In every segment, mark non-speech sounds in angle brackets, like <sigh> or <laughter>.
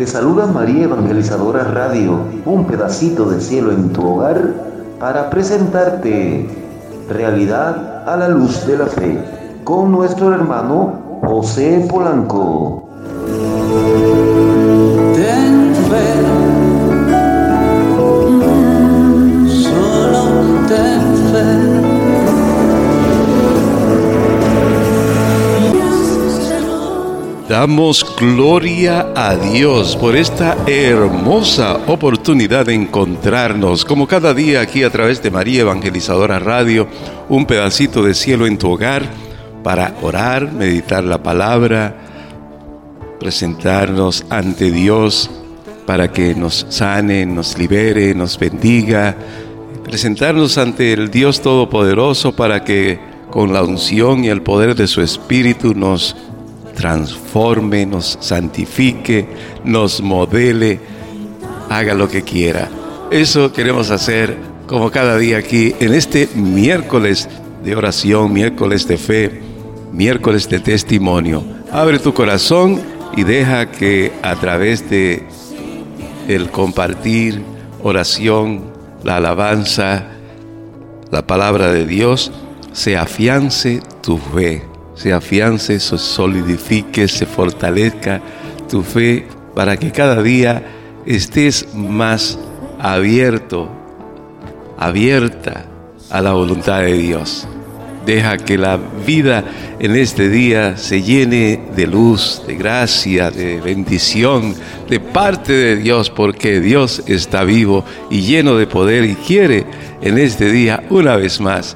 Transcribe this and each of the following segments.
Te saluda María Evangelizadora Radio, un pedacito de cielo en tu hogar para presentarte realidad a la luz de la fe con nuestro hermano José Polanco. Damos gloria a Dios por esta hermosa oportunidad de encontrarnos, como cada día aquí a través de María Evangelizadora Radio, un pedacito de cielo en tu hogar para orar, meditar la palabra, presentarnos ante Dios para que nos sane, nos libere, nos bendiga, presentarnos ante el Dios Todopoderoso para que con la unción y el poder de su Espíritu nos transforme, nos santifique, nos modele, haga lo que quiera. Eso queremos hacer como cada día aquí en este miércoles de oración, miércoles de fe, miércoles de testimonio. Abre tu corazón y deja que a través de el compartir oración, la alabanza, la palabra de Dios, se afiance tu fe se afiance, se solidifique, se fortalezca tu fe para que cada día estés más abierto, abierta a la voluntad de Dios. Deja que la vida en este día se llene de luz, de gracia, de bendición, de parte de Dios, porque Dios está vivo y lleno de poder y quiere en este día una vez más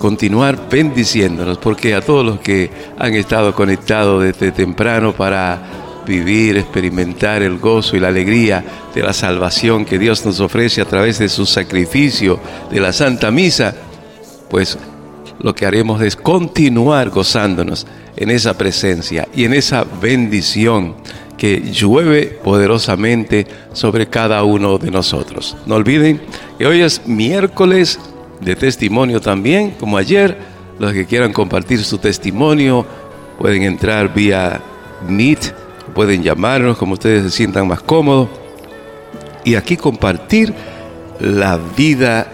continuar bendiciéndonos, porque a todos los que han estado conectados desde temprano para vivir, experimentar el gozo y la alegría de la salvación que Dios nos ofrece a través de su sacrificio de la Santa Misa, pues lo que haremos es continuar gozándonos en esa presencia y en esa bendición que llueve poderosamente sobre cada uno de nosotros. No olviden que hoy es miércoles de testimonio también, como ayer. Los que quieran compartir su testimonio pueden entrar vía Meet, pueden llamarnos como ustedes se sientan más cómodos. Y aquí compartir la vida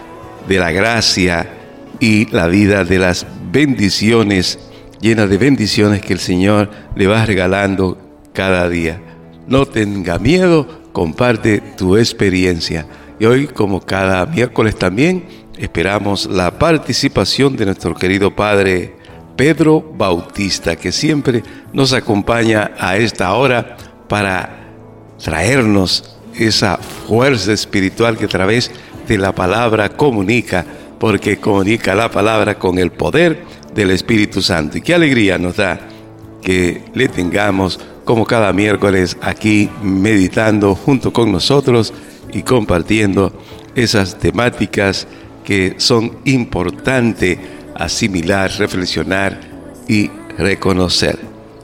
de la gracia y la vida de las bendiciones, llena de bendiciones que el Señor le va regalando cada día. No tenga miedo, comparte tu experiencia. Y hoy, como cada miércoles también, Esperamos la participación de nuestro querido Padre Pedro Bautista, que siempre nos acompaña a esta hora para traernos esa fuerza espiritual que a través de la palabra comunica, porque comunica la palabra con el poder del Espíritu Santo. Y qué alegría nos da que le tengamos como cada miércoles aquí meditando junto con nosotros y compartiendo esas temáticas que son importantes asimilar, reflexionar y reconocer.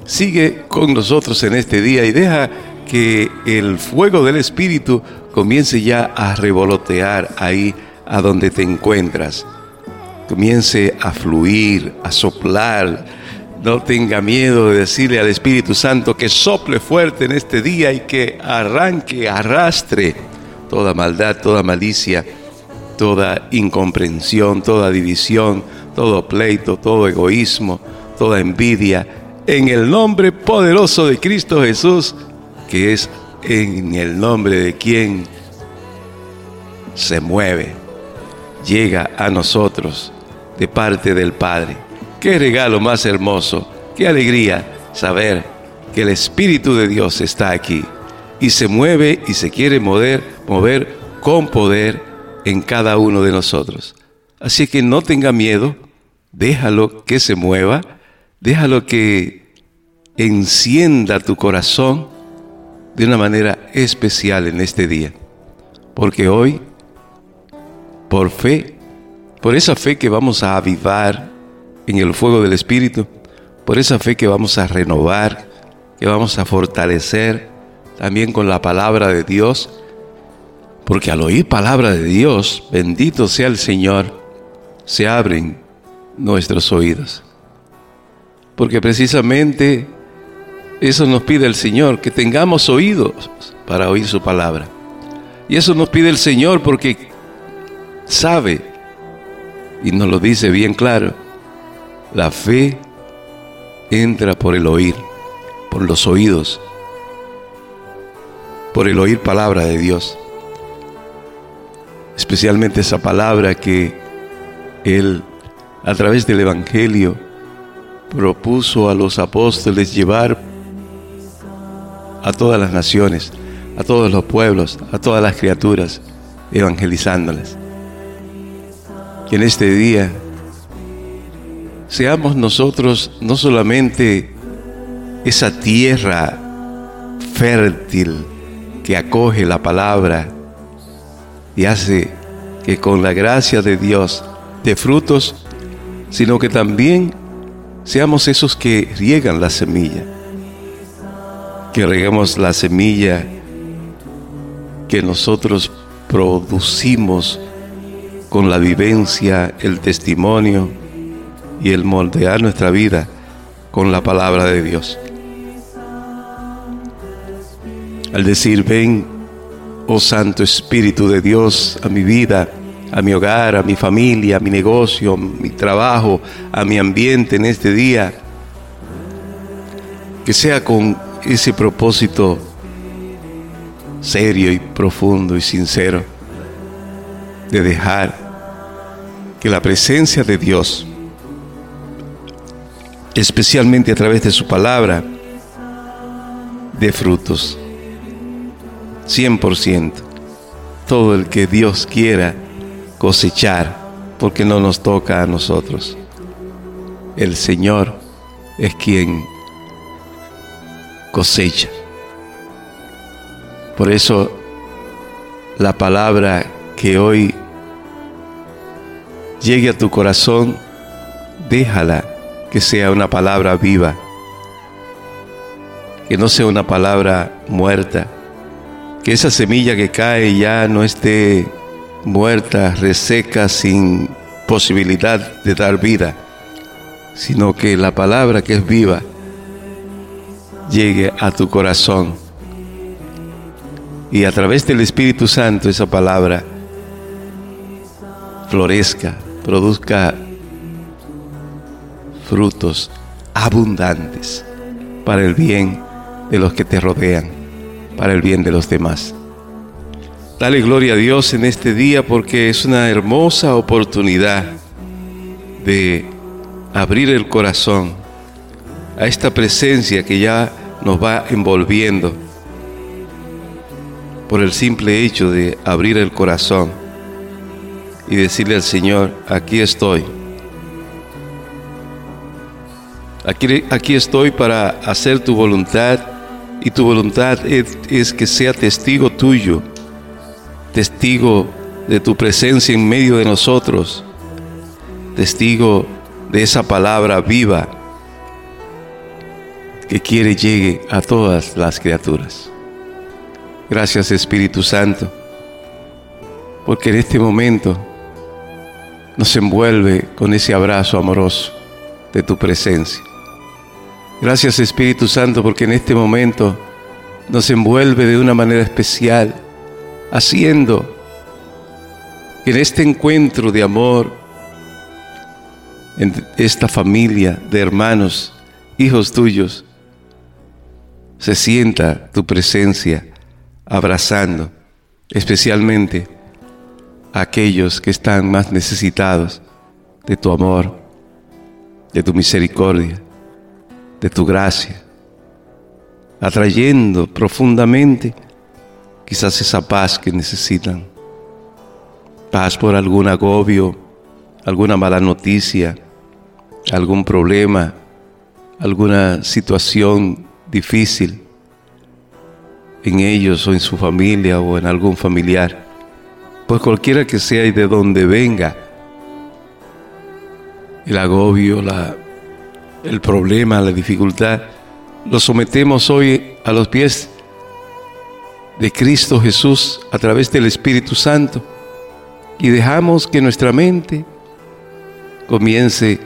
Sigue con nosotros en este día y deja que el fuego del Espíritu comience ya a revolotear ahí a donde te encuentras. Comience a fluir, a soplar. No tenga miedo de decirle al Espíritu Santo que sople fuerte en este día y que arranque, arrastre toda maldad, toda malicia toda incomprensión, toda división, todo pleito, todo egoísmo, toda envidia, en el nombre poderoso de Cristo Jesús, que es en el nombre de quien se mueve, llega a nosotros de parte del Padre. Qué regalo más hermoso, qué alegría saber que el Espíritu de Dios está aquí y se mueve y se quiere mover, mover con poder en cada uno de nosotros. Así que no tenga miedo, déjalo que se mueva, déjalo que encienda tu corazón de una manera especial en este día. Porque hoy, por fe, por esa fe que vamos a avivar en el fuego del Espíritu, por esa fe que vamos a renovar, que vamos a fortalecer también con la palabra de Dios, porque al oír palabra de Dios, bendito sea el Señor, se abren nuestros oídos. Porque precisamente eso nos pide el Señor, que tengamos oídos para oír su palabra. Y eso nos pide el Señor porque sabe, y nos lo dice bien claro, la fe entra por el oír, por los oídos, por el oír palabra de Dios. Especialmente esa palabra que Él, a través del Evangelio, propuso a los apóstoles llevar a todas las naciones, a todos los pueblos, a todas las criaturas, evangelizándoles. Que en este día seamos nosotros no solamente esa tierra fértil que acoge la palabra y hace que con la gracia de Dios dé frutos, sino que también seamos esos que riegan la semilla, que reguemos la semilla que nosotros producimos con la vivencia, el testimonio y el moldear nuestra vida con la palabra de Dios. Al decir, ven, oh Santo Espíritu de Dios, a mi vida, a mi hogar, a mi familia, a mi negocio, a mi trabajo, a mi ambiente en este día, que sea con ese propósito serio y profundo y sincero de dejar que la presencia de Dios, especialmente a través de su palabra, dé frutos. 100%. Todo el que Dios quiera cosechar, porque no nos toca a nosotros. El Señor es quien cosecha. Por eso la palabra que hoy llegue a tu corazón, déjala que sea una palabra viva, que no sea una palabra muerta, que esa semilla que cae ya no esté muerta, reseca, sin posibilidad de dar vida, sino que la palabra que es viva llegue a tu corazón. Y a través del Espíritu Santo esa palabra florezca, produzca frutos abundantes para el bien de los que te rodean, para el bien de los demás. Dale gloria a Dios en este día porque es una hermosa oportunidad de abrir el corazón a esta presencia que ya nos va envolviendo por el simple hecho de abrir el corazón y decirle al Señor, aquí estoy. Aquí, aquí estoy para hacer tu voluntad y tu voluntad es, que sea testigo tuyo, testigo de tu presencia en medio de nosotros, testigo de esa palabra viva que quiere llegue a todas las criaturas. Gracias Espíritu Santo, porque en este momento nos envuelve con ese abrazo amoroso de tu presencia. Gracias Espíritu Santo, porque en este momento nos envuelve de una manera especial, haciendo que en este encuentro de amor, en esta familia de hermanos, hijos tuyos, se sienta tu presencia abrazando especialmente a aquellos que están más necesitados de tu amor, de tu misericordia, de tu gracia, atrayendo profundamente quizás esa paz que necesitan, paz por algún agobio, alguna mala noticia, algún problema, alguna situación difícil en ellos o en su familia o en algún familiar. Pues cualquiera que sea y de donde venga el agobio, la, el problema, la dificultad, lo sometemos hoy a los pies de Cristo Jesús a través del Espíritu Santo y dejamos que nuestra mente comience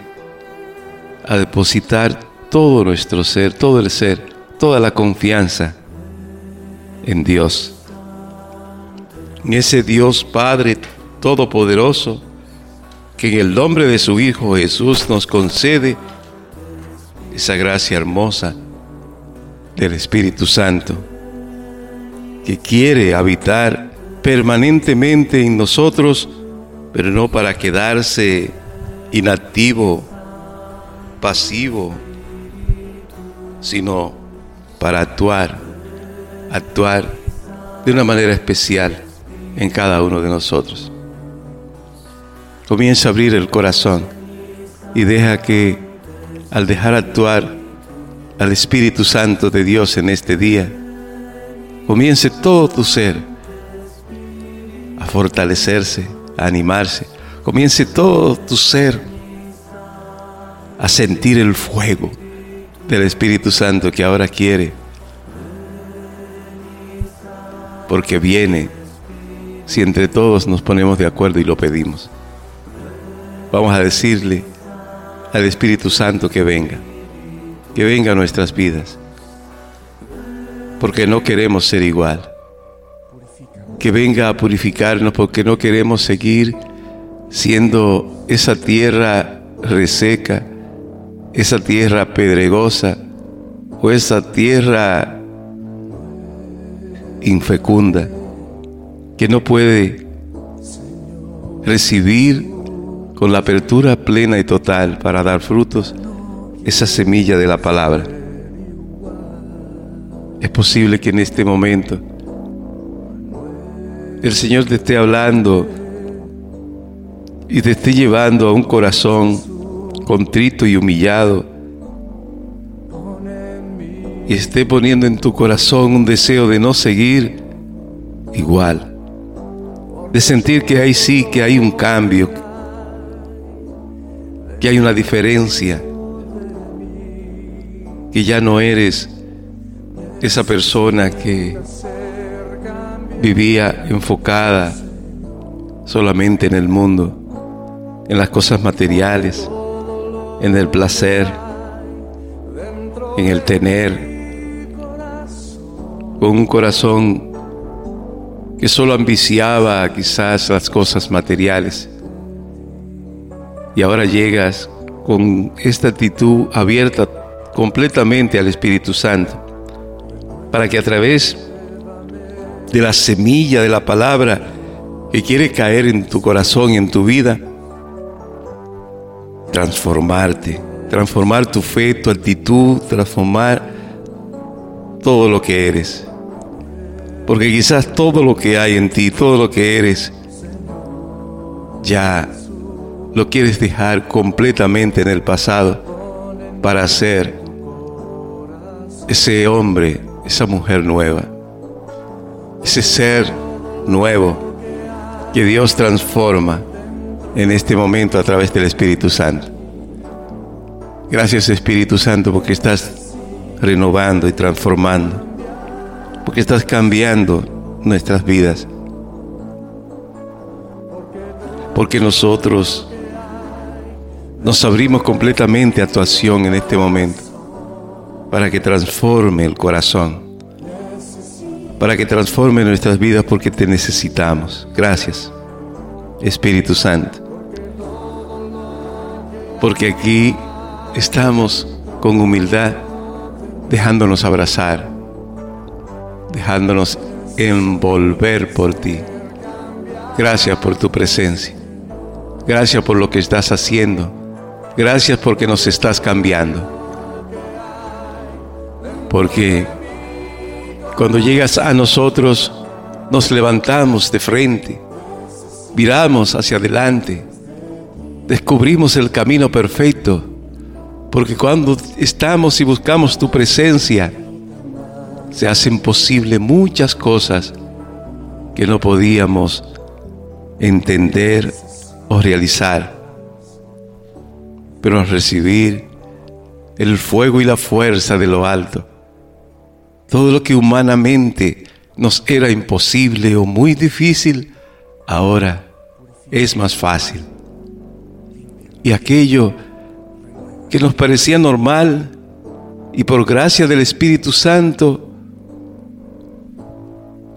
a depositar todo nuestro ser, todo el ser, toda la confianza en Dios, en ese Dios Padre Todopoderoso que en el nombre de su Hijo Jesús nos concede esa gracia hermosa del Espíritu Santo que quiere habitar permanentemente en nosotros, pero no para quedarse inactivo, pasivo, sino para actuar, actuar de una manera especial en cada uno de nosotros. Comienza a abrir el corazón y deja que al dejar actuar al Espíritu Santo de Dios en este día, comience todo tu ser a fortalecerse, a animarse. Comience todo tu ser a sentir el fuego del Espíritu Santo que ahora quiere. Porque viene si entre todos nos ponemos de acuerdo y lo pedimos. Vamos a decirle al Espíritu Santo que venga, que venga a nuestras vidas, porque no queremos ser igual, que venga a purificarnos porque no queremos seguir siendo esa tierra reseca, esa tierra pedregosa o esa tierra infecunda que no puede recibir con la apertura plena y total para dar frutos esa semilla de la palabra. Es posible que en este momento el Señor te esté hablando y te esté llevando a un corazón contrito y humillado y esté poniendo en tu corazón un deseo de no seguir igual, de sentir que hay sí, que hay un cambio, hay una diferencia, que ya no eres esa persona que vivía enfocada solamente en el mundo, en las cosas materiales, en el placer, en el tener, con un corazón que solo ambiciaba quizás las cosas materiales. Y ahora llegas con esta actitud abierta completamente al Espíritu Santo, para que a través de la semilla de la palabra que quiere caer en tu corazón y en tu vida, transformarte, transformar tu fe, tu actitud, transformar todo lo que eres. Porque quizás todo lo que hay en ti, todo lo que eres, ya lo quieres dejar completamente en el pasado para ser ese hombre, esa mujer nueva, ese ser nuevo que Dios transforma en este momento a través del Espíritu Santo. Gracias Espíritu Santo porque estás renovando y transformando, porque estás cambiando nuestras vidas, porque nosotros nos abrimos completamente a tu acción en este momento para que transforme el corazón, para que transforme nuestras vidas porque te necesitamos. Gracias, Espíritu Santo. Porque aquí estamos con humildad, dejándonos abrazar, dejándonos envolver por ti. Gracias por tu presencia. Gracias por lo que estás haciendo. Gracias porque nos estás cambiando. Porque cuando llegas a nosotros, nos levantamos de frente, miramos hacia adelante, descubrimos el camino perfecto. Porque cuando estamos y buscamos tu presencia, se hacen posible muchas cosas que no podíamos entender o realizar. Pero al recibir el fuego y la fuerza de lo alto, todo lo que humanamente nos era imposible o muy difícil, ahora es más fácil. Y aquello que nos parecía normal y por gracia del Espíritu Santo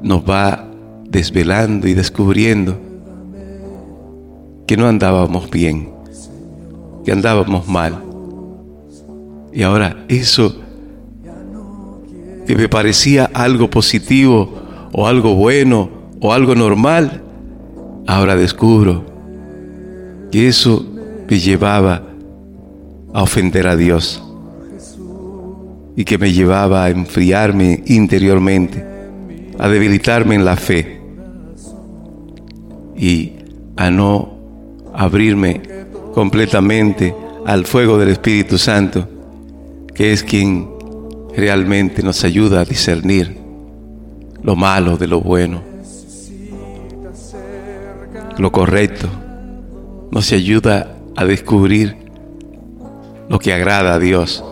nos va desvelando y descubriendo que no andábamos bien, andábamos mal. Y ahora eso que me parecía algo positivo o algo bueno o algo normal, ahora descubro que eso me llevaba a ofender a Dios y que me llevaba a enfriarme interiormente, a debilitarme en la fe y a no abrirme completamente al fuego del Espíritu Santo, que es quien realmente nos ayuda a discernir lo malo de lo bueno, lo correcto, nos ayuda a descubrir lo que agrada a Dios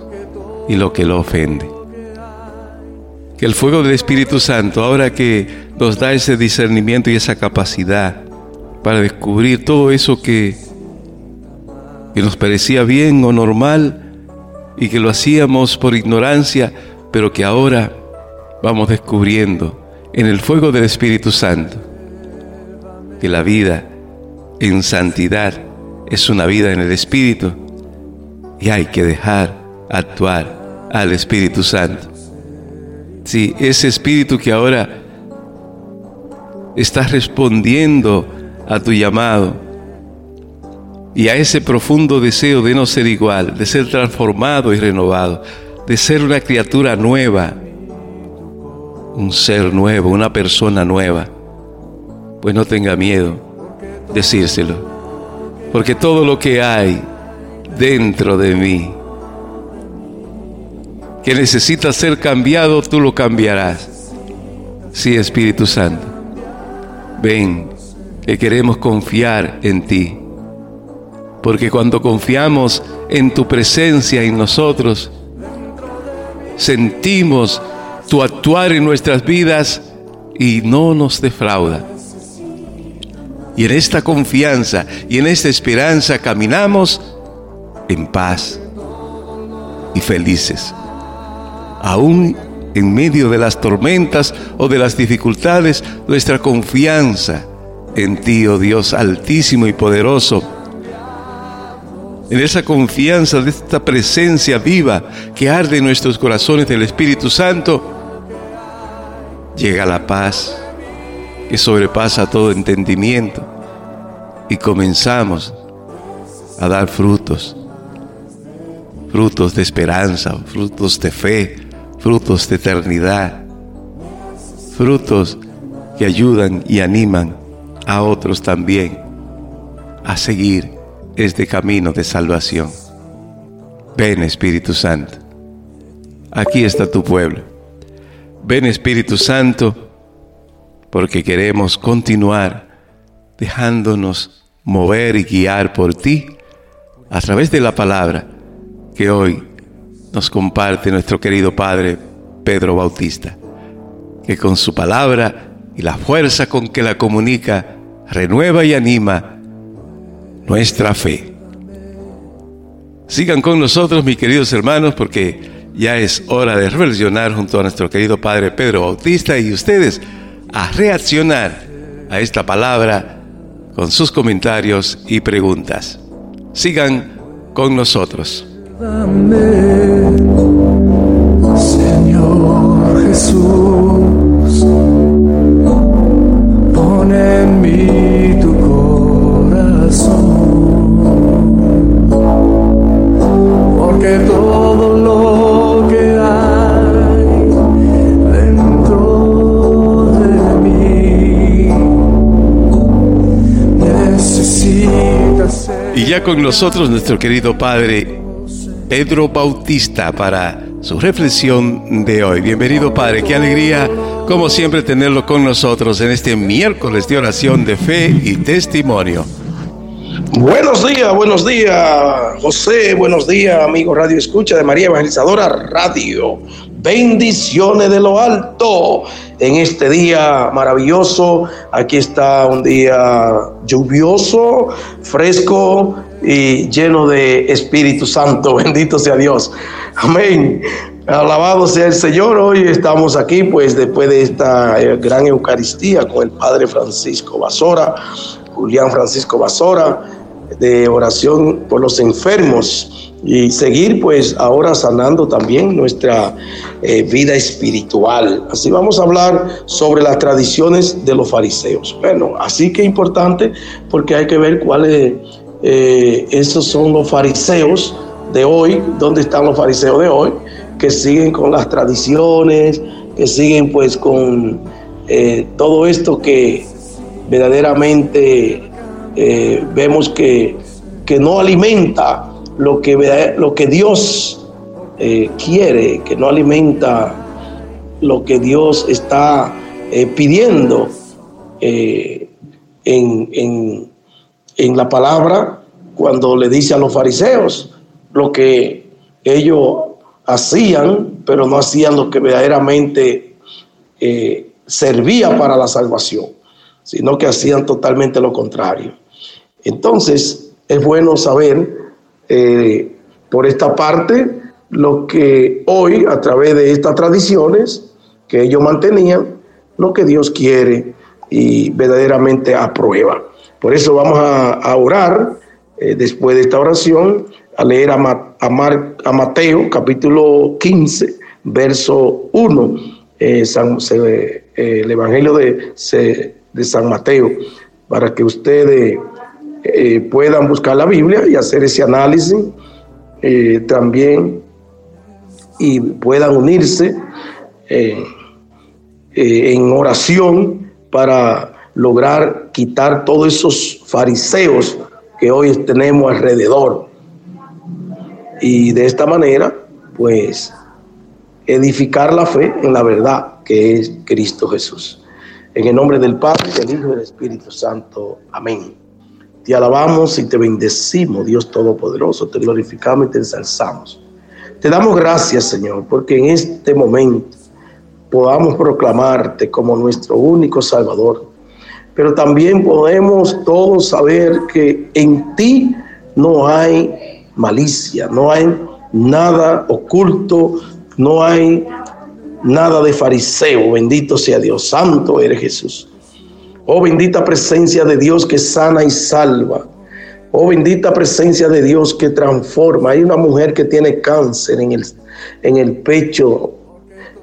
y lo que lo ofende. Que el fuego del Espíritu Santo, ahora que nos da ese discernimiento y esa capacidad para descubrir todo eso que, que nos parecía bien o normal y que lo hacíamos por ignorancia, pero que ahora vamos descubriendo en el fuego del Espíritu Santo que la vida en santidad es una vida en el Espíritu y hay que dejar actuar al Espíritu Santo. Sí, ese Espíritu que ahora está respondiendo a tu llamado y a ese profundo deseo de no ser igual, de ser transformado y renovado, de ser una criatura nueva, un ser nuevo, una persona nueva. Pues no tenga miedo decírselo, porque todo lo que hay dentro de mí que necesita ser cambiado, tú lo cambiarás. Sí, Espíritu Santo, ven, que queremos confiar en ti. Porque cuando confiamos en tu presencia en nosotros, sentimos tu actuar en nuestras vidas y no nos defrauda. Y en esta confianza y en esta esperanza caminamos en paz y felices. Aún en medio de las tormentas o de las dificultades, nuestra confianza en ti, oh Dios altísimo y poderoso, en esa confianza de esta presencia viva que arde en nuestros corazones del Espíritu Santo, llega la paz que sobrepasa todo entendimiento. Y comenzamos a dar frutos, frutos de esperanza, frutos de fe, frutos de eternidad, frutos que ayudan y animan a otros también a seguir este camino de salvación. Ven Espíritu Santo, aquí está tu pueblo. Ven Espíritu Santo, porque queremos continuar dejándonos mover y guiar por ti a través de la palabra que hoy nos comparte nuestro querido Padre Pedro Bautista, que con su palabra y la fuerza con que la comunica renueva y anima nuestra fe. Sigan con nosotros, mis queridos hermanos, porque ya es hora de reflexionar junto a nuestro querido Padre Pedro Bautista y ustedes a reaccionar a esta palabra con sus comentarios y preguntas. Sigan con nosotros. Señor Jesús, con nosotros nuestro querido Padre Pedro Bautista para su reflexión de hoy. Bienvenido Padre, qué alegría como siempre tenerlo con nosotros en este miércoles de oración de fe y testimonio. Buenos días, buenos días, José, buenos días, amigo Radio Escucha de María Evangelizadora Radio. Bendiciones de lo alto en este día maravilloso. Aquí está un día lluvioso, fresco y lleno de Espíritu Santo. <laughs> Bendito sea Dios. Amén. Alabado sea el Señor. Hoy estamos aquí, pues, después de esta eh, gran Eucaristía con el Padre Francisco Basora, Julián Francisco Basora, de oración por los enfermos y seguir, pues, ahora sanando también nuestra eh, vida espiritual. Así vamos a hablar sobre las tradiciones de los fariseos. Bueno, así que importante porque hay que ver cuáles eh, esos son los fariseos de hoy, dónde están los fariseos de hoy que siguen con las tradiciones, que siguen pues con eh, todo esto que verdaderamente eh, vemos que, que, no alimenta lo que, lo que Dios quiere, que no alimenta lo que Dios está pidiendo en, en, en la palabra cuando le dice a los fariseos lo que ellos hacían, pero no hacían lo que verdaderamente eh, servía para la salvación, sino que hacían totalmente lo contrario. Entonces, es bueno saber eh, por esta parte lo que hoy, a través de estas tradiciones que ellos mantenían, lo que Dios quiere y verdaderamente aprueba. Por eso vamos a, orar eh, después de esta oración a leer a, Mateo capítulo 15, verso 1, eh, eh, el Evangelio de, San Mateo, para que ustedes puedan buscar la Biblia y hacer ese análisis también y puedan unirse en oración para lograr quitar todos esos fariseos que hoy tenemos alrededor y de esta manera, pues, edificar la fe en la verdad que es Cristo Jesús. En el nombre del Padre, del Hijo y del Espíritu Santo. Amén. Te alabamos y te bendecimos, Dios Todopoderoso, te glorificamos y te ensalzamos. Te damos gracias, Señor, porque en este momento podamos proclamarte como nuestro único Salvador, pero también podemos todos saber que en ti no hay malicia, no hay nada oculto, no hay nada de fariseo. Bendito sea Dios, santo eres Jesús. Oh bendita presencia de Dios que sana y salva. Oh bendita presencia de Dios que transforma. Hay una mujer que tiene cáncer en el, en el pecho.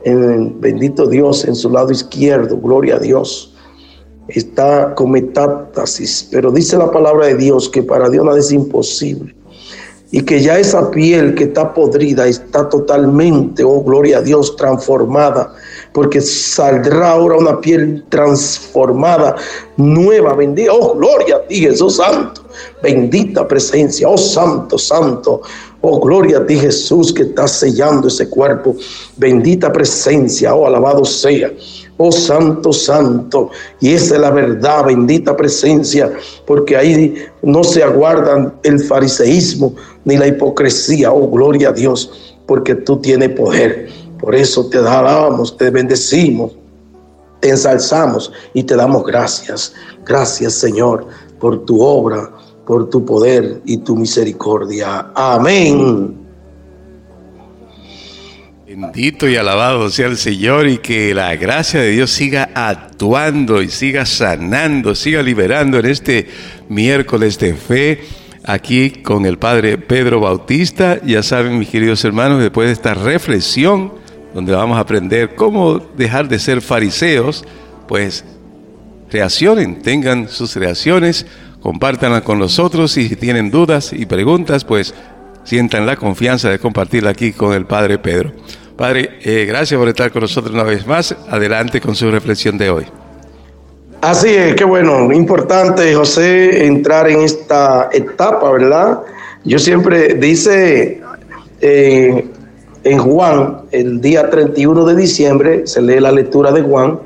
En, bendito Dios en su lado izquierdo. Gloria a Dios. Está con metástasis. Pero dice la palabra de Dios que para Dios nada es imposible y que ya esa piel que está podrida está totalmente, oh gloria a Dios, transformada, porque saldrá ahora una piel transformada, nueva, bendita, oh gloria a ti Jesús Santo, bendita presencia, oh Santo, Santo, oh gloria a ti Jesús que está sellando ese cuerpo, bendita presencia, oh alabado sea. Oh Santo, Santo. Y esa es la verdad, bendita presencia, porque ahí no se aguardan el fariseísmo ni la hipocresía. Oh, gloria a Dios, porque tú tienes poder. Por eso te alabamos, te bendecimos, te ensalzamos y te damos gracias. Gracias, Señor, por tu obra, por tu poder y tu misericordia. Amén. Bendito y alabado sea el Señor y que la gracia de Dios siga actuando y siga sanando, siga liberando en este miércoles de fe aquí con el Padre Pedro Bautista. Ya saben, mis queridos hermanos, después de esta reflexión, donde vamos a aprender cómo dejar de ser fariseos, pues reaccionen, tengan sus reacciones, compártanlas con nosotros y si tienen dudas y preguntas, pues sientan la confianza de compartirla aquí con el Padre Pedro. Padre, eh, gracias por estar con nosotros una vez más. Adelante con su reflexión de hoy. Así es, qué bueno, importante, José, entrar en esta etapa, ¿verdad? Yo siempre dice eh, en Juan, el día 31 de diciembre, se lee la lectura de Juan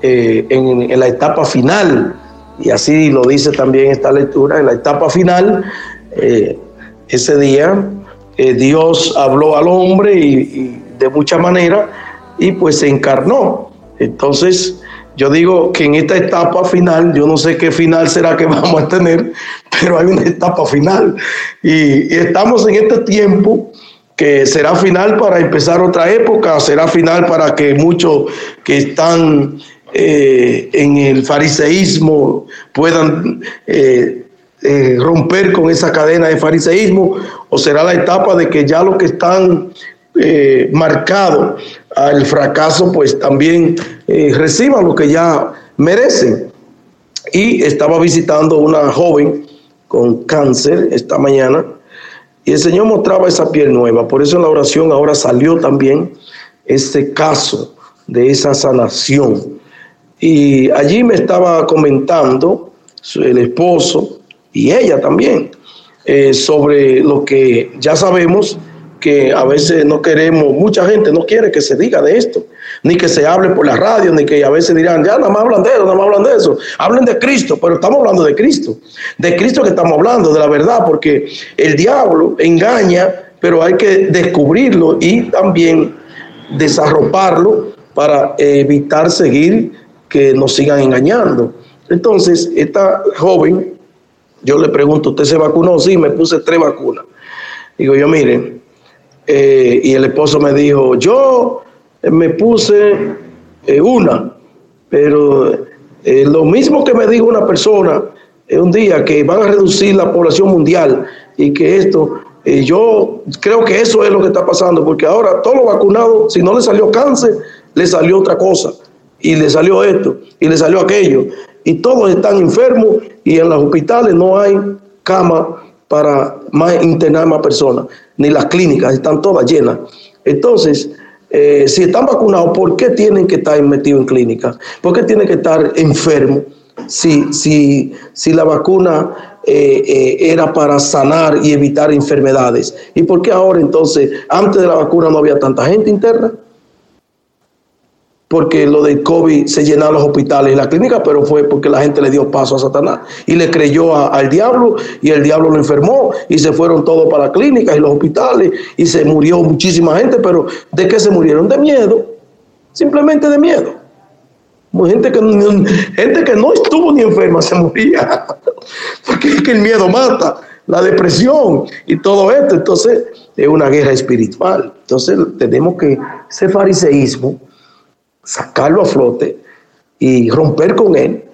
eh, en, la etapa final, y así lo dice también esta lectura, en la etapa final, ese día Dios habló al hombre y de mucha manera y pues se encarnó. Entonces, yo digo que en esta etapa final, yo no sé qué final será que <laughs> vamos a tener, pero hay una etapa final. Y, estamos en este tiempo que será final para empezar otra época, será final para que muchos que están eh, en el fariseísmo puedan eh, eh, romper con esa cadena de fariseísmo, o será la etapa de que ya los que están eh, marcados al fracaso, pues también eh, reciban lo que ya merecen. Y estaba visitando una joven con cáncer esta mañana y el Señor mostraba esa piel nueva. Por eso en la oración ahora salió también este caso de esa sanación. Y allí me estaba comentando el esposo y ella también eh, sobre lo que ya sabemos que a veces no queremos, mucha gente no quiere que se diga de esto, ni que se hable por la radio, ni que a veces dirán, ya nada más hablan de eso, nada más hablan de eso, hablen de Cristo, pero estamos hablando de Cristo, de Cristo que estamos hablando, de la verdad, porque el diablo engaña, pero hay que descubrirlo y también desarroparlo para evitar seguir que nos sigan engañando. Entonces, esta joven, yo le pregunto, ¿usted se vacunó? Sí, me puse tres vacunas. Digo yo, mire, eh, y el esposo me dijo, yo me puse eh, una, pero eh, lo mismo que me dijo una persona un día, que van a reducir la población mundial y que esto, yo creo que eso es lo que está pasando, porque ahora todos los vacunados, si no le salió cáncer, le salió otra cosa, y le salió esto, y le salió aquello, y todos están enfermos y en los hospitales no hay cama para más, internar más personas, ni las clínicas están todas llenas. Entonces, eh, si están vacunados, ¿por qué tienen que estar metidos en clínicas? ¿Por qué tienen que estar enfermos? Si, si, si la vacuna eh, eh, era para sanar y evitar enfermedades. ¿Y por qué ahora entonces, antes de la vacuna no había tanta gente interna? Porque lo del COVID se llenaron los hospitales y la clínica, pero fue porque la gente le dio paso a Satanás y le creyó al diablo y el diablo lo enfermó y se fueron todos para las clínicas y los hospitales y se murió muchísima gente, pero ¿de qué se murieron? De miedo, simplemente de miedo. Gente que, gente que no estuvo ni enferma se moría, <laughs> porque es el miedo mata, la depresión y todo esto. Entonces es una guerra espiritual. Entonces tenemos que ese fariseísmo sacarlo a flote y romper con él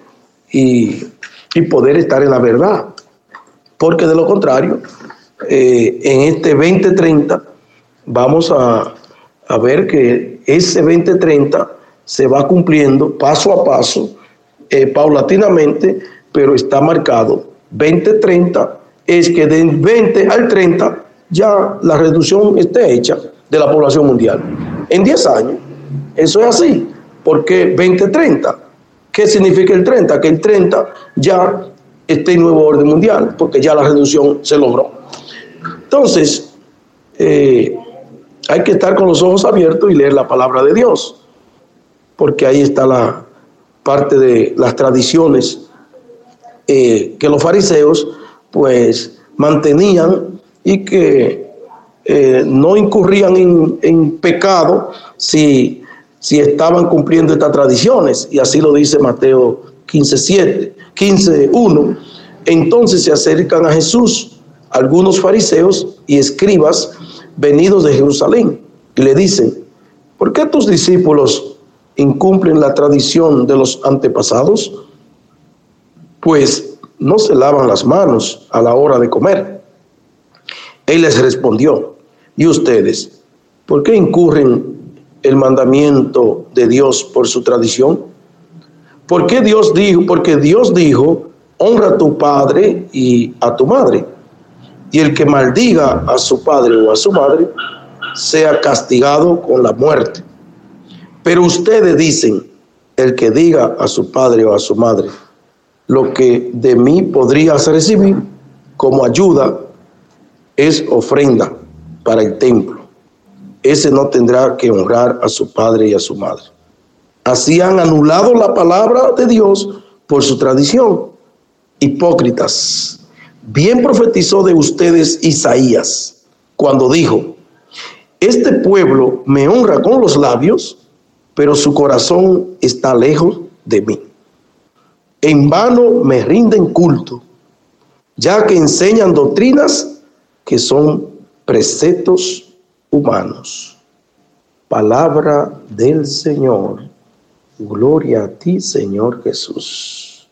y, y poder estar en la verdad. Porque de lo contrario, eh, en este 2030 vamos a, a ver que ese 2030 se va cumpliendo paso a paso, eh, paulatinamente, pero está marcado 2030 es que del 20 al 30 ya la reducción esté hecha de la población mundial. En 10 años eso es así. ¿Por qué 2030? ¿Qué significa el 30? Que el 30 ya está en nuevo orden mundial, porque ya la reducción se logró. Entonces, eh, hay que estar con los ojos abiertos y leer la palabra de Dios, porque ahí está la parte de las tradiciones eh, que los fariseos pues mantenían y que eh, no incurrían en, en pecado si, si estaban cumpliendo estas tradiciones. Y así lo dice Mateo 15.7, 15.1. Entonces se acercan a Jesús algunos fariseos y escribas venidos de Jerusalén y le dicen, ¿por qué tus discípulos incumplen la tradición de los antepasados? Pues no se lavan las manos a la hora de comer. Él les respondió, ¿y ustedes por qué incurren el mandamiento de Dios por su tradición? ¿Por qué Dios dijo? Porque Dios dijo, honra a tu padre y a tu madre. Y el que maldiga a su padre o a su madre sea castigado con la muerte. Pero ustedes dicen, el que diga a su padre o a su madre, lo que de mí podrías recibir como ayuda es ofrenda para el templo. Ese no tendrá que honrar a su padre y a su madre. Así han anulado la palabra de Dios por su tradición. Hipócritas. Bien profetizó de ustedes Isaías cuando dijo, este pueblo me honra con los labios, pero su corazón está lejos de mí. En vano me rinden culto, ya que enseñan doctrinas que son preceptos humanos. Palabra del Señor. Gloria a ti, Señor Jesús.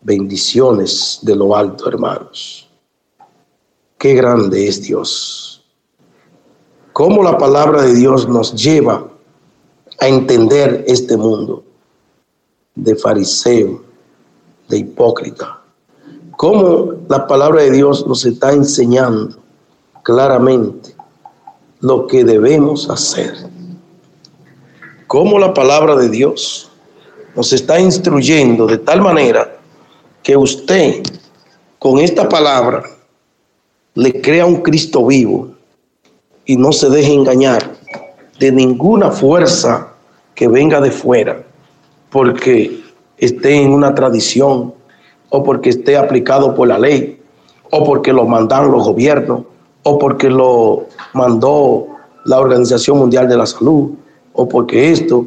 Bendiciones de lo alto, hermanos. Qué grande es Dios. Cómo la palabra de Dios nos lleva a entender este mundo de fariseo, de hipócrita. Cómo la palabra de Dios nos está enseñando claramente lo que debemos hacer. Cómo la palabra de Dios nos está instruyendo de tal manera que usted con esta palabra le crea un Cristo vivo y no se deje engañar de ninguna fuerza que venga de fuera, porque esté en una tradición o porque esté aplicado por la ley o porque lo mandan los gobiernos o porque lo mandó la Organización Mundial de la Salud o porque esto,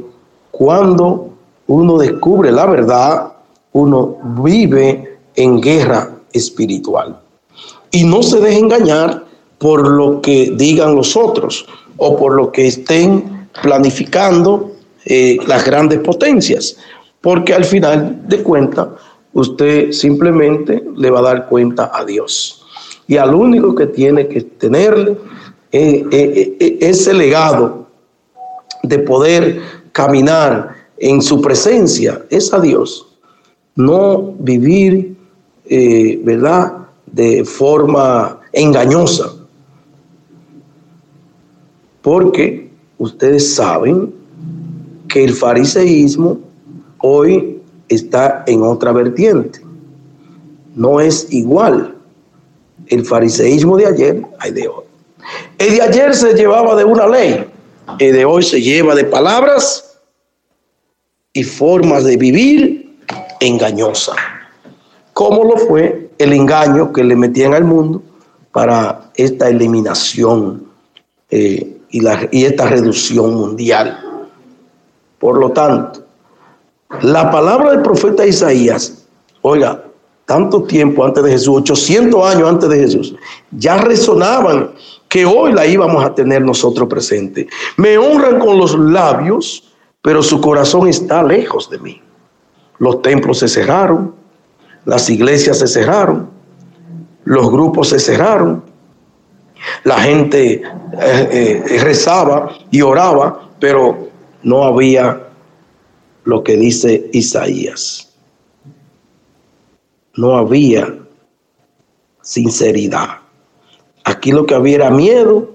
cuando uno descubre la verdad, uno vive en guerra espiritual. Y no se deje engañar por lo que digan los otros o por lo que estén planificando eh, las grandes potencias, porque al final de cuentas usted simplemente le va a dar cuenta a Dios. Y al único que tiene que tenerle eh, eh, eh, ese legado de poder caminar en su presencia es a Dios. No vivir, ¿verdad?, de forma engañosa. Porque ustedes saben que el fariseísmo hoy está en otra vertiente. No es igual el fariseísmo de ayer al de hoy. El de ayer se llevaba de una ley, el de hoy se lleva de palabras y formas de vivir engañosa. ¿Cómo lo fue el engaño que le metían al mundo para esta eliminación eh, y, y esta reducción mundial? Por lo tanto, la palabra del profeta Isaías, oiga, tanto tiempo antes de Jesús, 800 años antes de Jesús, ya resonaban que hoy la íbamos a tener nosotros presente. Me honran con los labios, pero su corazón está lejos de mí. Los templos se cerraron, las iglesias se cerraron, los grupos se cerraron, la gente eh, eh, rezaba y oraba, pero no había lo que dice Isaías. No había sinceridad. Aquí lo que había era miedo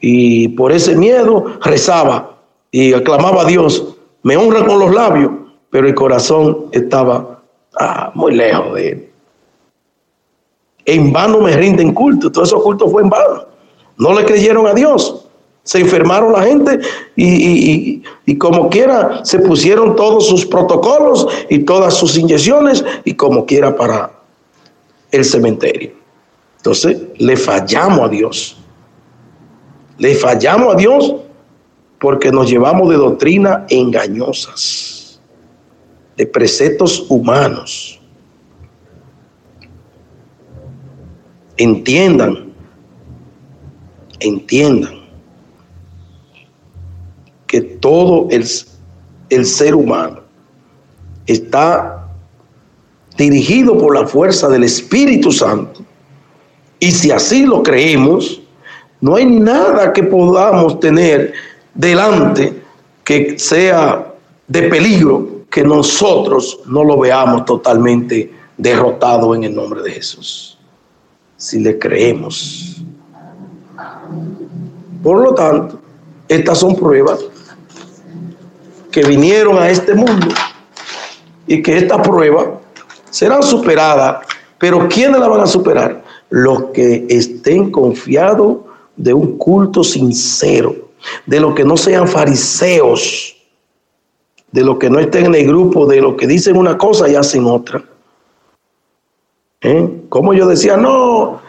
y por ese miedo rezaba y aclamaba a Dios. Me honra con los labios, pero el corazón estaba ah, muy lejos de él. En vano me rinden culto, todo esos cultos fue en vano. No le creyeron a Dios. Se enfermaron la gente y, como quiera se pusieron todos sus protocolos y todas sus inyecciones y como quiera para el cementerio. Entonces le fallamos a Dios. Le fallamos a Dios porque nos llevamos de doctrina engañosas, de preceptos humanos. Entiendan, entiendan que todo el, el ser humano está dirigido por la fuerza del Espíritu Santo. Y si así lo creemos, no hay nada que podamos tener delante que sea de peligro que nosotros no lo veamos totalmente derrotado en el nombre de Jesús. Si le creemos. Por lo tanto, estas son pruebas que vinieron a este mundo y que esta prueba serán superadas. Pero ¿quiénes la van a superar? Los que estén confiados de un culto sincero, de los que no sean fariseos, de los que no estén en el grupo, de los que dicen una cosa y hacen otra. ¿Eh? Como yo decía, no,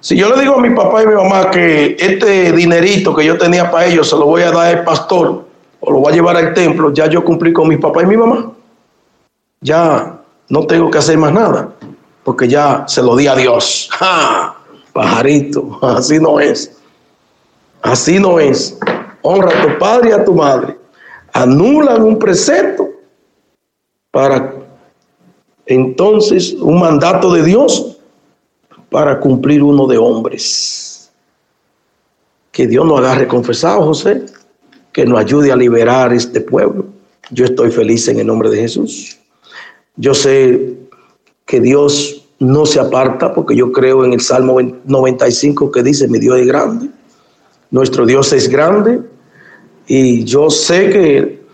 si yo le digo a mi papá y mi mamá que este dinerito que yo tenía para ellos se lo voy a dar al pastor, o lo voy a llevar al templo, ya yo cumplí con mi papá y mi mamá. Ya no tengo que hacer más nada, porque ya se lo di a Dios. <laughs> ¡Ja! Pajarito, así no es. Así no es. Honra a tu padre y a tu madre. Anulan un precepto para entonces un mandato de Dios para cumplir uno de hombres. Que Dios nos agarre confesado, José, que nos ayude a liberar este pueblo. Yo estoy feliz en el nombre de Jesús. Yo sé que Dios no se aparta porque yo creo en el Salmo 95 que dice, mi Dios es grande, nuestro Dios es grande y yo sé que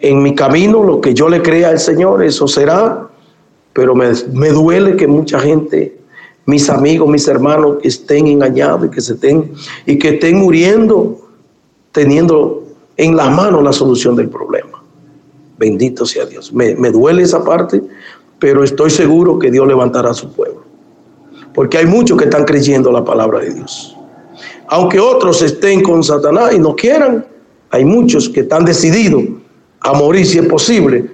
en mi camino lo que yo le crea al Señor, eso será, pero me, me duele que mucha gente, mis amigos, mis hermanos, estén engañados y que se estén, y que estén muriendo teniendo en la mano la solución del problema. Bendito sea Dios. Me, me duele esa parte, pero estoy seguro que Dios levantará a su pueblo. Porque hay muchos que están creyendo la palabra de Dios. Aunque otros estén con Satanás y no quieran, hay muchos que están decididos a morir si es posible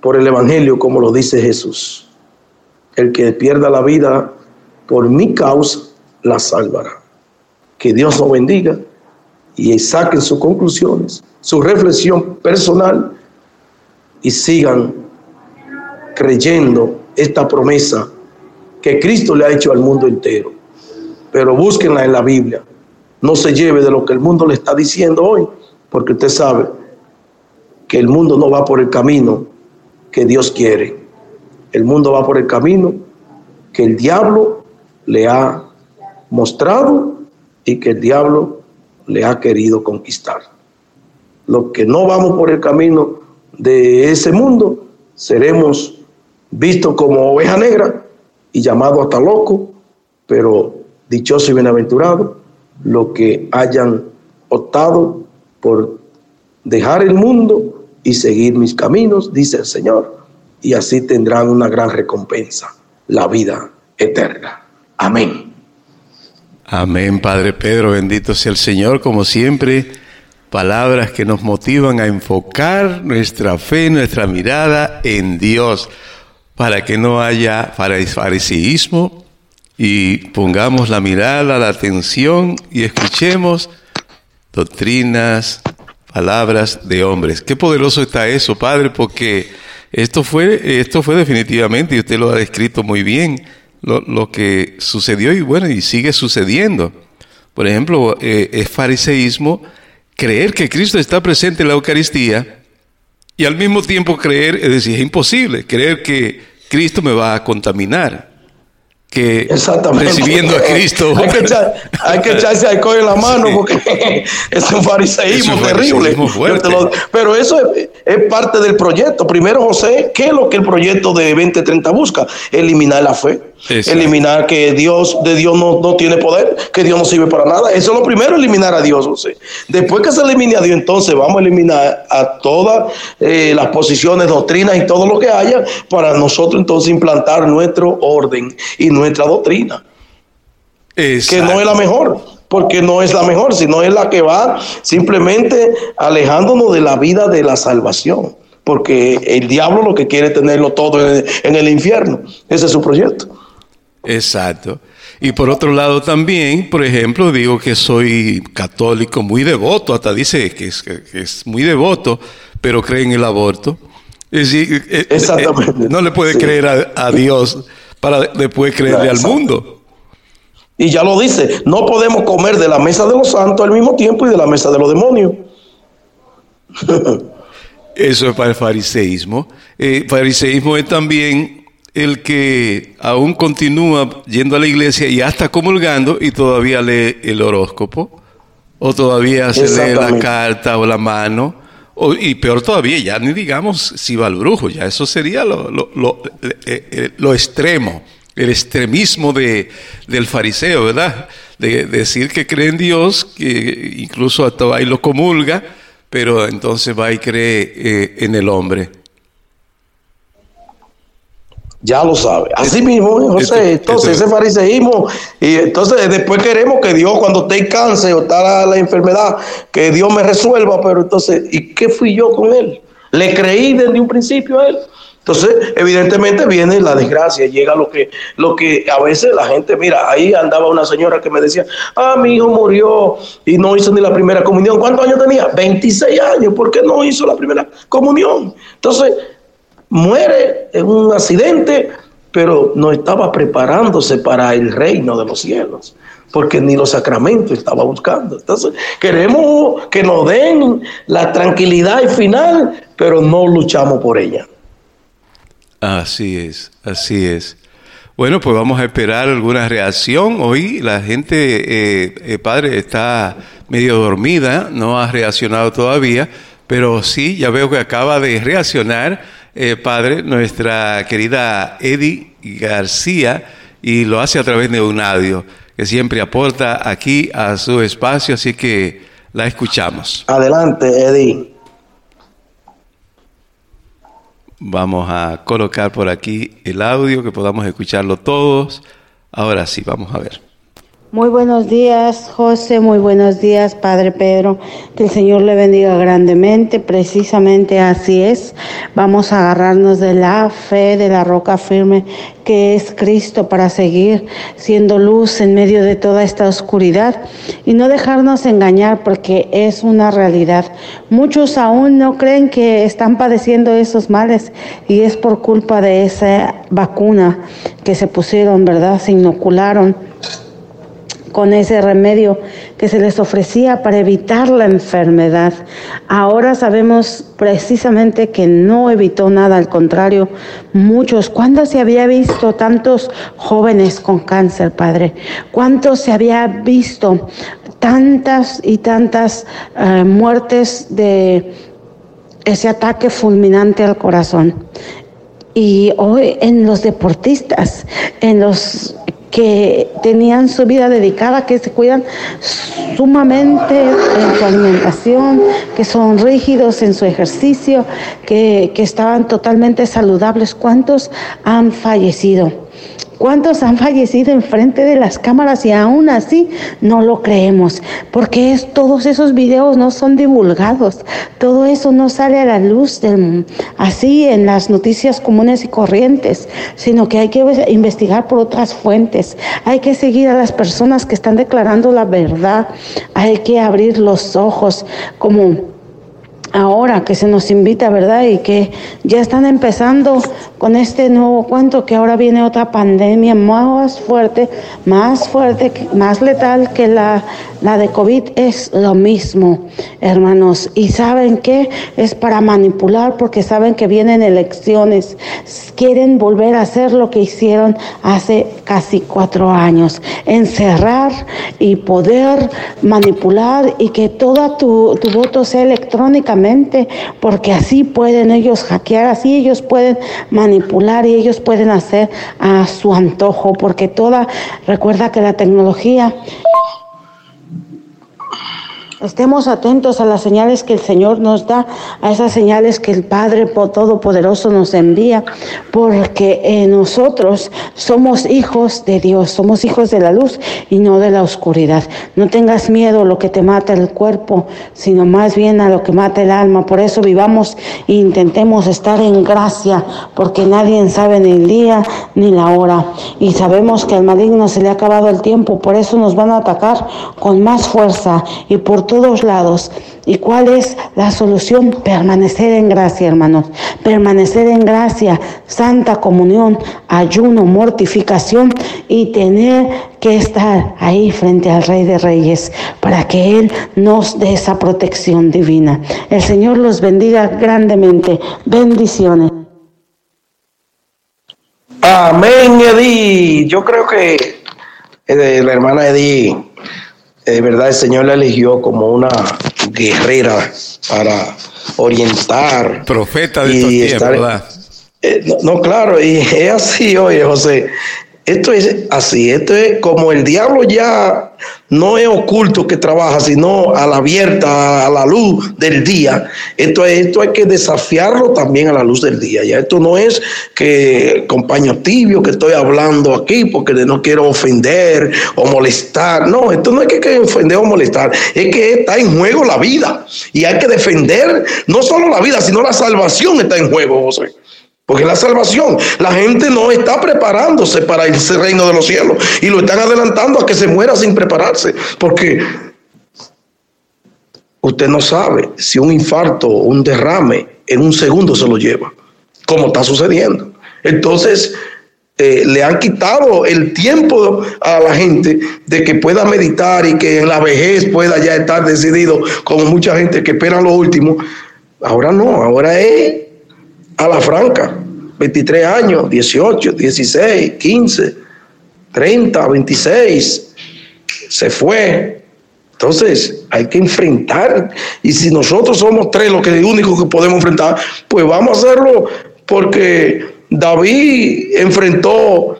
por el Evangelio, como lo dice Jesús. El que pierda la vida por mi causa, la salvará. Que Dios nos bendiga y saquen sus conclusiones, su reflexión personal y sigan creyendo esta promesa que Cristo le ha hecho al mundo entero. Pero búsquenla en la Biblia. No se lleve de lo que el mundo le está diciendo hoy, porque usted sabe que el mundo no va por el camino que Dios quiere. El mundo va por el camino que el diablo le ha mostrado y que el diablo le ha querido conquistar. Los que no vamos por el camino de ese mundo, seremos vistos como oveja negra y llamados hasta loco, pero dichoso y bienaventurado los que hayan optado por dejar el mundo y seguir mis caminos, dice el Señor, y así tendrán una gran recompensa, la vida eterna. Amén. Amén, Padre Pedro, bendito sea el Señor, como siempre, palabras que nos motivan a enfocar nuestra fe, nuestra mirada en Dios, para que no haya fariseísmo y pongamos la mirada, la atención y escuchemos doctrinas, palabras de hombres. Qué poderoso está eso, Padre, porque esto fue, esto fue definitivamente, y usted lo ha descrito muy bien, lo, lo que sucedió y bueno, y sigue sucediendo. Por ejemplo, eh, es fariseísmo creer que Cristo está presente en la Eucaristía y al mismo tiempo creer, es decir, es imposible creer que Cristo me va a contaminar que recibiendo a Cristo. hay, que echar, hay, que echarse alcohol en la mano sí. porque <laughs> es un fariseísmo, es un terrible. Lo, pero eso es, es, parte del proyecto. Primero, José, ¿qué es lo que el proyecto de 2030 busca? Eliminar la fe. Exacto. Eliminar que Dios de Dios no, no, tiene poder, que Dios no sirve para nada. Eso es lo primero, eliminar a Dios, José. Después que se elimine a Dios, entonces vamos a eliminar a todas eh, las posiciones, doctrinas y todo lo que haya para nosotros entonces implantar nuestro orden y nuestra doctrina. Exacto. Que no es la mejor, porque no es la mejor, sino es la que va simplemente alejándonos de la vida de la salvación. Porque el diablo lo que quiere es tenerlo todo en el, en el infierno. Ese es su proyecto. Exacto. Y por otro lado también, por ejemplo, digo que soy católico muy devoto, hasta dice que es, que es muy devoto, pero cree en el aborto. Es decir, Exactamente. Eh, no le puede sí. creer a, a, Dios para después creerle Exacto. al mundo. Y ya lo dice, no podemos comer de la mesa de los santos al mismo tiempo y de la mesa de los demonios. <laughs> Eso es para el fariseísmo. Eh, fariseísmo es también el que aún continúa yendo a la iglesia y hasta comulgando y todavía lee el horóscopo, o todavía se lee la carta o la mano, o, y peor todavía, ya ni digamos si va al brujo, ya eso sería lo, lo, lo, eh, lo extremo, el extremismo de, del fariseo, ¿verdad? De, de, decir que cree en Dios, que incluso hasta va y lo comulga, pero entonces va y cree eh, en el hombre. Ya lo sabe. Así mismo, ¿eh, José. Entonces, ese fariseísmo. Y entonces, después queremos que Dios, cuando esté cáncer o está la, la, enfermedad, que Dios me resuelva. Pero entonces, ¿y qué fui yo con él? Le creí desde un principio a él. Entonces, evidentemente viene la desgracia, llega lo que, lo que a veces la gente, mira, ahí andaba una señora que me decía, ah, mi hijo murió y no hizo ni la primera comunión. ¿Cuántos años tenía? 26 años, ¿por qué no hizo la primera comunión? Entonces, muere en un accidente, pero no estaba preparándose para el reino de los cielos porque ni los sacramentos estaba buscando. Entonces, queremos que nos den la tranquilidad final, pero no luchamos por ella. Así es, así es. Bueno, pues vamos a esperar alguna reacción. Hoy la gente, eh, eh, padre, está medio dormida, no ha reaccionado todavía, pero sí, ya veo que acaba de reaccionar, eh, padre, nuestra querida Eddie García, y lo hace a través de un audio, que siempre aporta aquí a su espacio, así que la escuchamos. Adelante, Eddie. Vamos a colocar por aquí el audio, que podamos escucharlo todos. Ahora sí, vamos a ver. Muy buenos días, José. Muy buenos días, Padre Pedro. Que el Señor le bendiga grandemente. Precisamente así es. Vamos a agarrarnos de la fe, de la roca firme que es Cristo para seguir siendo luz en medio de toda esta oscuridad y no dejarnos engañar porque es una realidad. Muchos aún no creen que están padeciendo esos males y es por culpa de esa vacuna que se pusieron, ¿verdad? Se inocularon con ese remedio que se les ofrecía para evitar la enfermedad. Ahora sabemos precisamente que no evitó nada, al contrario, muchos. ¿Cuándo se había visto tantos jóvenes con cáncer, Padre? ¿Cuánto se había visto tantas y tantas eh, muertes de ese ataque fulminante al corazón? Y hoy en los deportistas, en los que tenían su vida dedicada, que se cuidan sumamente en su alimentación, que son rígidos en su ejercicio, que, que estaban totalmente saludables. ¿Cuántos han fallecido? ¿Cuántos han fallecido enfrente de las cámaras y aún así no lo creemos? Porque es, todos esos videos no son divulgados, todo eso no sale a la luz del, así en las noticias comunes y corrientes, sino que hay que investigar por otras fuentes, hay que seguir a las personas que están declarando la verdad, hay que abrir los ojos como ahora que se nos invita, ¿verdad? Y que ya están empezando con este nuevo cuento, que ahora viene otra pandemia más fuerte, más fuerte, más letal que la, la de COVID, es lo mismo, hermanos. Y saben que es para manipular porque saben que vienen elecciones. Quieren volver a hacer lo que hicieron hace casi cuatro años, encerrar y poder manipular y que toda tu, tu voto sea porque así pueden ellos hackear, así ellos pueden manipular y ellos pueden hacer a su antojo, porque toda, recuerda que la tecnología Estemos atentos a las señales que el Señor nos da, a esas señales que el Padre Todopoderoso nos envía, porque eh, nosotros somos hijos de Dios, somos hijos de la luz y no de la oscuridad. No tengas miedo a lo que te mata el cuerpo, sino más bien a lo que mata el alma. Por eso vivamos e intentemos estar en gracia, porque nadie sabe ni el día ni la hora. Y sabemos que al maligno se le ha acabado el tiempo, por eso nos van a atacar con más fuerza y por todos lados. ¿Y cuál es la solución? Permanecer en gracia, hermanos. Permanecer en gracia, santa comunión, ayuno, mortificación y tener que estar ahí frente al Rey de Reyes para que Él nos dé esa protección divina. El Señor los bendiga grandemente. Bendiciones. Amén, Edith. Yo creo que eh, la hermana Edith de verdad el Señor la eligió como una guerrera para orientar. Profeta de estos tiempos, ¿verdad? Eh, no, no, claro, y es así, oye, José. Esto es así, esto es como el diablo ya no es oculto que trabaja, sino a la abierta, a la luz del día. Esto, es, esto hay que desafiarlo también a la luz del día. Ya esto no es que compañero tibio que estoy hablando aquí porque no quiero ofender o molestar. No, esto no es que que ofender o molestar, es que está en juego la vida y hay que defender no solo la vida, sino la salvación está en juego, José. Porque la salvación, la gente no está preparándose para el reino de los cielos y lo están adelantando a que se muera sin prepararse. Porque usted no sabe si un infarto o un derrame en un segundo se lo lleva, como está sucediendo. Entonces, eh, le han quitado el tiempo a la gente de que pueda meditar y que en la vejez pueda ya estar decidido, como mucha gente que espera lo último. Ahora no, ahora es a la franca. 23 años, 18, 16, 15, 30, 26. Se fue. Entonces hay que enfrentar. Y si nosotros somos tres los que únicos que podemos enfrentar, pues vamos a hacerlo porque David enfrentó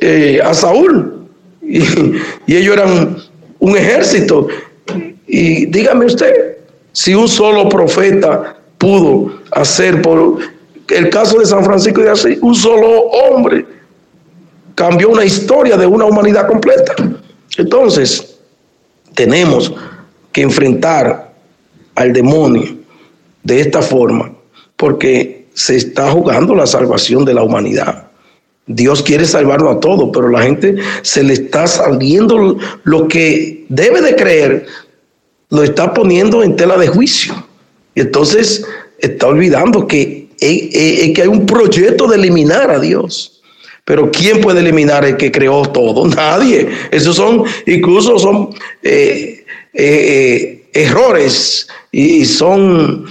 eh, a Saúl y ellos eran un ejército. Y dígame usted, si un solo profeta pudo hacer por el caso de San Francisco de Asís, un solo hombre cambió una historia de una humanidad completa. Entonces, tenemos que enfrentar al demonio de esta forma, porque se está jugando la salvación de la humanidad. Dios quiere salvarnos a todos, pero la gente se le está saliendo lo que debe de creer, lo está poniendo en tela de juicio. Y entonces está olvidando que es que hay un proyecto de eliminar a Dios. Pero ¿quién puede eliminar el que creó todo? <laughs> Nadie. Esos son, incluso son eh, eh, errores y son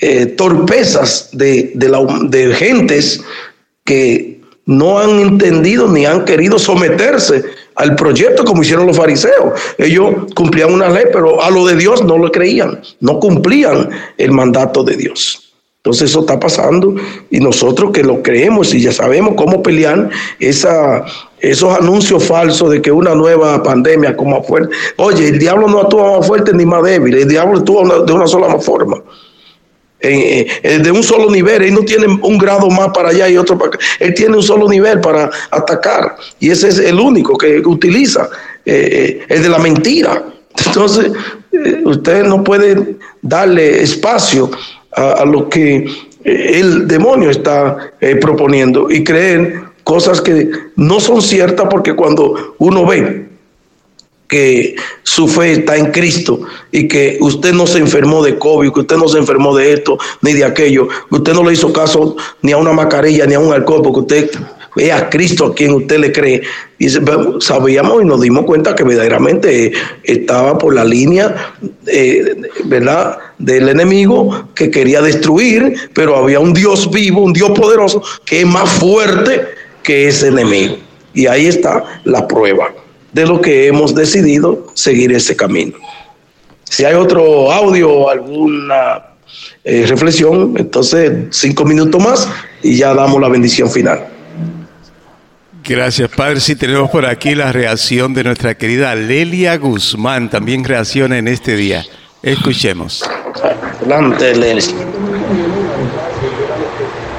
eh, torpezas de, de, la, de gentes que no han entendido ni han querido someterse al proyecto como hicieron los fariseos. Ellos cumplían una ley, pero a lo de Dios no lo creían, no cumplían el mandato de Dios. Entonces eso está pasando y nosotros que lo creemos y ya sabemos cómo pelear esa, esos anuncios falsos de que una nueva pandemia como fuerte. Oye, el diablo no actúa más fuerte ni más débil, el diablo actúa de una sola forma. de un solo nivel, él no tiene un grado más para allá y otro para acá, él tiene un solo nivel para atacar y ese es el único que utiliza, eh, eh, el de la mentira. <laughs> Entonces, eh, usted no puede darle espacio a, lo que el demonio está eh, proponiendo. Y creen cosas que no son ciertas porque cuando uno ve que su fe está en Cristo y que usted no se enfermó de COVID, que usted no se enfermó de esto ni de aquello, que usted no le hizo caso ni a una mascarilla ni a un alcohol, porque usted es a Cristo a quien usted le cree. Y sabíamos y nos dimos cuenta que verdaderamente estaba por la línea, eh, ¿verdad?, del enemigo que quería destruir, pero había un Dios vivo, un Dios poderoso, que es más fuerte que ese enemigo. Y ahí está la prueba de lo que hemos decidido seguir ese camino. Si hay otro audio alguna eh, reflexión, entonces cinco minutos más y ya damos la bendición final. Gracias, Padre. Sí, tenemos por aquí la reacción de nuestra querida Lelia Guzmán. También reacciona en este día. Escuchemos. Adelante, Lelia.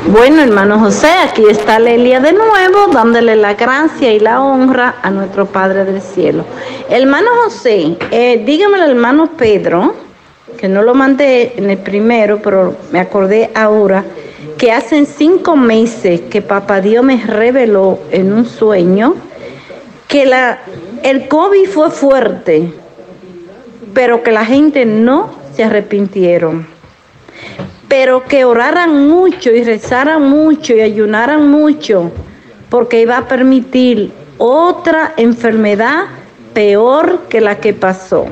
Bueno, hermano José, aquí está Lelia de nuevo, dándole la gracia y la honra a nuestro Padre del Cielo. Hermano José, eh, dígame al hermano Pedro, que no lo mandé en el primero, pero me acordé ahora que hace cinco meses que Papá Dios me reveló en un sueño que la, el COVID fue fuerte, pero que la gente no se arrepintieron. Pero que oraran mucho y rezaran mucho y ayunaran mucho, porque iba a permitir otra enfermedad peor que la que pasó.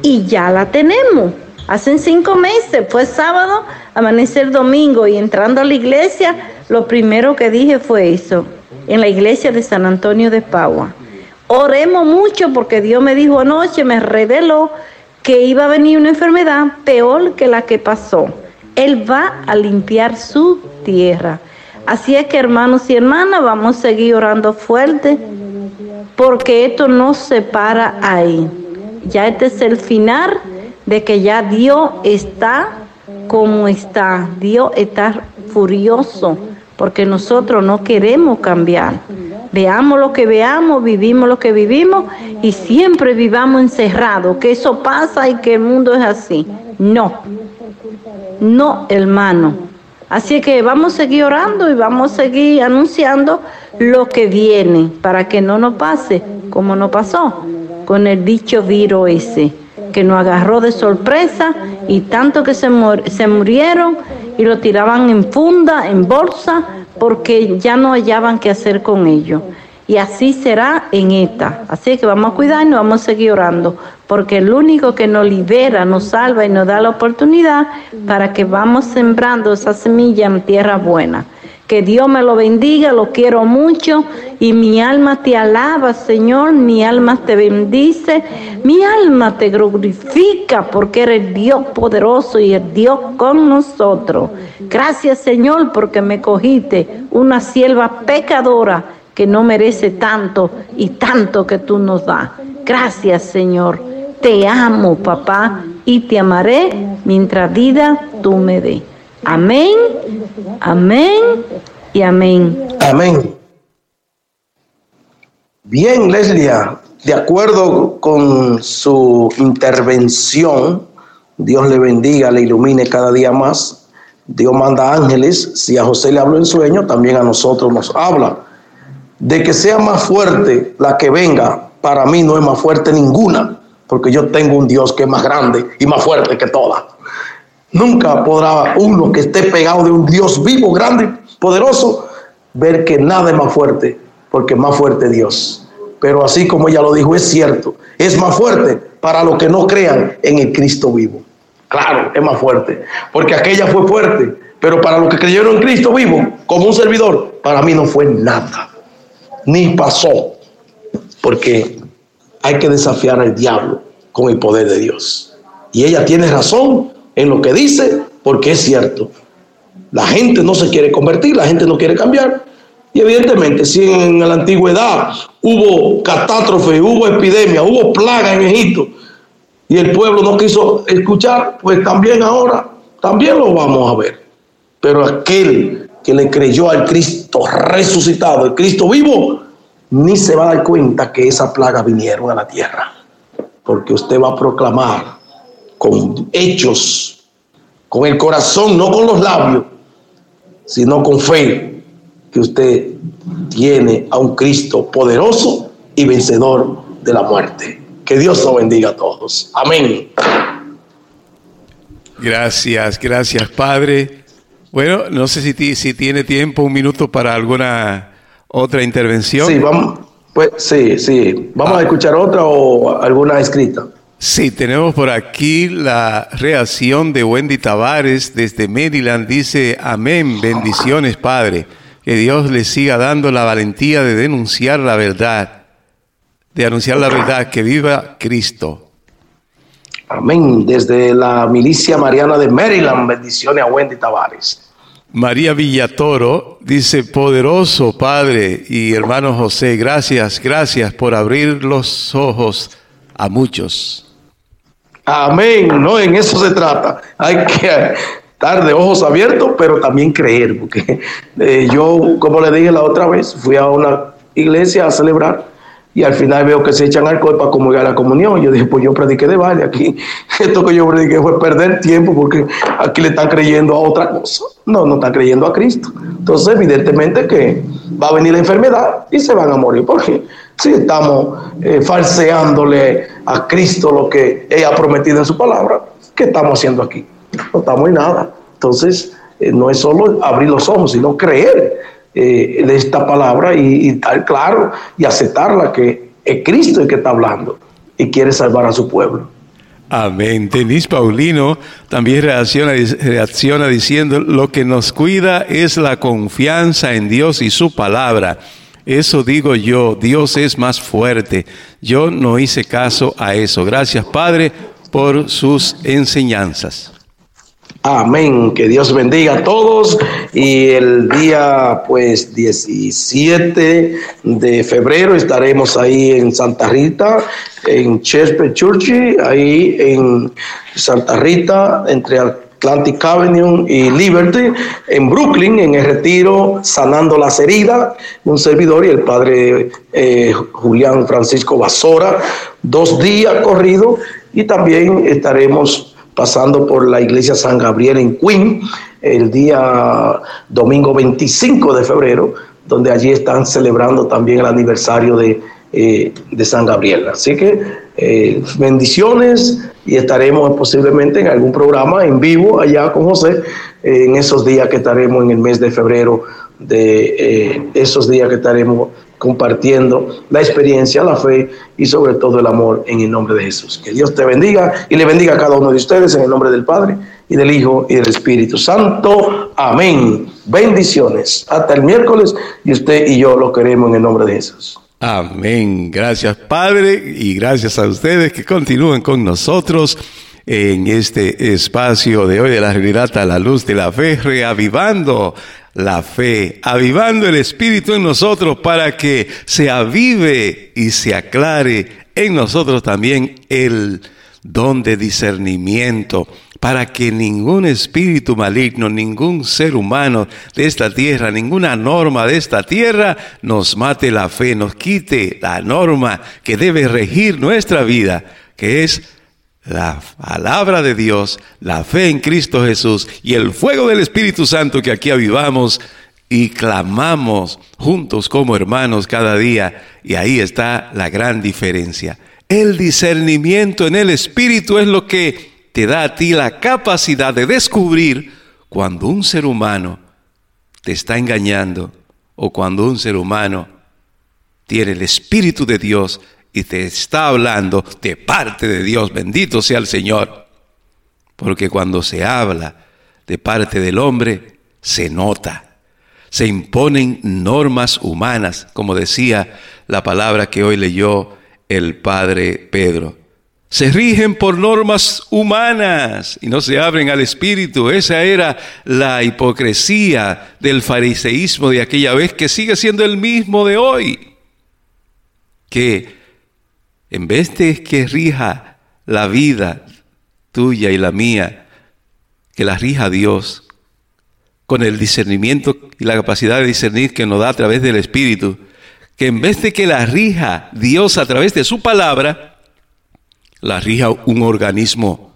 Y ya la tenemos. Hace cinco meses, fue sábado, amanecer domingo y entrando a la iglesia, lo primero que dije fue eso, en la iglesia de San Antonio de Pagua. Oremos mucho porque Dios me dijo anoche, me reveló que iba a venir una enfermedad peor que la que pasó. Él va a limpiar su tierra. Así es que hermanos y hermanas, vamos a seguir orando fuerte porque esto no se para ahí. Ya este es el final de que ya Dios está como está. Dios está furioso porque nosotros no queremos cambiar. Veamos lo que veamos, vivimos lo que vivimos y siempre vivamos encerrados, que eso pasa y que el mundo es así. No, no, hermano. Así que vamos a seguir orando y vamos a seguir anunciando lo que viene para que no nos pase como nos pasó con el dicho virus ese, que nos agarró de sorpresa y tanto que se, se murieron y lo tiraban en funda, en bolsa, porque ya no hallaban qué hacer con ellos. Y así será en esta. Así que vamos a cuidarnos, vamos a seguir orando, porque el único que nos libera, nos salva y nos da la oportunidad para que vamos sembrando esa semilla en tierra buena. Que Dios me lo bendiga, lo quiero mucho y mi alma te alaba, Señor, mi alma te bendice, mi alma te glorifica porque eres Dios poderoso y el Dios con nosotros. Gracias, Señor, porque me cogiste una sierva pecadora que no merece tanto y tanto que tú nos das. Gracias, Señor. Te amo, papá, y te amaré mientras vida tú me des. Amén, amén y amén. Amén. Bien, Leslia, de acuerdo con su intervención, Dios le bendiga, le ilumine cada día más. Dios manda ángeles. Si a José le habló en sueño, también a nosotros nos habla. De que sea más fuerte la que venga, para mí no es más fuerte ninguna, porque yo tengo un Dios que es más grande y más fuerte que todas. Nunca podrá uno que esté pegado de un Dios vivo, grande, poderoso, ver que nada es más fuerte, porque más fuerte Dios. Pero así como ella lo dijo, es cierto, es más fuerte para los que no crean en el Cristo vivo. Claro, es más fuerte, porque aquella fue fuerte, pero para los que creyeron en Cristo vivo, como un servidor, para mí no fue nada, ni pasó, porque hay que desafiar al diablo con el poder de Dios. Y ella tiene razón en lo que dice, porque es cierto. La gente no se quiere convertir, la gente no quiere cambiar. Y evidentemente, si en la antigüedad hubo catástrofe, hubo epidemia, hubo plaga en Egipto, y el pueblo no quiso escuchar, pues también ahora, también lo vamos a ver. Pero aquel que le creyó al Cristo resucitado, el Cristo vivo, ni se va a dar cuenta que esa plaga vinieron a la tierra. Porque usted va a proclamar con hechos, con el corazón, no con los labios, sino con fe, que usted tiene a un Cristo poderoso y vencedor de la muerte. Que Dios lo bendiga a todos. Amén. Gracias, gracias Padre. Bueno, no sé si, si tiene tiempo, un minuto para alguna otra intervención. Sí, vamos, pues sí, sí. Vamos Ah. a escuchar otra o alguna escrita. Sí, tenemos por aquí la reacción de Wendy Tavares desde Maryland. Dice, amén, bendiciones, Padre. Que Dios le siga dando la valentía de denunciar la verdad, de anunciar la verdad, que viva Cristo. Amén. Desde la milicia mariana de Maryland, bendiciones a Wendy Tavares. María Villatoro dice, poderoso Padre y hermano José, gracias, gracias por abrir los ojos a muchos. Amén. No, en eso se trata. Hay que estar de ojos abiertos, pero también creer. Porque eh, yo, como le dije la otra vez, fui a una iglesia a celebrar y al final veo que se echan alcohol para comulgar la comunión. Yo dije, pues yo prediqué de baile aquí. <laughs> Esto que yo prediqué fue perder tiempo porque aquí le están creyendo a otra cosa. No, no están creyendo a Cristo. Entonces, evidentemente que va a venir la enfermedad y se van a morir. Porque si estamos eh, falseándole a Cristo lo que ella ha prometido en su palabra, ¿qué estamos haciendo aquí? No estamos en nada. Entonces, eh, no es solo abrir los ojos, sino creer eh, de esta palabra y, y estar claro y aceptarla que es Cristo el que está hablando y quiere salvar a su pueblo. Amén. Denis Paulino también reacciona, reacciona diciendo, lo que nos cuida es la confianza en Dios y su palabra. Eso digo yo, Dios es más fuerte. Yo no hice caso a eso. Gracias, Padre, por sus enseñanzas. Amén. Que Dios bendiga a todos. Y el día, pues, 17 de febrero estaremos ahí en Santa Rita, en Chespe Church, ahí en Santa Rita, entre Atlantic Avenue y Liberty, en Brooklyn, en el retiro, sanando las heridas, un servidor y el padre eh, Julián Francisco Basora, dos días corridos, y también estaremos pasando por la iglesia San Gabriel en Queen el día domingo 25 de febrero, donde allí están celebrando también el aniversario de, eh, de San Gabriel. Así que eh, bendiciones y estaremos posiblemente en algún programa en vivo allá con José eh, en esos días que estaremos en el mes de febrero, de esos días que estaremos compartiendo la experiencia, la fe y sobre todo el amor en el nombre de Jesús. Que Dios te bendiga y le bendiga a cada uno de ustedes en el nombre del Padre y del Hijo y del Espíritu Santo. Amén. Bendiciones. Hasta el miércoles y usted y yo lo queremos en el nombre de Jesús. Amén. Gracias Padre y gracias a ustedes que continúen con nosotros en este espacio de hoy de la realidad a la luz de la fe, reavivando la fe, avivando el Espíritu en nosotros para que se avive y se aclare en nosotros también el don de discernimiento, para que ningún espíritu maligno, ningún ser humano de esta tierra, ninguna norma de esta tierra nos mate la fe, nos quite la norma que debe regir nuestra vida, que es la palabra de Dios, la fe en Cristo Jesús y el fuego del Espíritu Santo que aquí avivamos y clamamos juntos como hermanos cada día. Y ahí está la gran diferencia. El discernimiento en el Espíritu es lo que te da a ti la capacidad de descubrir cuando un ser humano te está engañando o cuando un ser humano tiene el Espíritu de Dios y te está hablando de parte de Dios. Bendito sea el Señor. Porque cuando se habla de parte del hombre, se nota. Se imponen normas humanas, como decía la palabra que hoy leyó el padre Pedro. Se rigen por normas humanas y no se abren al espíritu. Esa era la hipocresía del fariseísmo de aquella vez que sigue siendo el mismo de hoy. Que en vez de que rija la vida tuya y la mía, que la rija Dios, con el discernimiento y la capacidad de discernir que nos da a través del Espíritu, que en vez de que la rija Dios a través de su palabra, la rija un organismo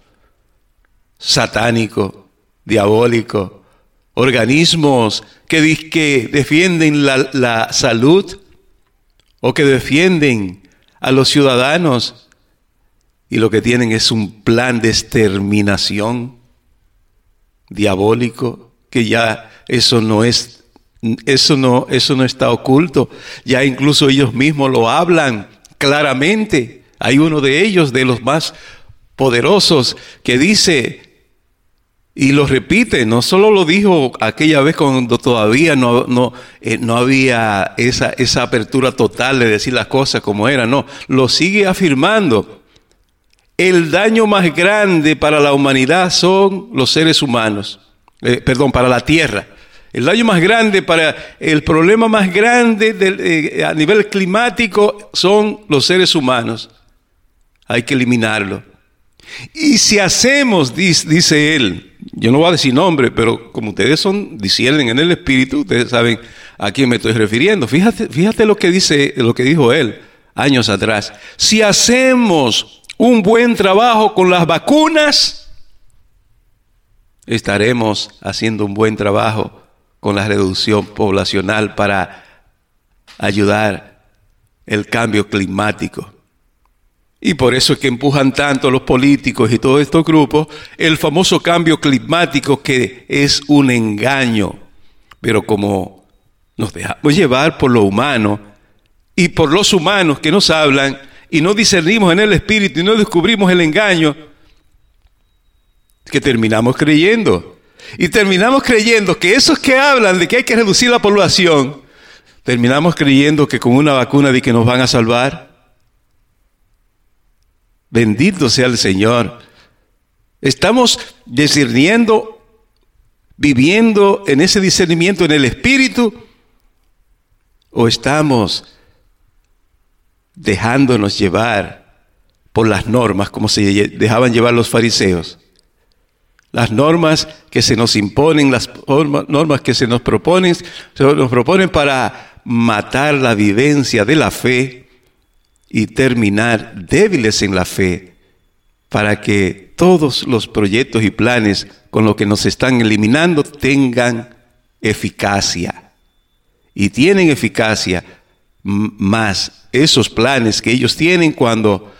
satánico, diabólico, organismos que, que defienden la, la salud o que defienden a los ciudadanos y lo que tienen es un plan de exterminación diabólico que ya eso no es eso no eso no está oculto. Ya incluso ellos mismos lo hablan claramente hay uno de ellos de los más poderosos que dice y lo repite, no solo lo dijo aquella vez cuando todavía no, no, eh, no había esa, esa apertura total de decir las cosas como eran, no, lo sigue afirmando. El daño más grande para la humanidad son los seres humanos, eh, perdón, para la tierra. El daño más grande para el problema más grande eh, a nivel climático son los seres humanos. Hay que eliminarlo. Y si hacemos, dice, él, yo no voy a decir nombre, pero como ustedes son, disciernen en el espíritu, ustedes saben a quién me estoy refiriendo. Fíjate, fíjate lo que dice, lo que dijo él años atrás. Si hacemos un buen trabajo con las vacunas, estaremos haciendo un buen trabajo con la reducción poblacional para ayudar el cambio climático. Y por eso es que empujan tanto los políticos y todos estos grupos el famoso cambio climático que es un engaño. Pero como nos dejamos llevar por lo humano y por los humanos que nos hablan y no discernimos en el espíritu y no descubrimos el engaño, que terminamos creyendo. Y terminamos creyendo que esos que hablan de que hay que reducir la población, terminamos creyendo que con una vacuna de que nos van a salvar. Bendito sea el Señor. Estamos discerniendo viviendo en ese discernimiento en el Espíritu? ¿O estamos dejándonos llevar por las normas como se dejaban llevar los fariseos? Las normas que se nos imponen, las normas que se nos proponen, se nos proponen para matar la vivencia de la fe y terminar débiles en la fe, para que todos los proyectos y planes con los que nos están eliminando tengan eficacia. Y tienen eficacia más esos planes que ellos tienen cuando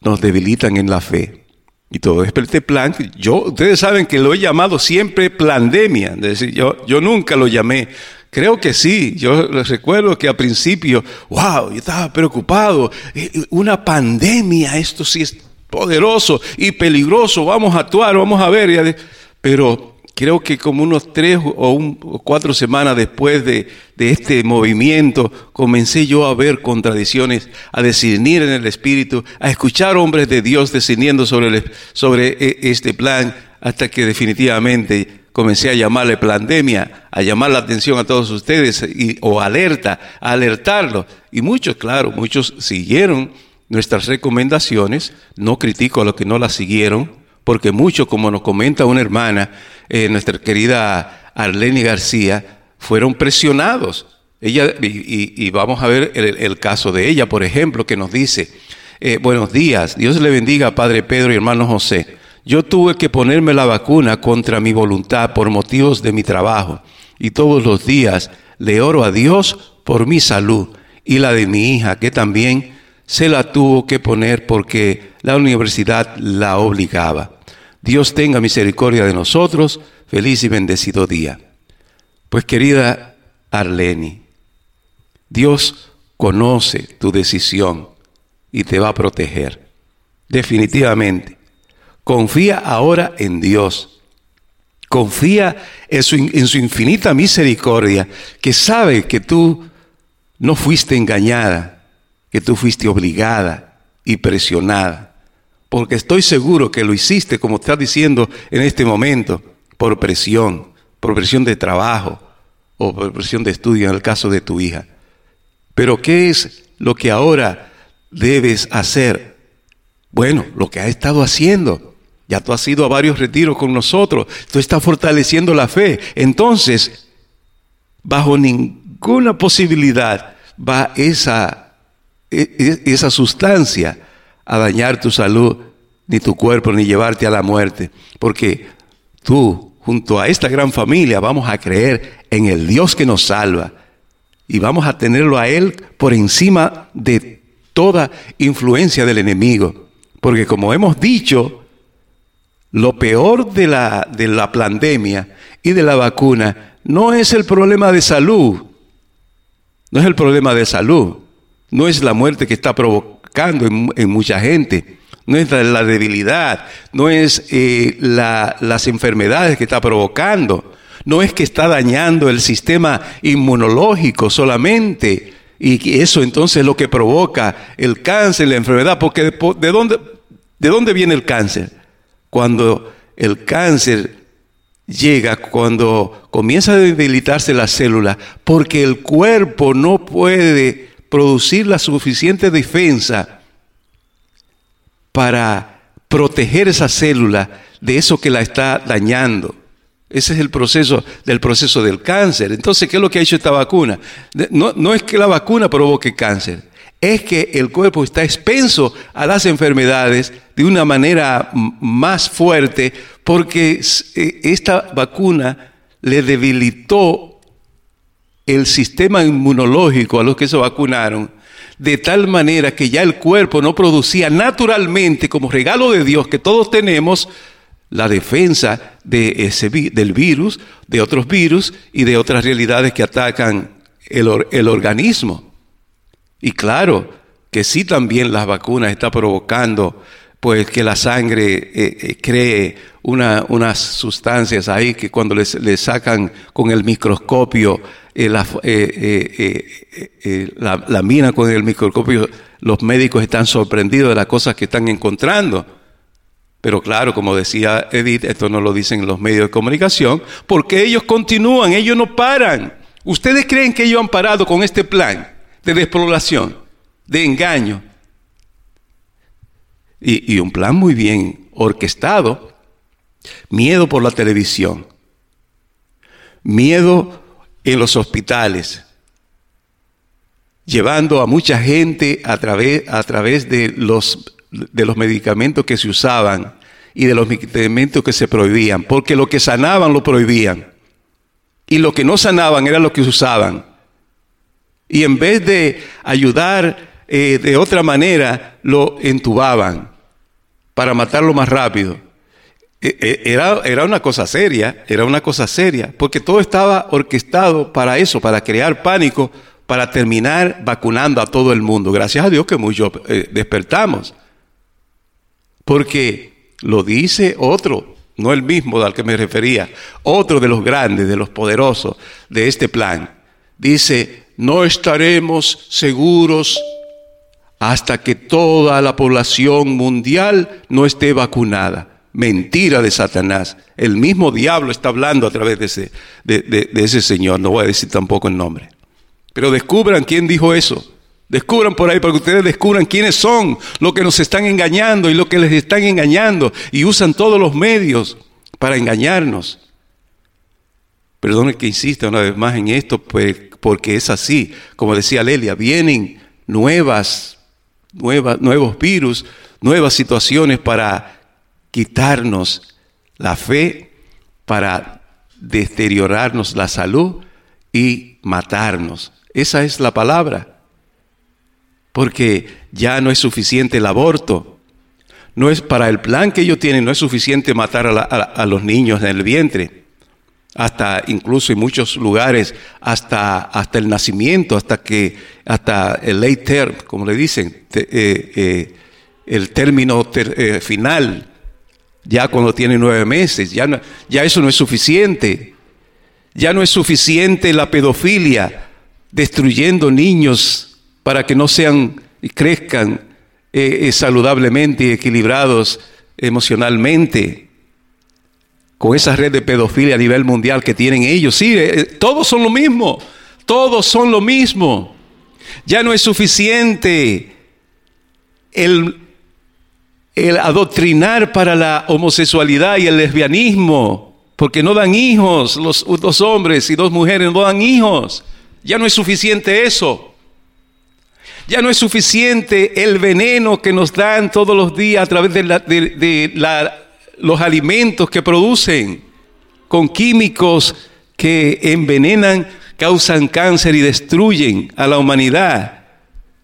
nos debilitan en la fe. Y todo este plan, yo, ustedes saben que lo he llamado siempre pandemia, es decir, yo, yo nunca lo llamé. Creo que sí, yo recuerdo que al principio, wow, yo estaba preocupado, eh, eh, una pandemia, esto sí es poderoso y peligroso, vamos a actuar, vamos a ver, pero creo que como unos tres o, cuatro semanas después de, este movimiento, comencé yo a ver contradicciones, a discernir en el Espíritu, a escuchar hombres de Dios discerniendo sobre, sobre e, este plan, hasta que definitivamente comencé a llamarle pandemia, a llamar la atención a todos ustedes, y, o alerta, a alertarlos. Y muchos, claro, muchos siguieron nuestras recomendaciones, no critico a los que no las siguieron, porque muchos, como nos comenta una hermana, eh, nuestra querida Arlene García, fueron presionados. Ella, y, vamos a ver el, caso de ella, por ejemplo, que nos dice, eh, buenos días, Dios le bendiga, Padre Pedro y hermano José. Yo tuve que ponerme la vacuna contra mi voluntad por motivos de mi trabajo y todos los días le oro a Dios por mi salud y la de mi hija, que también se la tuvo que poner porque la universidad la obligaba. Dios tenga misericordia de nosotros. Feliz y bendecido día. Pues querida Arleni, Dios conoce tu decisión y te va a proteger. Definitivamente. Confía ahora en Dios. Confía en su, infinita misericordia, que sabe que tú no fuiste engañada, que tú fuiste obligada y presionada porque estoy seguro que lo hiciste, como estás diciendo en este momento, por presión, por presión de trabajo o por presión de estudio en el caso de tu hija. Pero ¿qué es lo que ahora debes hacer? Bueno, lo que has estado haciendo. Ya tú has ido a varios retiros con nosotros, tú estás fortaleciendo la fe. Entonces, bajo ninguna posibilidad va esa, e, e, esa sustancia a dañar tu salud, ni tu cuerpo, ni llevarte a la muerte. Porque tú, junto a esta gran familia, vamos a creer en el Dios que nos salva. Y vamos a tenerlo a Él por encima de toda influencia del enemigo. Porque como hemos dicho, lo peor de la, de la pandemia y de la vacuna no es el problema de salud. No es el problema de salud. No es la muerte que está provocando en, mucha gente. No es la debilidad, no es eh, las enfermedades que está provocando, no es que está dañando el sistema inmunológico solamente, y eso entonces es lo que provoca el cáncer, la enfermedad, porque ¿de dónde, de dónde viene el cáncer? Cuando el cáncer llega, cuando comienza a debilitarse la célula, porque el cuerpo no puede producir la suficiente defensa para proteger esa célula de eso que la está dañando. Ese es el proceso del proceso del cáncer. Entonces, ¿qué es lo que ha hecho esta vacuna? No, no es que la vacuna provoque cáncer, es que el cuerpo está expenso a las enfermedades de una manera más fuerte porque eh, esta vacuna le debilitó el sistema inmunológico a los que se vacunaron, de tal manera que ya el cuerpo no producía naturalmente, como regalo de Dios que todos tenemos, la defensa de ese, del virus, de otros virus y de otras realidades que atacan el, el organismo. Y claro que sí también las vacunas están provocando pues que la sangre eh, eh, cree una, unas sustancias ahí que cuando le sacan con el microscopio eh, la, la, mina con el microscopio, los médicos están sorprendidos de las cosas que están encontrando. Pero claro, como decía Edith, esto no lo dicen los medios de comunicación, porque ellos continúan, ellos no paran. ¿Ustedes creen que ellos han parado con este plan de despoblación, de engaño? Y, y un plan muy bien orquestado. Miedo por la televisión. Miedo en los hospitales. Llevando a mucha gente a través, a través de, los, de los medicamentos que se usaban y de los medicamentos que se prohibían. Porque lo que sanaban lo prohibían. Y lo que no sanaban era lo que usaban. Y en vez de ayudar eh, de otra manera, lo entubaban para matarlo más rápido. E, e, Era, era una cosa seria, era una cosa seria, porque todo estaba orquestado para eso, para crear pánico, para terminar vacunando a todo el mundo. Gracias a Dios que muchos eh, despertamos. Porque lo dice otro, no el mismo al que me refería, otro de los grandes, de los poderosos de este plan. Dice, no estaremos seguros hasta que toda la población mundial no esté vacunada. Mentira de Satanás. El mismo diablo está hablando a través de ese, de, de- ese señor. No voy a decir tampoco el nombre. Pero descubran quién dijo eso. Descubran por ahí para que ustedes descubran quiénes son los que nos están engañando y los que les están engañando y usan todos los medios para engañarnos. Perdone que insista una vez más en esto, pues, porque es así. Como decía Lelia, vienen nuevas, nuevas, nuevos virus, nuevas situaciones para quitarnos la fe, para deteriorarnos la salud y matarnos. Esa es la palabra. Porque ya no es suficiente el aborto. No es para el plan que ellos tienen, no es suficiente matar a, los niños en el vientre. Hasta incluso en muchos lugares, hasta, hasta el nacimiento, hasta que, hasta el late term, como le dicen, eh, eh, el término eh, final, ya cuando tiene nueve meses, ya, ya eso no es suficiente. Ya no es suficiente la pedofilia, destruyendo niños para que no sean y crezcan saludablemente y equilibrados emocionalmente. Con esa red de pedofilia a nivel mundial que tienen ellos. Sí, eh, todos son lo mismo. Todos son lo mismo. Ya no es suficiente el adoctrinar para la homosexualidad y el lesbianismo, porque no dan hijos, los dos hombres y dos mujeres no dan hijos. Ya no es suficiente eso. Ya no es suficiente el veneno que nos dan todos los días a través de la- los alimentos que producen, con químicos que envenenan, causan cáncer y destruyen a la humanidad.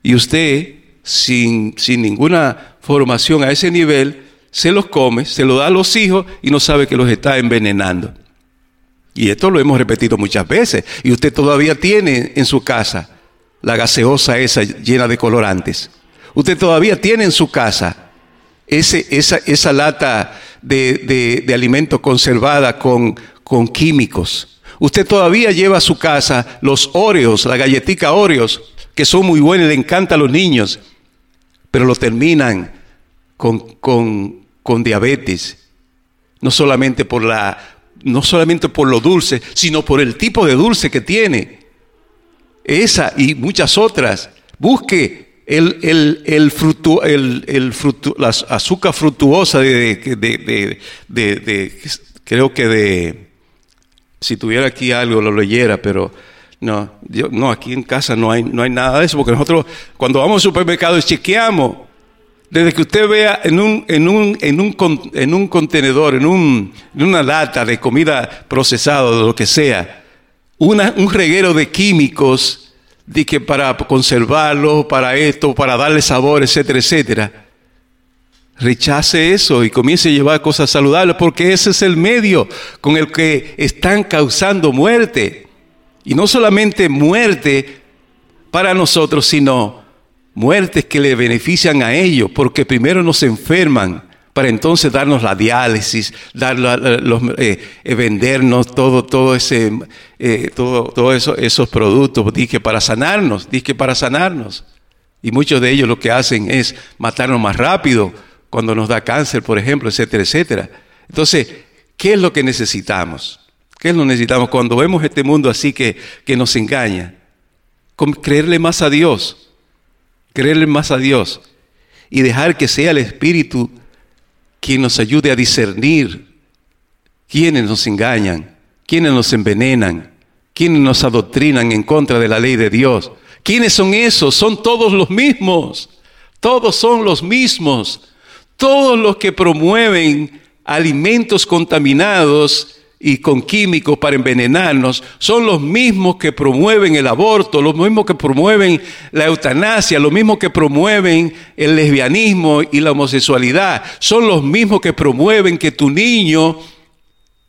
Y usted, sin, sin ninguna formación a ese nivel, se los come, se los da a los hijos y no sabe que los está envenenando. Y esto lo hemos repetido muchas veces. Y usted todavía tiene en su casa la gaseosa esa llena de colorantes. Usted todavía tiene en su casa ese, esa, esa lata de, de, de alimento conservada con, con químicos. Usted todavía lleva a su casa los Oreos, la galletica Oreos, que son muy buenas y le encantan a los niños, pero lo terminan con, con, con diabetes. No solamente por la, no solamente por lo dulce, sino por el tipo de dulce que tiene. Esa y muchas otras. Busque el, el, el frutu- el- frutu- la azúcar fructuosa de, de- de- creo que de, si tuviera aquí algo lo leyera, pero no, yo- no, aquí en casa no hay, no hay nada de eso, porque nosotros cuando vamos al supermercado chequeamos. Desde que usted vea en un, en un, en un, en un contenedor, en, un, en una lata de comida procesada de lo que sea, una- un reguero de químicos de que para conservarlo, para esto, para darle sabor, etcétera, etcétera. Rechace eso y comience a llevar cosas saludables porque ese es el medio con el que están causando muerte. Y no solamente muerte para nosotros, sino muertes que le benefician a ellos, porque primero nos enferman para entonces darnos la diálisis, dar los, eh, eh, vendernos todo, todo ese, eh, todo, todo eso, esos productos, dije para sanarnos, dije para sanarnos. Y muchos de ellos lo que hacen es matarnos más rápido, cuando nos da cáncer, por ejemplo, etcétera, etcétera. Entonces, ¿qué es lo que necesitamos? ¿Qué es lo que necesitamos cuando vemos este mundo así que, que nos engaña? Creerle más a Dios, creerle más a Dios y dejar que sea el Espíritu quien nos ayude a discernir quiénes nos engañan, quiénes nos envenenan, quiénes nos adoctrinan en contra de la ley de Dios. ¿Quiénes son esos? Son todos los mismos. Todos son los mismos. Todos los que promueven alimentos contaminados y con químicos para envenenarnos son los mismos que promueven el aborto, los mismos que promueven la eutanasia, los mismos que promueven el lesbianismo y la homosexualidad, son los mismos que promueven que tu niño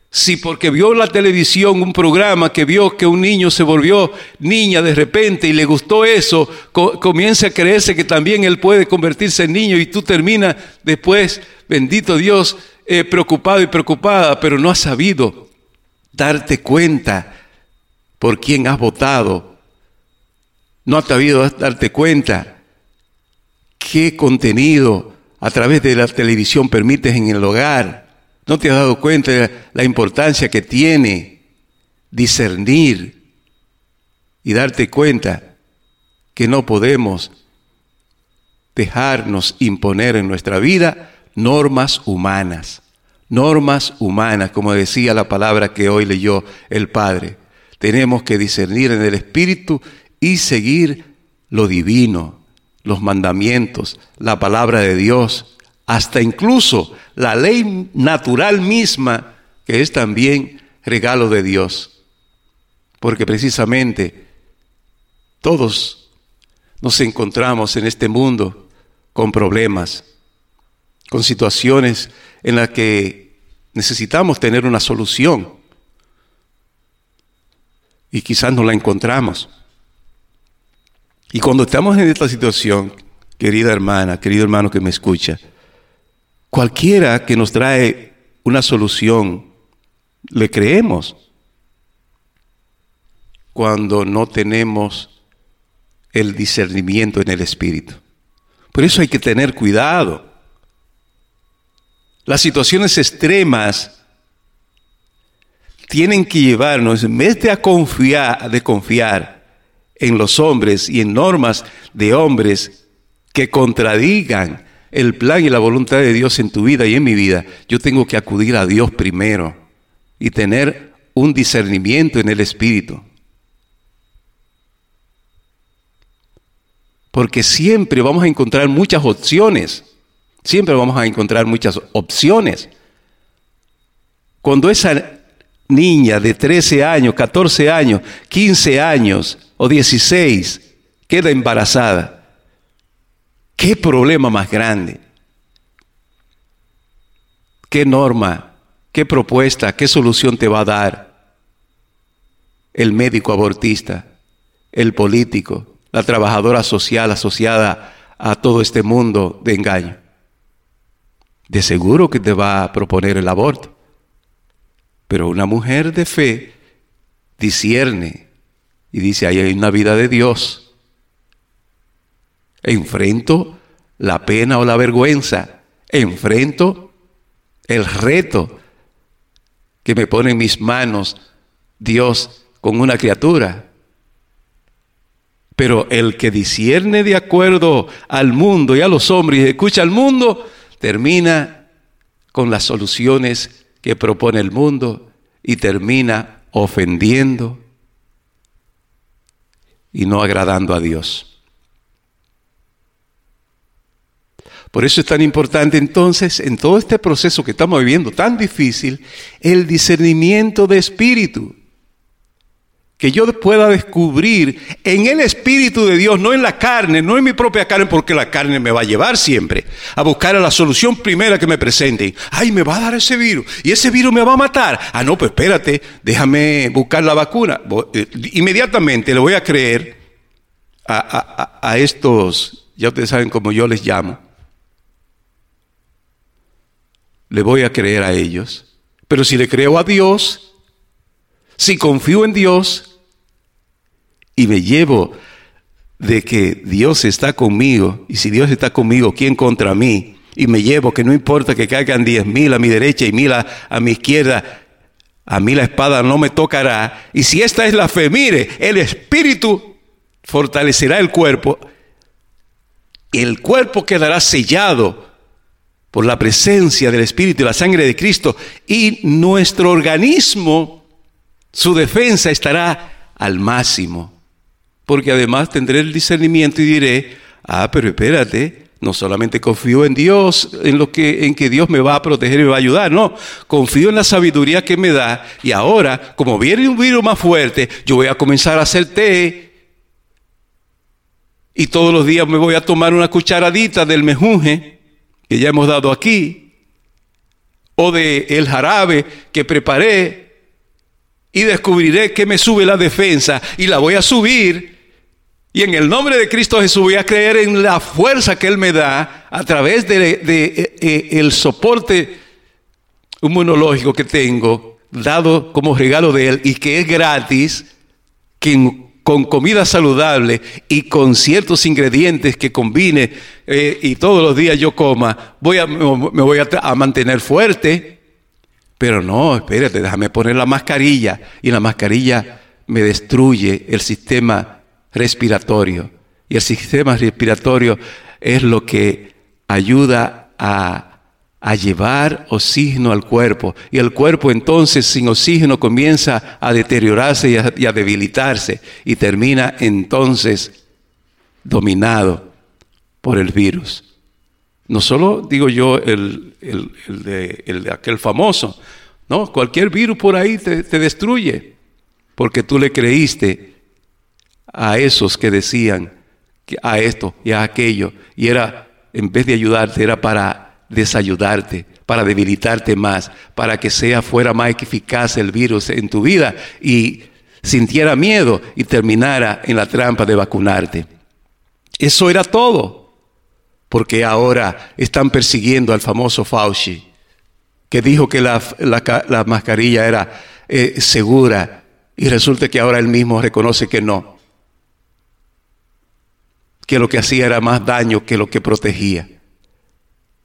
si porque vio en la televisión un programa que vio que un niño se volvió niña de repente y le gustó eso, co comienza a creerse que también él puede convertirse en niño y tú terminas después, bendito Dios, eh, preocupado y preocupada, pero no has sabido darte cuenta por quién has votado. No has sabido darte cuenta qué contenido a través de la televisión permites en el hogar ¿No te has dado cuenta de la importancia que tiene discernir y darte cuenta que no podemos dejarnos imponer en nuestra vida normas humanas? Normas humanas, como decía la palabra que hoy leyó el Padre. Tenemos que discernir en el Espíritu y seguir lo divino, los mandamientos, la palabra de Dios, hasta incluso la ley natural misma, que es también regalo de Dios. Porque precisamente todos nos encontramos en este mundo con problemas, con situaciones en las que necesitamos tener una solución y quizás no la encontramos. Y cuando estamos en esta situación, querida hermana, querido hermano que me escucha, Cualquiera que nos trae una solución, le creemos cuando no tenemos el discernimiento en el Espíritu. Por eso hay que tener cuidado. Las situaciones extremas tienen que llevarnos, en vez de a confiar, de confiar en los hombres y en normas de hombres que contradigan el plan y la voluntad de Dios en tu vida y en mi vida, yo tengo que acudir a Dios primero y tener un discernimiento en el Espíritu. Porque siempre vamos a encontrar muchas opciones, siempre vamos a encontrar muchas opciones. Cuando esa niña de 13 años, 14 años, 15 años o 16 queda embarazada, ¿Qué problema más grande? ¿Qué norma, qué propuesta, qué solución te va a dar el médico abortista, el político, la trabajadora social asociada a todo este mundo de engaño? De seguro que te va a proponer el aborto. Pero una mujer de fe discierne y dice, ahí hay una vida de Dios Enfrento la pena o la vergüenza. Enfrento el reto que me pone en mis manos Dios con una criatura. Pero el que discierne de acuerdo al mundo y a los hombres y escucha al mundo, termina con las soluciones que propone el mundo y termina ofendiendo y no agradando a Dios. Por eso es tan importante entonces, en todo este proceso que estamos viviendo tan difícil, el discernimiento de espíritu. Que yo pueda descubrir en el Espíritu de Dios, no en la carne, no en mi propia carne, porque la carne me va a llevar siempre a buscar a la solución primera que me presenten. Ay, me va a dar ese virus y ese virus me va a matar. Ah, no, pues espérate, déjame buscar la vacuna. Eh, inmediatamente le voy a creer a, a estos, ya ustedes saben cómo yo les llamo, le voy a creer a ellos. Pero si le creo a Dios, si confío en Dios y me llevo de que Dios está conmigo, y si Dios está conmigo, ¿quién contra mí? y me llevo, que no importa que caigan diez mil a mi derecha y mil a, a mi izquierda, a mí la espada no me tocará. Y si esta es la fe, mire, el espíritu fortalecerá el cuerpo, el cuerpo quedará sellado por la presencia del espíritu y la sangre de Cristo y nuestro organismo, su defensa estará al máximo. Porque además tendré el discernimiento y diré, ah, pero espérate, no solamente confío en Dios, en lo que en que Dios me va a proteger y me va a ayudar, no, confío en la sabiduría que me da y ahora, como viene un virus más fuerte, yo voy a comenzar a hacer té y todos los días me voy a tomar una cucharadita del mejunje que ya hemos dado aquí o de el jarabe que preparé y descubriré que me sube la defensa y la voy a subir y en el nombre de Cristo Jesús voy a creer en la fuerza que Él me da a través de, de, eh, eh, el soporte inmunológico que tengo, dado como regalo de Él y que es gratis, que con comida saludable y con ciertos ingredientes que combine eh, y todos los días yo coma, voy a, me voy a, a mantener fuerte. Pero no, espérate, déjame poner la mascarilla y la mascarilla me destruye el sistema respiratorio. Y el sistema respiratorio es lo que ayuda a, llevar oxígeno al cuerpo. Y el cuerpo entonces sin oxígeno comienza a deteriorarse y a, debilitarse y termina entonces dominado por el virus. No solo digo yo el, el, de, el, de, aquel famoso, no, cualquier virus por ahí te destruye porque tú le creíste a esos que decían a esto y a aquello. Y era, en vez de ayudarte, era para desayudarte, para debilitarte más, para que sea fuera más eficaz el virus en tu vida y sintiera miedo y terminara en la trampa de vacunarte. Eso era todo, porque ahora están persiguiendo al famoso Fauci, que dijo que la, la, la mascarilla era eh, segura y resulta que ahora él mismo reconoce que no que lo que hacía era más daño que lo que protegía.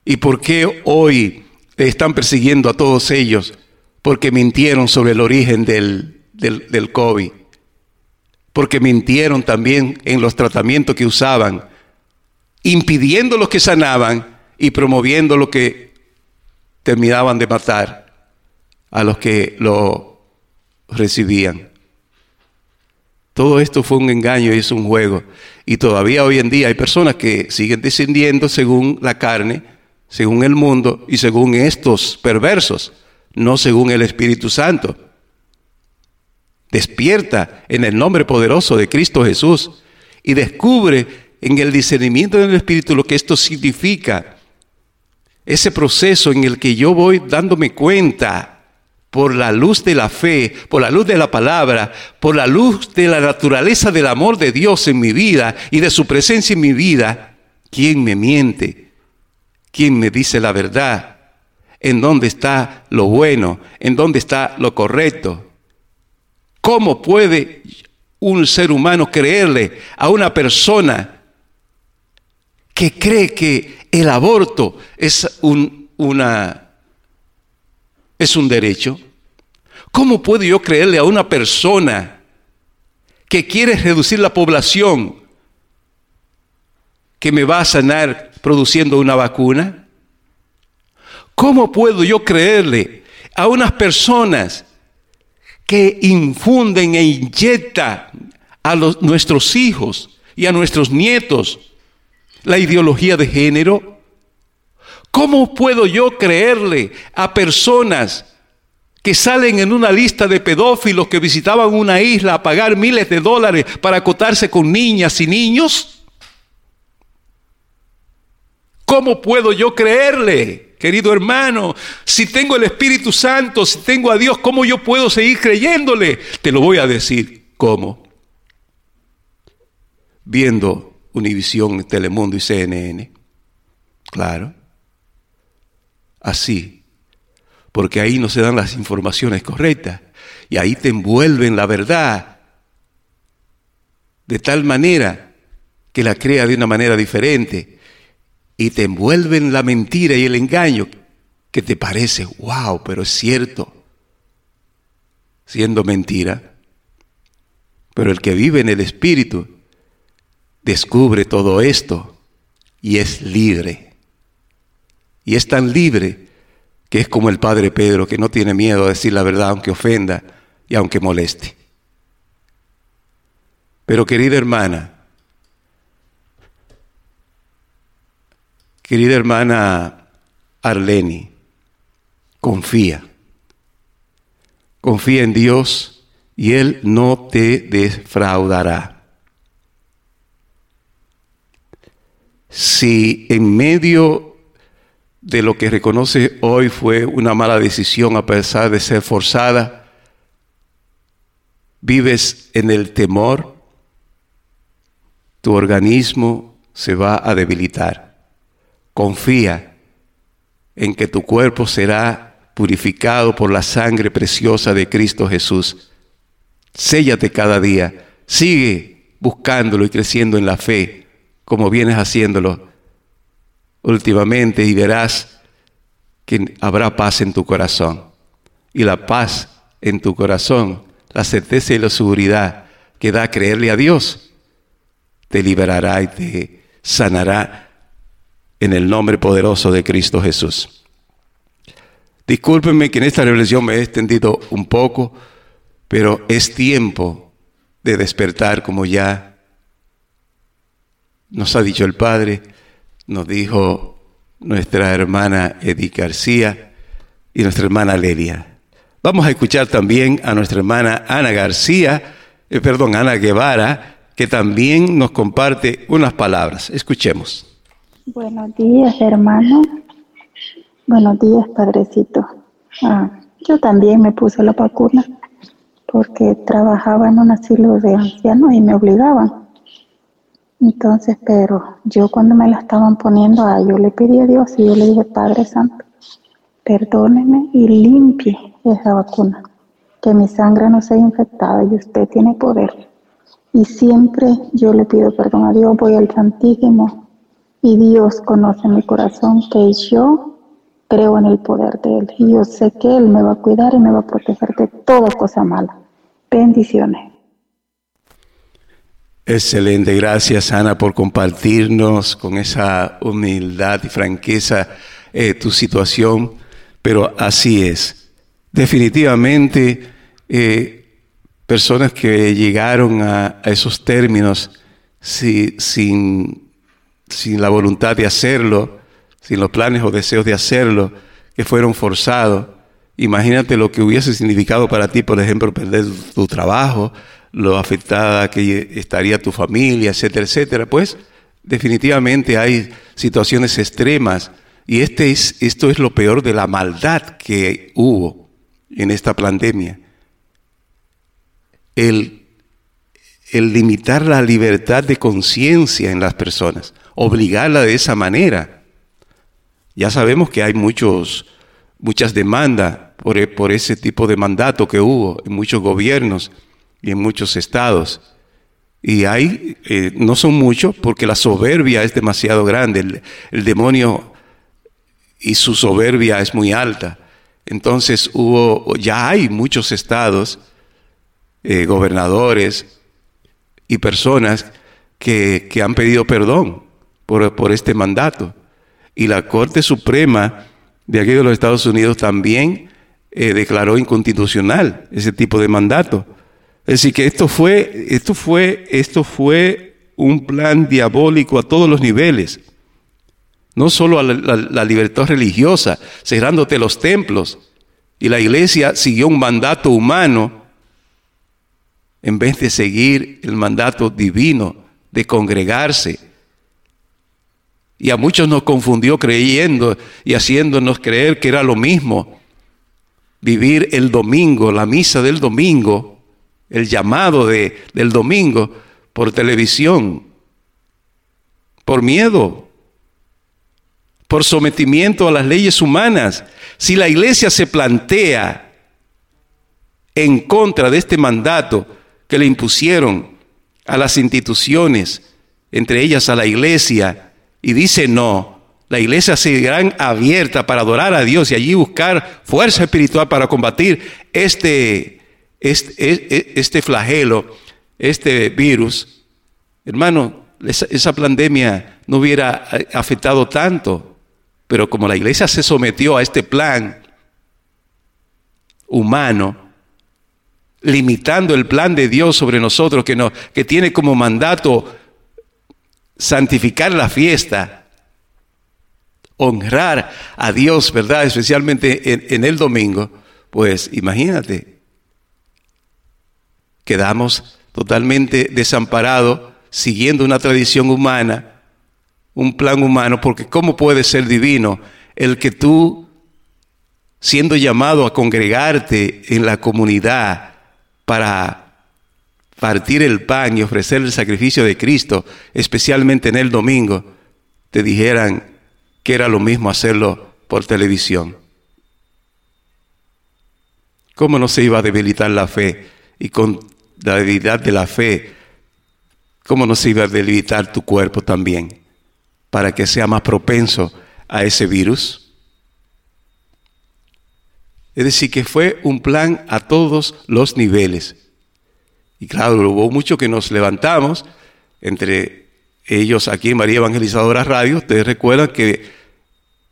¿Y por qué hoy están persiguiendo a todos ellos? Porque mintieron sobre el origen del, del, del COVID. Porque mintieron también en los tratamientos que usaban, impidiendo los que sanaban y promoviendo lo que terminaban de matar a los que lo recibían. Todo esto fue un engaño y es un juego. Y todavía hoy en día hay personas que siguen descendiendo según la carne, según el mundo y según estos perversos, no según el Espíritu Santo. Despierta en el nombre poderoso de Cristo Jesús y descubre en el discernimiento del Espíritu lo que esto significa. Ese proceso en el que yo voy dándome cuenta por la luz de la fe, por la luz de la palabra, por la luz de la naturaleza del amor de Dios en mi vida y de su presencia en mi vida, ¿quién me miente? ¿Quién me dice la verdad? ¿En dónde está lo bueno? ¿En dónde está lo correcto? ¿Cómo puede un ser humano creerle a una persona que cree que el aborto es un, una es un derecho. ¿Cómo puedo yo creerle a una persona que quiere reducir la población que me va a sanar produciendo una vacuna? ¿Cómo puedo yo creerle a unas personas que infunden e inyectan a nuestros hijos y a nuestros nietos la ideología de género? ¿Cómo puedo yo creerle a personas que salen en una lista de pedófilos que visitaban una isla a pagar miles de dólares para acotarse con niñas y niños? ¿Cómo puedo yo creerle, querido hermano? Si tengo el Espíritu Santo, si tengo a Dios, ¿cómo yo puedo seguir creyéndole? Te lo voy a decir. ¿Cómo? Viendo Univisión, Telemundo y CNN. Claro así, porque ahí no se dan las informaciones correctas y ahí te envuelven la verdad de tal manera que la crea de una manera diferente y te envuelven la mentira y el engaño que te parece, wow, pero es cierto, siendo mentira. Pero el que vive en el Espíritu descubre todo esto y es libre. Y es tan libre que es como el Padre Pedro, que no tiene miedo a decir la verdad aunque ofenda y aunque moleste. Pero querida hermana, querida hermana Arleni, confía. Confía en Dios y Él no te defraudará. Si en medio de lo que reconoce hoy fue una mala decisión a pesar de ser forzada, vives en el temor, tu organismo se va a debilitar. Confía en que tu cuerpo será purificado por la sangre preciosa de Cristo Jesús. Séllate cada día, sigue buscándolo y creciendo en la fe, como vienes haciéndolo últimamente, y verás que habrá paz en tu corazón. Y la paz en tu corazón, la certeza y la seguridad que da creerle a Dios, te liberará y te sanará en el nombre poderoso de Cristo Jesús. Discúlpenme que en esta revelación me he extendido un poco, pero es tiempo de despertar como ya nos ha dicho el Padre, nos dijo nuestra hermana Edith García y nuestra hermana Lelia. Vamos a escuchar también a nuestra hermana Ana García, eh, perdón, Ana Guevara, que también nos comparte unas palabras. Escuchemos. Buenos días, hermano. Buenos días, padrecito. Ah, yo también me puse la vacuna porque trabajaba en un asilo de ancianos y me obligaban. Entonces, pero yo cuando me la estaban poniendo, ah, yo le pedí a Dios y yo le dije, Padre Santo, perdóneme y limpie esa vacuna, que mi sangre no sea infectada y usted tiene poder. Y siempre yo le pido perdón a Dios, voy al Santísimo y Dios conoce mi corazón que yo creo en el poder de Él y yo sé que Él me va a cuidar y me va a proteger de toda cosa mala. Bendiciones. Excelente, gracias Ana por compartirnos con esa humildad y franqueza eh, tu situación, pero así es. Definitivamente, eh, personas que llegaron a, esos términos si, sin, sin la voluntad de hacerlo, sin los planes o deseos de hacerlo, que fueron forzados, imagínate lo que hubiese significado para ti, por ejemplo, perder tu trabajo, lo afectada que estaría tu familia, etcétera, etcétera, pues definitivamente hay situaciones extremas y este es, esto es lo peor de la maldad que hubo en esta pandemia. El, el limitar la libertad de conciencia en las personas, obligarla de esa manera. Ya sabemos que hay muchos, muchas demandas por, por ese tipo de mandato que hubo en muchos gobiernos y en muchos estados. Y hay, eh, no son muchos porque la soberbia es demasiado grande, el, demonio y su soberbia es muy alta. Entonces hubo, ya hay muchos estados, eh, gobernadores y personas que, que, han pedido perdón por, por este mandato. Y la Corte Suprema de aquí de los Estados Unidos también eh, declaró inconstitucional ese tipo de mandato. Decir, que esto fue, esto fue, esto fue un plan diabólico a todos los niveles. No solo a la libertad religiosa, cerrándote los templos. Y la iglesia siguió un mandato humano en vez de seguir el mandato divino de congregarse. Y a muchos nos confundió creyendo y haciéndonos creer que era lo mismo vivir el domingo, la misa del domingo, el llamado de, del domingo por televisión, por miedo, por sometimiento a las leyes humanas. Si la iglesia se plantea en contra de este mandato que le impusieron a las instituciones, entre ellas a la iglesia, y dice no, la iglesia seguirá abierta para adorar a Dios y allí buscar fuerza espiritual para combatir este, este, este flagelo, este virus. Hermano, esa, pandemia no hubiera afectado tanto, pero como la iglesia se sometió a este plan humano, limitando el plan de Dios sobre nosotros, que, que tiene como mandato santificar la fiesta, honrar a Dios, ¿verdad? Especialmente en, en el domingo, pues imagínate, quedamos totalmente desamparados siguiendo una tradición humana, un plan humano, porque ¿cómo puede ser divino el que tú, siendo llamado a congregarte en la comunidad para partir el pan y ofrecer el sacrificio de Cristo, especialmente en el domingo, te dijeran que era lo mismo hacerlo por televisión? ¿Cómo no se iba a debilitar la fe? Y con la debilidad de la fe, ¿cómo no se iba a debilitar tu cuerpo también para que sea más propenso a ese virus? Es decir, que fue un plan a todos los niveles. Y claro, hubo mucho que nos levantamos, entre ellos aquí en María Evangelizadora Radio, ustedes recuerdan que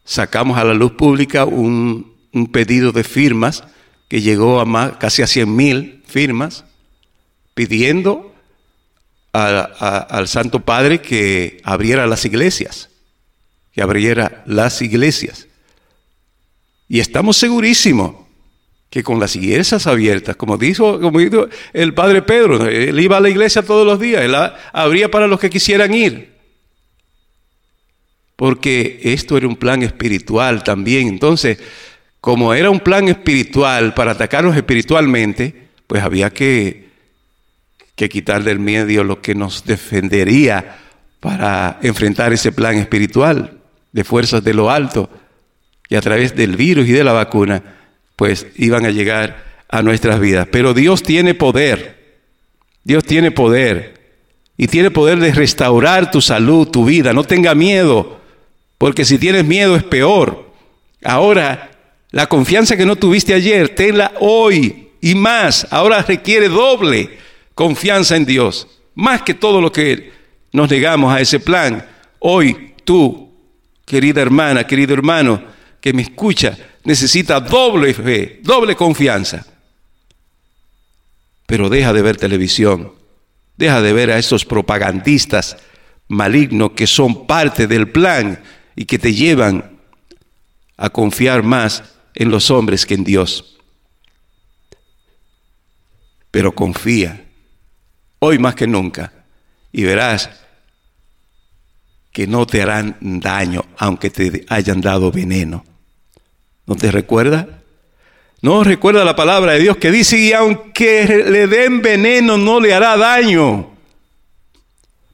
sacamos a la luz pública un, un pedido de firmas que llegó a más, casi a 100 mil firmas, pidiendo al Santo Padre que abriera las iglesias, que abriera las iglesias. Y estamos segurísimos que con las iglesias abiertas, como dijo, como dijo el Padre Pedro, él iba a la iglesia todos los días, él abría para los que quisieran ir. Porque esto era un plan espiritual también. Entonces, como era un plan espiritual para atacarnos espiritualmente, pues había que, que quitar del medio lo que nos defendería para enfrentar ese plan espiritual de fuerzas de lo alto. Y a través del virus y de la vacuna, pues iban a llegar a nuestras vidas. Pero Dios tiene poder. Dios tiene poder. Y tiene poder de restaurar tu salud, tu vida. No tenga miedo, porque si tienes miedo es peor. Ahora, la confianza que no tuviste ayer, tenla hoy y más. Ahora requiere doble confianza en Dios. Más que todo lo que nos negamos a ese plan. Hoy tú, querida hermana, querido hermano, que me escucha, necesita doble fe, doble confianza. Pero deja de ver televisión, deja de ver a esos propagandistas malignos que son parte del plan y que te llevan a confiar más en los hombres que en Dios. Pero confía, hoy más que nunca, y verás que no te harán daño aunque te hayan dado veneno. ¿No te recuerda? No recuerda la palabra de Dios que dice, y aunque le den veneno no le hará daño.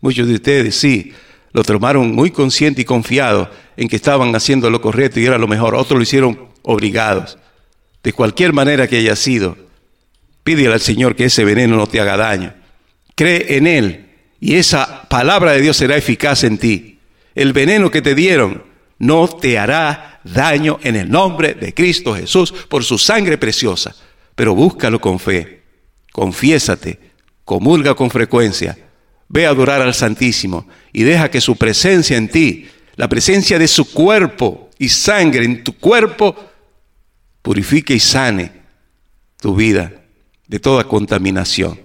Muchos de ustedes sí, lo tomaron muy consciente y confiado en que estaban haciendo lo correcto y era lo mejor. Otros lo hicieron obligados. De cualquier manera que haya sido, pídele al Señor que ese veneno no te haga daño. Cree en Él y esa palabra de Dios será eficaz en ti. El veneno que te dieron no te hará daño en el nombre de Cristo Jesús por su sangre preciosa. Pero búscalo con fe, confiésate, comulga con frecuencia, ve a adorar al Santísimo y deja que su presencia en ti, la presencia de su cuerpo y sangre en tu cuerpo, purifique y sane tu vida de toda contaminación.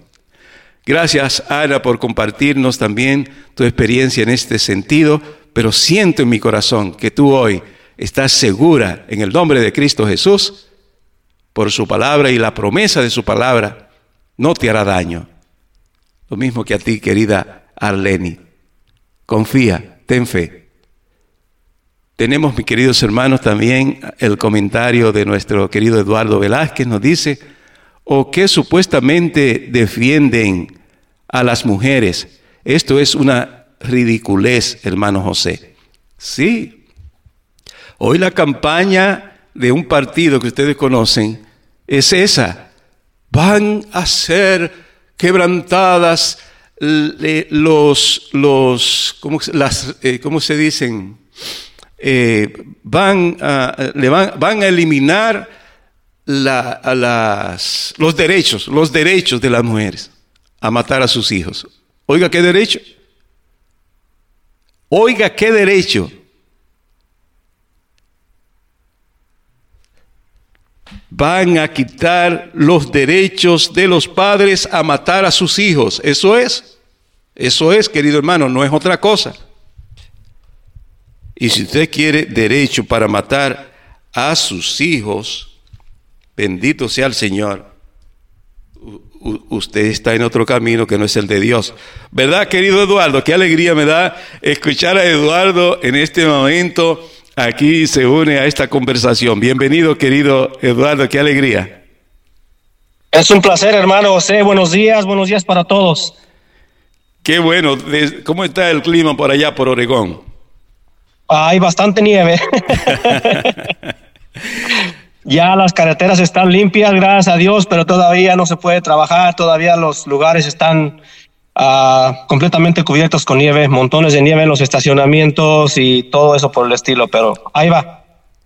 Gracias, Ana, por compartirnos también tu experiencia en este sentido pero siento en mi corazón que tú hoy estás segura en el nombre de Cristo Jesús, por su palabra y la promesa de su palabra, no te hará daño. Lo mismo que a ti, querida Arleni. Confía, ten fe. Tenemos, mis queridos hermanos, también el comentario de nuestro querido Eduardo Velázquez, nos dice, o que supuestamente defienden a las mujeres. Esto es una ridiculez, hermano José. Sí. Hoy la campaña de un partido que ustedes conocen es esa. Van a ser quebrantadas los, los ¿cómo, eh, ¿cómo se dicen? eh, van, a, le van, van a eliminar a las, los derechos, los derechos de las mujeres a matar a sus hijos. Oiga, ¿qué derecho? Oiga, ¿qué derecho? Van a quitar los derechos de los padres a matar a sus hijos. Eso es. Eso es, querido hermano, no es otra cosa. Y si usted quiere derecho para matar a sus hijos, bendito sea el Señor, usted está en otro camino que no es el de Dios. ¿Verdad, querido Eduardo? Qué alegría me da escuchar a Eduardo en este momento. Aquí se une a esta conversación. Bienvenido, querido Eduardo, qué alegría. Es un placer, hermano José. Buenos días, buenos días para todos. Qué bueno. ¿Cómo está el clima por allá, por Oregón? Hay bastante nieve. <laughs> ya las carreteras están limpias, gracias a Dios, pero todavía no se puede trabajar. Todavía los lugares están ah, completamente cubiertos con nieve, montones de nieve en los estacionamientos y todo eso por el estilo, pero ahí va.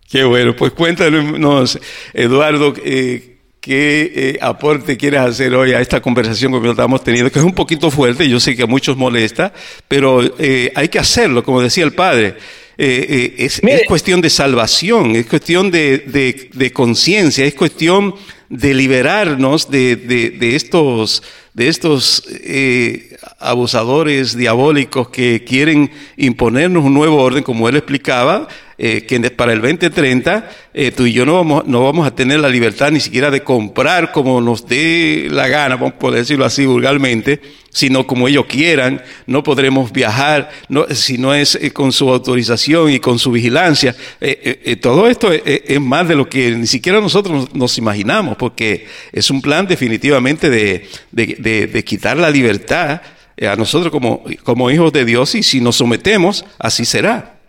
Qué bueno, pues cuéntanos, Eduardo, eh, qué eh, aporte quieres hacer hoy a esta conversación que estamos teniendo, que es un poquito fuerte, yo sé que a muchos molesta, pero eh, hay que hacerlo, como decía el padre. Eh, eh, es, cuestión de salvación, es cuestión de, de- de conciencia, es cuestión de liberarnos de, de- de estos, de estos eh, abusadores diabólicos que quieren imponernos un nuevo orden, como él explicaba, eh, que para el 2030 eh, tú y yo no vamos, no vamos a tener la libertad ni siquiera de comprar como nos dé la gana, vamos a decirlo así vulgarmente, sino como ellos quieran, no podremos viajar no, si no es eh, con su autorización y con su vigilancia. Eh, todo esto es, es- más de lo que ni siquiera nosotros nos, imaginamos, porque es un plan definitivamente de, de- de- de quitar la libertad a nosotros como, como hijos de Dios y si nos sometemos, así será.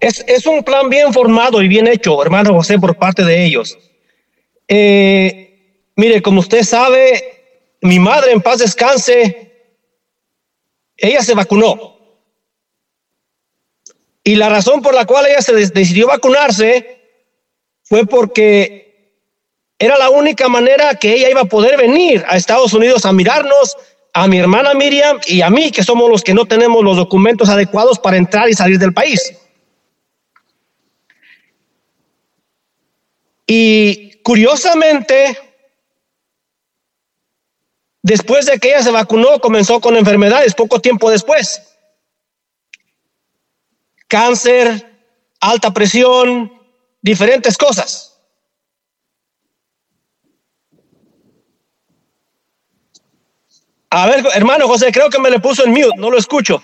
Es, un plan bien formado y bien hecho, hermano José, por parte de ellos. Eh, mire, como usted sabe, mi madre en paz descanse, ella se vacunó. Y la razón por la cual ella se decidió vacunarse fue porque era la única manera que ella iba a poder venir a Estados Unidos a mirarnos, a mi hermana Miriam y a mí, que somos los que no tenemos los documentos adecuados para entrar y salir del país. Y curiosamente, después de que ella se vacunó, comenzó con enfermedades poco tiempo después. Cáncer, alta presión, diferentes cosas. A ver, hermano José, creo que me le puso en mute, no lo escucho.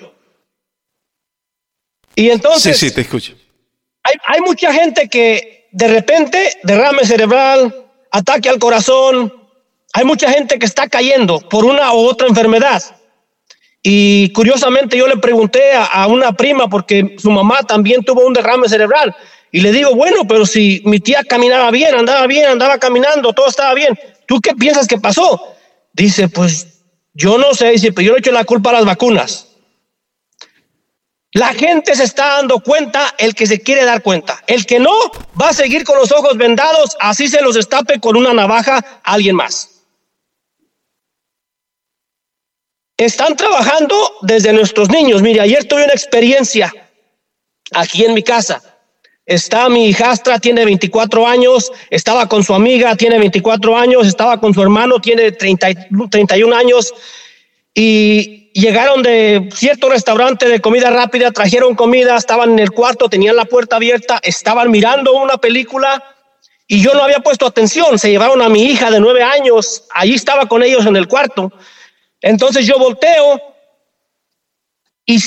Y entonces sí, sí, te escucho. hay, hay mucha gente que de repente derrame cerebral, ataque al corazón. Hay mucha gente que está cayendo por una u otra enfermedad. Y curiosamente yo le pregunté a, una prima porque su mamá también tuvo un derrame cerebral. Y le digo, bueno, pero si mi tía caminaba bien, andaba bien, andaba caminando, todo estaba bien, ¿tú qué piensas que pasó? Dice, pues yo no sé, dice, pero yo le echo la culpa a las vacunas. La gente se está dando cuenta, el que se quiere dar cuenta. El que no va a seguir con los ojos vendados, así se los destape con una navaja a alguien más. Están trabajando desde nuestros niños. Mire, ayer tuve una experiencia aquí en mi casa. Está mi hijastra, tiene 24 años, estaba con su amiga, tiene 24 años, estaba con su hermano, tiene 30, y- 31 años, y llegaron de cierto restaurante de comida rápida, trajeron comida, estaban en el cuarto, tenían la puerta abierta, estaban mirando una película y yo no había puesto atención, se llevaron a mi hija de nueve años, allí estaba con ellos en el cuarto. Entonces yo volteo y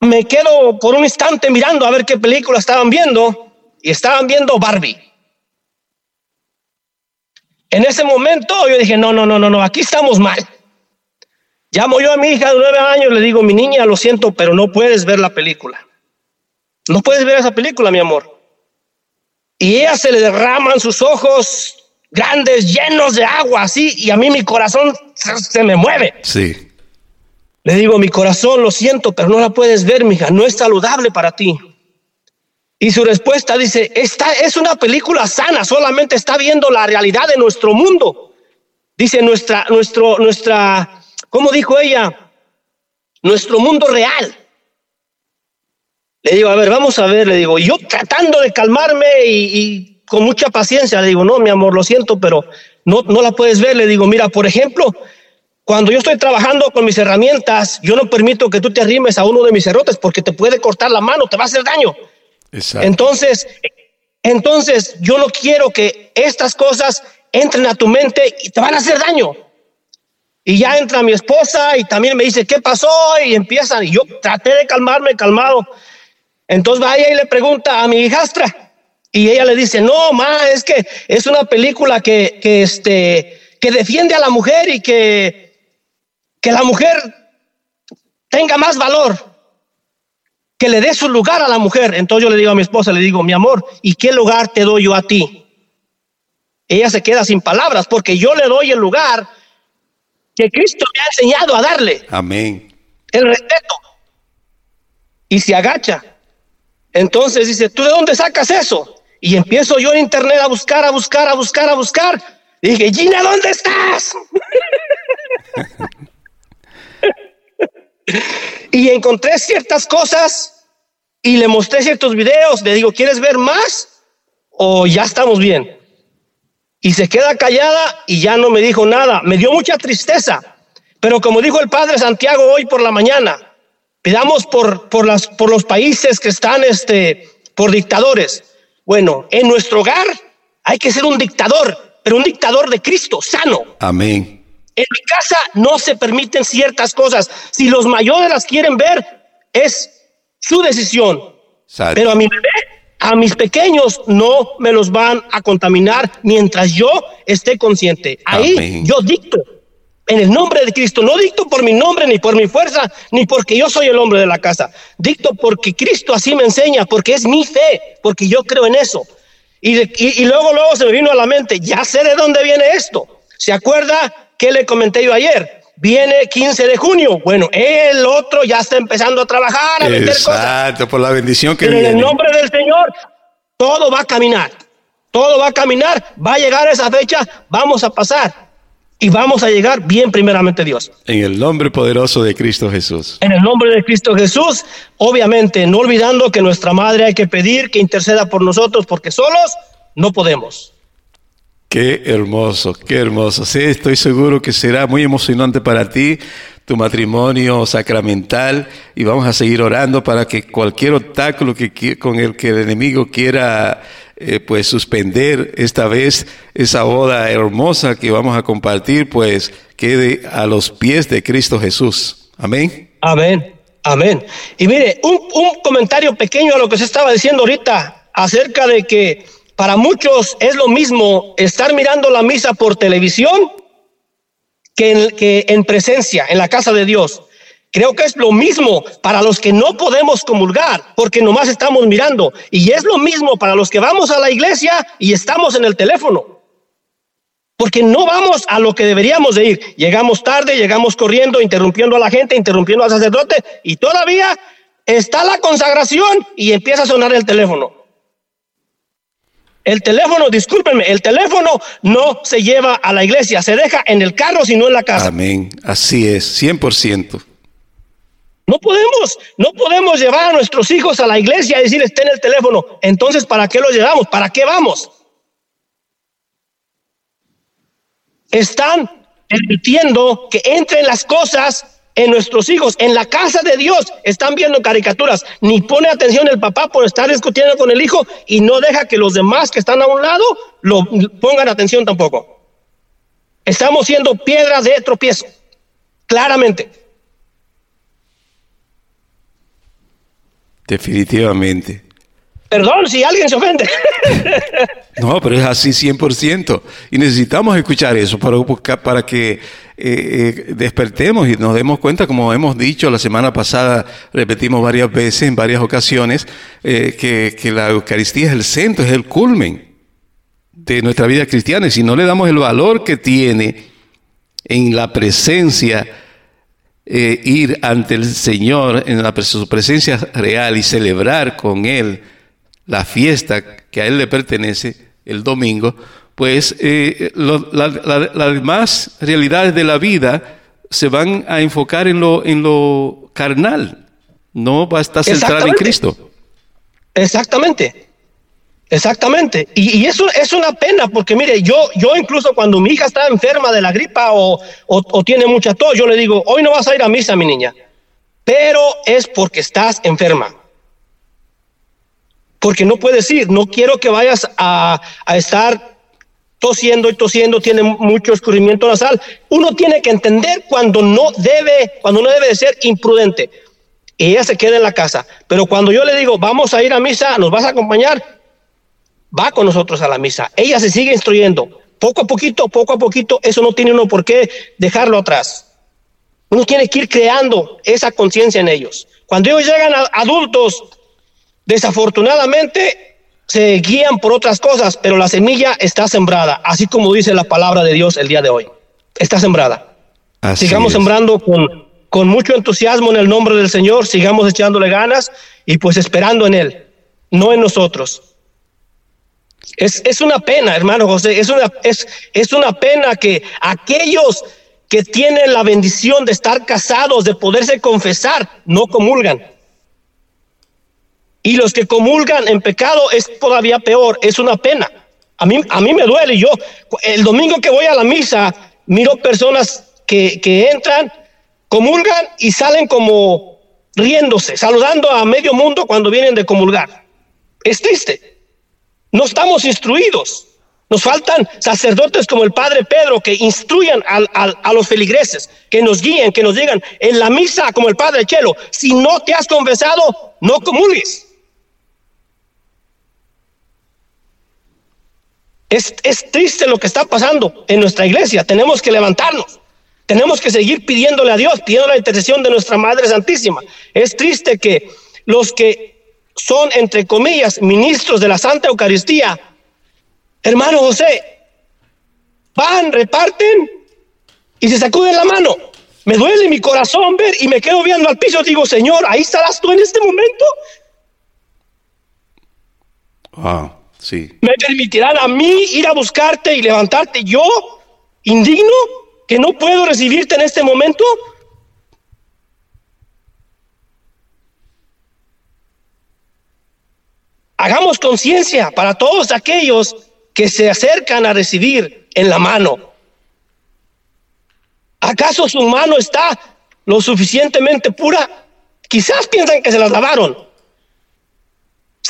me quedo por un instante mirando a ver qué película estaban viendo y estaban viendo Barbie. En ese momento yo dije, no, no, no, no, no, aquí estamos mal. Llamo yo a mi hija de nueve años, le digo, mi niña, lo siento, pero no puedes ver la película. No puedes ver esa película, mi amor. Y ella se le derraman sus ojos grandes, llenos de agua, así, y a mí mi corazón se, se me mueve. Sí. Le digo, mi corazón, lo siento, pero no la puedes ver, mija, no es saludable para ti. Y su respuesta dice, esta es una película sana, solamente está viendo la realidad de nuestro mundo. Dice nuestra, nuestro, nuestra, ¿cómo dijo ella? Nuestro mundo real. Le digo, a ver, vamos a ver, le digo, yo tratando de calmarme y, y con mucha paciencia, le digo, no, mi amor, lo siento, pero no, no la puedes ver. Le digo, mira, por ejemplo, cuando yo estoy trabajando con mis herramientas, yo no permito que tú te arrimes a uno de mis cerrotes porque te puede cortar la mano, te va a hacer daño. Exacto. Entonces, entonces yo no quiero que estas cosas entren a tu mente y te van a hacer daño. Y ya entra mi esposa y también me dice, ¿qué pasó? Y empiezan, y yo traté de calmarme, calmado. Entonces va ella y le pregunta a mi hijastra. Y ella le dice, no, ma, es que es una película que, que, este, que defiende a la mujer y que, que la mujer tenga más valor que le dé su lugar a la mujer. Entonces yo le digo a mi esposa, le digo, mi amor, ¿y qué lugar te doy yo a ti? Ella se queda sin palabras porque yo le doy el lugar que Cristo me ha enseñado a darle, Amén. el respeto. Y se agacha. Entonces dice, ¿tú de dónde sacas eso? Y empiezo yo en internet a buscar, a buscar, a buscar, a buscar. Y dije, Gina, ¿dónde estás? <laughs> y encontré ciertas cosas y le mostré ciertos videos. Le digo, ¿quieres ver más? ¿O ya estamos bien? Y se queda callada y ya no me dijo nada. Me dio mucha tristeza. Pero como dijo el padre Santiago hoy por la mañana, pidamos por, por, las, por los países que están este, por dictadores. Bueno, en nuestro hogar hay que ser un dictador, pero un dictador de Cristo, sano. Amén. En mi casa no se permiten ciertas cosas. Si los mayores las quieren ver, es su decisión. Pero a mi bebé, a mis pequeños, no me los van a contaminar mientras yo esté consciente. Ahí Amén. yo dicto en el nombre de Cristo. No dicto por mi nombre, ni por mi fuerza, ni porque yo soy el hombre de la casa. Dicto porque Cristo así me enseña, porque es mi fe, porque yo creo en eso. Y, de- y- y luego, luego se me vino a la mente, ya sé de dónde viene esto. ¿Se acuerda que le comenté yo ayer? Viene 15 de junio. Bueno, el otro ya está empezando a trabajar, a meter cosas. Exacto, por la bendición que Pero en el viene. nombre del Señor, todo va a caminar. Todo va a caminar. Va a llegar esa fecha. Vamos a pasar. Y vamos a llegar bien, primeramente, Dios. En el nombre poderoso de Cristo Jesús. En el nombre de Cristo Jesús, obviamente, no olvidando que nuestra madre hay que pedir que interceda por nosotros, porque solos no podemos. Qué hermoso, qué hermoso. Sí, estoy seguro que será muy emocionante para ti tu matrimonio sacramental y vamos a seguir orando para que cualquier obstáculo que, con el que el enemigo quiera eh, pues suspender esta vez esa boda hermosa que vamos a compartir pues quede a los pies de Cristo Jesús. Amén. Amén, amén. Y mire, un, un comentario pequeño a lo que se estaba diciendo ahorita acerca de que para muchos es lo mismo estar mirando la misa por televisión que en, presencia, en la casa de Dios. Creo que es lo mismo para los que no podemos comulgar, porque nomás estamos mirando. Y es lo mismo para los que vamos a la iglesia y estamos en el teléfono. Porque no vamos a lo que deberíamos de ir. Llegamos tarde, llegamos corriendo, interrumpiendo a la gente, interrumpiendo al sacerdote, y todavía está la consagración y empieza a sonar el teléfono. El teléfono, discúlpenme, el teléfono no se lleva a la iglesia, se deja en el carro, sino en la casa. Amén. Así es, 100%. No podemos, no podemos llevar a nuestros hijos a la iglesia y decir, está en el teléfono. Entonces, ¿para qué los llevamos? ¿Para qué vamos? Están permitiendo que entren las cosas en nuestros hijos, en la casa de Dios, están viendo caricaturas. Ni pone atención el papá por estar discutiendo con el hijo y no deja que los demás que están a un lado lo pongan atención tampoco. Estamos siendo piedras de tropiezo, claramente. Definitivamente. Perdón si alguien se ofende. <laughs> No, pero es así 100%. Y necesitamos escuchar eso para, para que eh, eh, despertemos y nos demos cuenta, como hemos dicho la semana pasada, repetimos varias veces, en varias ocasiones, eh, que, que la Eucaristía es el centro, es el culmen de nuestra vida cristiana. Y si no le damos el valor que tiene en la presencia, ir ante el Señor en la, su presencia real y celebrar con Él la fiesta que a Él le pertenece el domingo, pues eh, lo- la- la- las demás realidades de la vida se van a enfocar en lo, en lo carnal, no va a estar centrada en. Cristo. Exactamente. Exactamente. Y, y eso es una pena porque mire, yo, yo incluso cuando mi hija está enferma de la gripa o, o- o tiene mucha tos, yo le digo, hoy no vas a ir a misa, mi niña. Pero es porque estás enferma. Porque no puedes ir. No quiero que vayas a, a estar tosiendo y tosiendo, tiene mucho escurrimiento nasal. Uno tiene que entender cuando no debe, cuando no debe de ser imprudente. Ella se queda en la casa. Pero cuando yo le digo, vamos a ir a misa, ¿nos vas a acompañar? Va con nosotros a la misa. Ella se sigue instruyendo. Poco a poquito, poco a poquito, eso no tiene uno por qué dejarlo atrás. Uno tiene que ir creando esa conciencia en ellos. Cuando ellos llegan a adultos, desafortunadamente se guían por otras cosas, pero la semilla está sembrada, así como dice la palabra de Dios el día de hoy. Está sembrada. Así sigamos es. sembrando con, con mucho entusiasmo en el nombre del Señor, sigamos echándole ganas y pues esperando en Él, no en nosotros. Es, es una pena, hermano José, es una, es, es una pena que aquellos que tienen la bendición de estar casados, de poderse confesar, no comulgan. Y los que comulgan en pecado es todavía peor, es una pena. A mí, a mí me duele. Yo, el domingo que voy a la misa, miro personas que, que entran, comulgan y salen como riéndose, saludando a medio mundo cuando vienen de comulgar. Es triste. No estamos instruidos. Nos faltan sacerdotes como el Padre Pedro que instruyan al- a los feligreses, que nos guíen, que nos digan en la misa como el Padre Chelo, si no te has confesado, no comulgues. Es, es triste lo que está pasando en nuestra iglesia. Tenemos que levantarnos. Tenemos que seguir pidiéndole a Dios, pidiendo la intercesión de nuestra Madre Santísima. Es triste que los que son, entre comillas, ministros de la Santa Eucaristía, hermano José, van, reparten y se sacuden la mano. Me duele mi corazón ver y me quedo viendo al piso. Digo, Señor, ahí estarás tú en este momento. Ah, ¿Me permitirán a mí ir a buscarte y levantarte yo, indigno, que no puedo recibirte en este momento? Hagamos conciencia para todos aquellos que se acercan a recibir en la mano. ¿Acaso su mano está lo suficientemente pura? Quizás piensan que se las lavaron.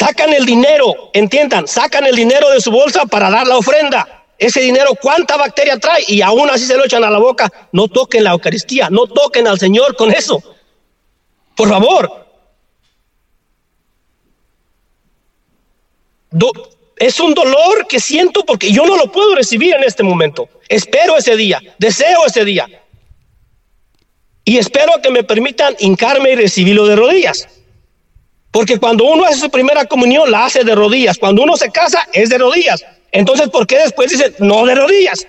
Sacan el dinero, entiendan, sacan el dinero de su bolsa para dar la ofrenda. Ese dinero, ¿cuánta bacteria trae? Y aún así se lo echan a la boca. No toquen la Eucaristía, no toquen al Señor con eso. Por favor. Es un dolor que siento porque yo no lo puedo recibir en este momento. Espero ese día, deseo ese día. Y espero que me permitan hincarme y recibirlo de rodillas. Porque cuando uno hace su primera comunión, la hace de rodillas. Cuando uno se casa, es de rodillas. Entonces, ¿por qué después dice no de rodillas?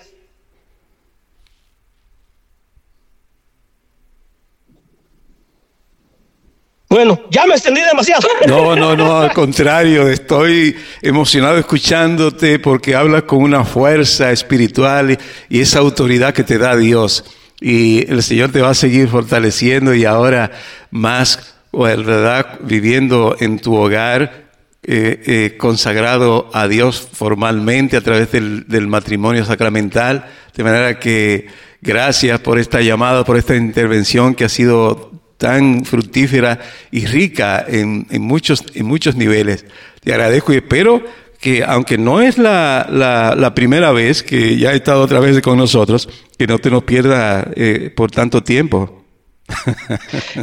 Bueno, ya me extendí demasiado. <laughs> No, no, no, al contrario, estoy emocionado escuchándote porque hablas con una fuerza espiritual y, esa autoridad que te da Dios. Y el Señor te va a seguir fortaleciendo y ahora más, bueno, ¿verdad? Viviendo en tu hogar, eh, eh, consagrado a Dios formalmente a través del, del matrimonio sacramental. De manera que gracias por esta llamada, por esta intervención que ha sido tan fructífera y rica en, en muchos, en muchos niveles. Te agradezco y espero que, aunque no es la, la, la primera vez que ya ha estado otra vez con nosotros, que no te nos pierda eh, por tanto tiempo.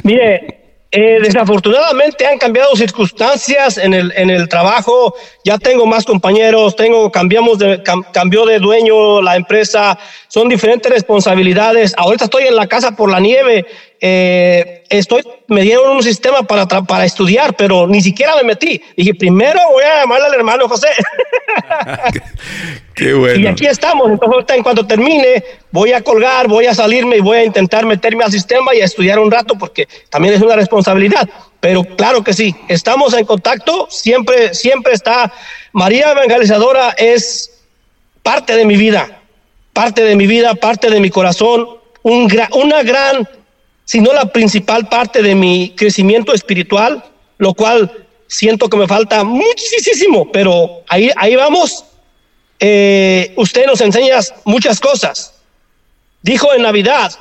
Mire, eh, desafortunadamente han cambiado circunstancias en el, en el trabajo. Ya tengo más compañeros, tengo, cambiamos de, cam- cambió de dueño la empresa, son diferentes responsabilidades. Ahorita estoy en la casa por la nieve eh, estoy, me dieron un sistema para, para estudiar, pero ni siquiera me metí. Dije, primero voy a llamarle al hermano José. <laughs> Qué bueno. Y aquí estamos. Entonces, ahorita, en cuanto termine, voy a colgar, voy a salirme y voy a intentar meterme al sistema y a estudiar un rato porque también es una responsabilidad. Pero claro que sí, estamos en contacto. Siempre, siempre está. María Evangelizadora es parte de mi vida, parte de mi vida, parte de mi corazón, un gra- una gran, si no la principal parte de mi crecimiento espiritual, lo cual siento que me falta muchísimo, pero ahí, ahí vamos eh, usted nos enseña muchas cosas. Dijo en Navidad,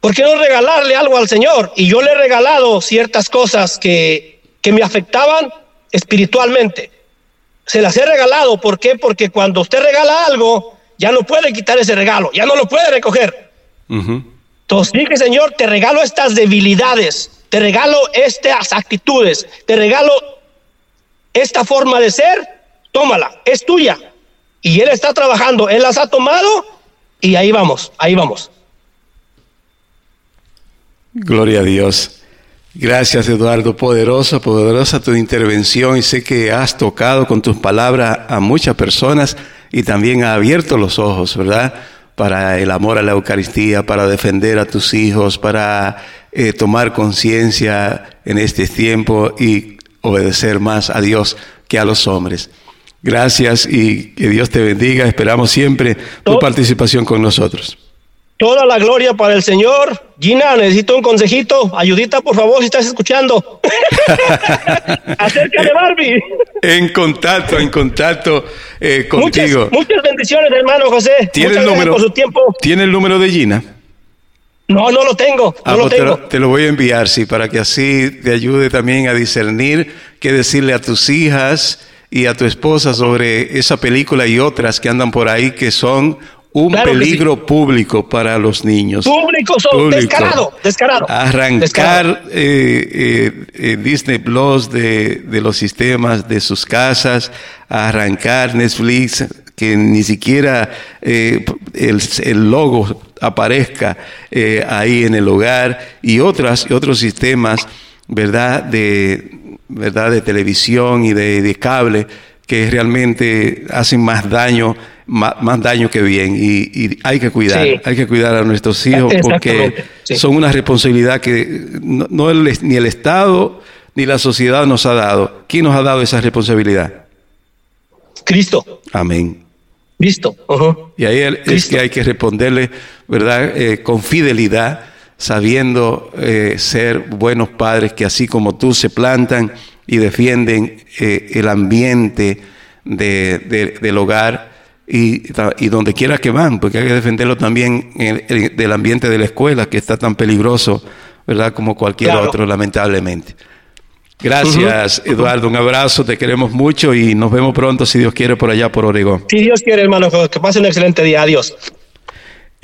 ¿por qué no regalarle algo al Señor? Y yo le he regalado ciertas cosas que, que me afectaban espiritualmente. Se las he regalado, ¿por qué? Porque cuando usted regala algo, ya no puede quitar ese regalo, ya no lo puede recoger. Entonces dije, Señor, te regalo estas debilidades, te regalo estas actitudes, te regalo esta forma de ser, tómala, es tuya. Y Él está trabajando, Él las ha tomado y ahí vamos, ahí vamos. Gloria a Dios. Gracias Eduardo, poderosa, poderosa tu intervención y sé que has tocado con tus palabras a muchas personas y también ha abierto los ojos, ¿verdad? Para el amor a la Eucaristía, para defender a tus hijos, para eh, tomar conciencia en este tiempo y obedecer más a Dios que a los hombres. Gracias y que Dios te bendiga. Esperamos siempre tu participación con nosotros. Toda la gloria para el Señor. Gina, necesito un consejito. Ayudita, por favor, si estás escuchando. <laughs> Acerca de Barbie. En contacto, en contacto eh, contigo. Muchas, muchas bendiciones, hermano José. ¿Tiene el número? por su tiempo. ¿Tiene el número de Gina? No, no lo tengo. No Ah, lo pues te, tengo. lo, te lo voy a enviar, sí, para que así te ayude también a discernir qué decirle a tus hijas y a tu esposa sobre esa película y otras que andan por ahí que son un Claro peligro público para los niños. Público, son Público. descarado, descarado. Arrancar Descarado. eh, eh, eh, Disney Plus de, de los sistemas de sus casas, arrancar Netflix, que ni siquiera eh, el, el logo aparezca ahí en el hogar y otras otros sistemas, verdad de verdad de televisión y de, de cable que realmente hacen más daño más, más daño que bien y, y hay que cuidar Sí. hay que cuidar a nuestros hijos porque sí. son una responsabilidad que no, no el- ni el Estado ni la sociedad nos ha dado. ¿Quién nos ha dado esa responsabilidad? Cristo, Amén. Cristo. ujú. Y ahí es Cristo. que hay que responderle, ¿verdad? Eh, con fidelidad, sabiendo eh, ser buenos padres que así como tú se plantan y defienden eh, el ambiente de- de- del hogar y, y donde quiera que van, porque hay que defenderlo también en- en- del ambiente de la escuela que está tan peligroso, ¿verdad? Como cualquier Claro. otro, lamentablemente. Gracias, Eduardo. Un abrazo, te queremos mucho y nos vemos pronto, si Dios quiere, por allá, por Oregón. Si Dios quiere, hermano, que pase un excelente día. Adiós.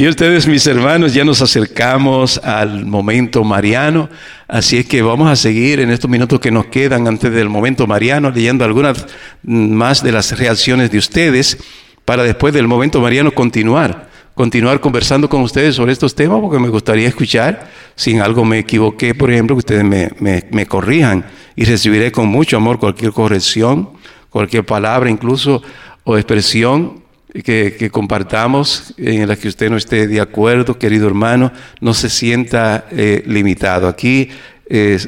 Y ustedes, mis hermanos, ya nos acercamos al momento mariano, así es que vamos a seguir en estos minutos que nos quedan antes del momento mariano, leyendo algunas mm, más de las reacciones de ustedes, para después del momento mariano continuar, continuar conversando con ustedes sobre estos temas, porque me gustaría escuchar, si en algo me equivoqué, por ejemplo, que ustedes me, me- me corrijan y recibiré con mucho amor cualquier corrección, cualquier palabra incluso o expresión que, compartamos en la que usted no esté de acuerdo, querido hermano, no se sienta eh, limitado. Aquí eh,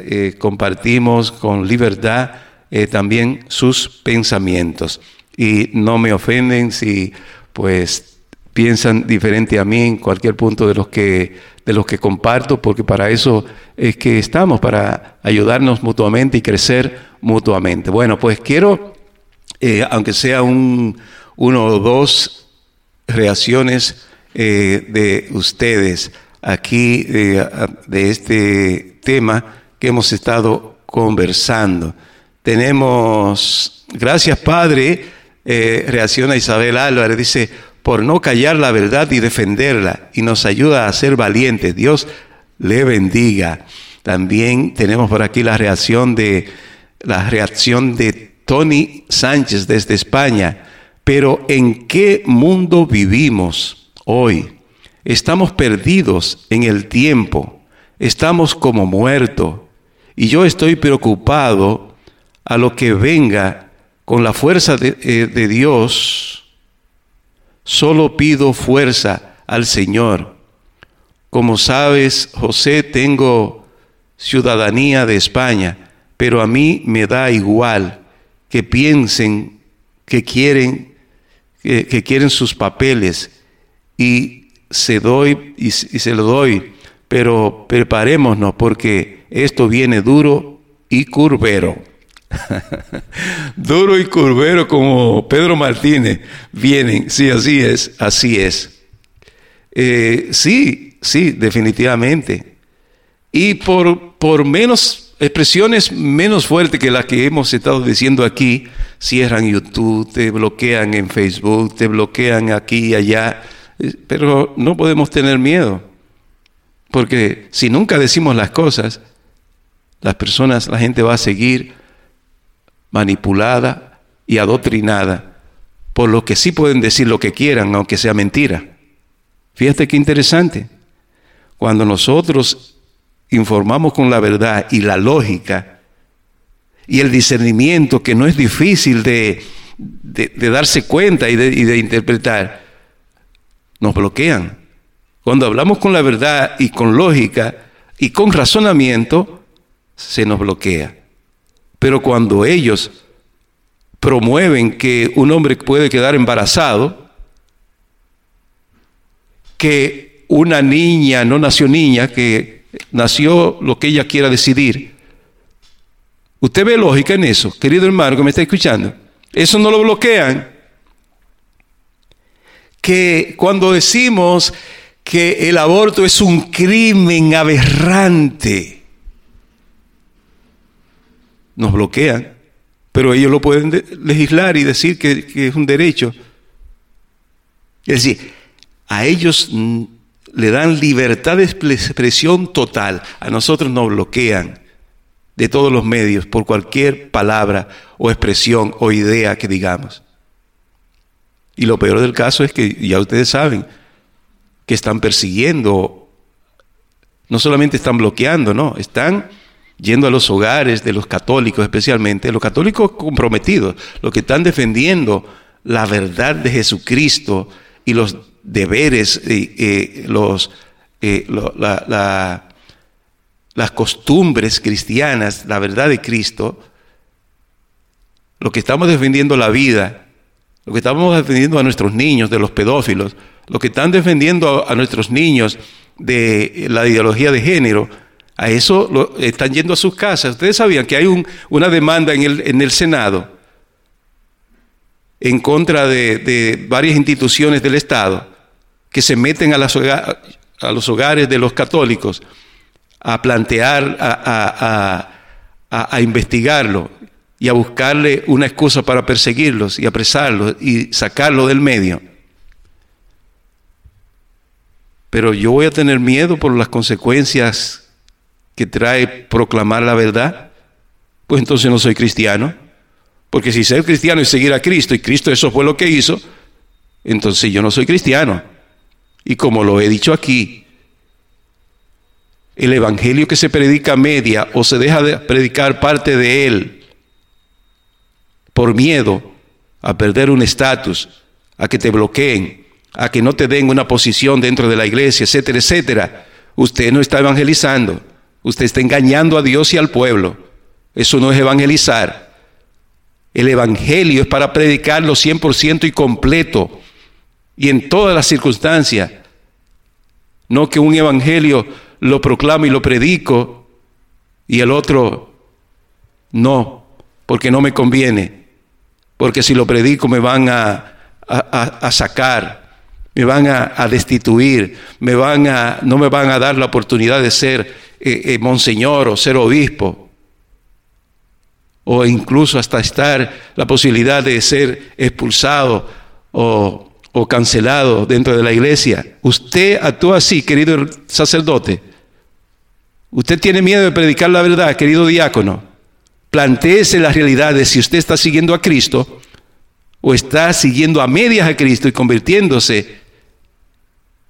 eh, compartimos con libertad también sus pensamientos y no me ofenden si pues piensan diferente a mí en cualquier punto de los que de los que comparto, porque para eso es que estamos, para ayudarnos mutuamente y crecer mutuamente. Bueno, pues quiero, aunque sea un, uno o dos reacciones eh, de ustedes aquí de este tema que hemos estado conversando. Tenemos, gracias Padre, eh, reacciona Isabel Álvarez, dice, por no callar la verdad y defenderla, y nos ayuda a ser valientes. Dios le bendiga. También tenemos por aquí la reacción de la reacción de Tony Sánchez desde España. Pero ¿en qué mundo vivimos hoy? estamos perdidos en el tiempo, estamos como muertos. Y yo estoy preocupado a lo que venga con la fuerza de, eh, de Dios. Solo pido fuerza al Señor. Como sabes, José, tengo ciudadanía de España, pero a mí me da igual que piensen que quieren, que, quieren sus papeles y se doy y, y se lo doy, pero preparémonos porque esto viene duro y curvero. <laughs> duro y curvero como Pedro Martínez vienen, sí, así es, así es. Eh, sí, sí, definitivamente. Y por, por menos expresiones menos fuertes que las que hemos estado diciendo aquí, cierran YouTube, te bloquean en Facebook, te bloquean aquí y allá, Eh, pero no podemos tener miedo, porque si nunca decimos las cosas, las personas, la gente va a seguir manipulada y adoctrinada por lo que sí pueden decir lo que quieran, aunque sea mentira. Fíjate qué interesante. Cuando nosotros informamos con la verdad y la lógica y el discernimiento que no es difícil de, darse cuenta y de interpretar, nos bloquean. Cuando hablamos con la verdad y con lógica y con razonamiento, se nos bloquea. Pero cuando ellos promueven que un hombre puede quedar embarazado, que una niña no nació niña, que nació lo que ella quiera decidir. Usted ve lógica en eso, querido hermano que me está escuchando. Eso no lo bloquean. Que cuando decimos que el aborto es un crimen aberrante, nos bloquean, pero ellos lo pueden de- legislar y decir que, es un derecho. Es decir, a ellos le dan libertad de expre- expresión total, a nosotros nos bloquean de todos los medios por cualquier palabra o expresión o idea que digamos. Y lo peor del caso es que ya ustedes saben que están persiguiendo, no solamente están bloqueando, no, están yendo a los hogares de los católicos especialmente, los católicos comprometidos, los que están defendiendo la verdad de Jesucristo y los deberes, los, lo- la- la- las costumbres cristianas, la verdad de Cristo, lo que estamos defendiendo la vida, lo que estamos defendiendo a nuestros niños de los pedófilos, lo que están defendiendo a, nuestros niños de la ideología de género, a eso lo- están yendo a sus casas. Ustedes sabían que hay un- una demanda en el, en el Senado en contra de varias instituciones del Estado que se meten a, los hogares de los católicos a plantear, a- a investigarlo y a buscarle una excusa para perseguirlos y apresarlos y sacarlo del medio. Pero yo voy a tener miedo por las consecuencias que trae proclamar la verdad. Pues entonces no soy cristiano. Porque si ser cristiano es seguir a Cristo y Cristo eso fue lo que hizo, entonces yo no soy cristiano. Y como lo he dicho aquí, el evangelio que se predica media o se deja de predicar parte de él por miedo a perder un estatus, a que te bloqueen, a que no te den una posición dentro de la iglesia, etcétera, etcétera. Usted no está evangelizando, usted está engañando a Dios y al pueblo. Eso no es evangelizar. El evangelio es para predicarlo 100% y completo y en todas las circunstancias. No que un evangelio lo proclamo y lo predico y el otro no, porque no me conviene. Porque si lo predico me van a, a- sacar, me van a, a destituir, me van a, no me van a dar la oportunidad de ser eh, eh, monseñor o ser obispo o incluso hasta estar la posibilidad de ser expulsado o, o cancelado dentro de la iglesia. Usted actúa así, querido sacerdote. Usted tiene miedo de predicar la verdad, querido diácono. Plantéese la realidad de si usted está siguiendo a Cristo o está siguiendo a medias a Cristo y convirtiéndose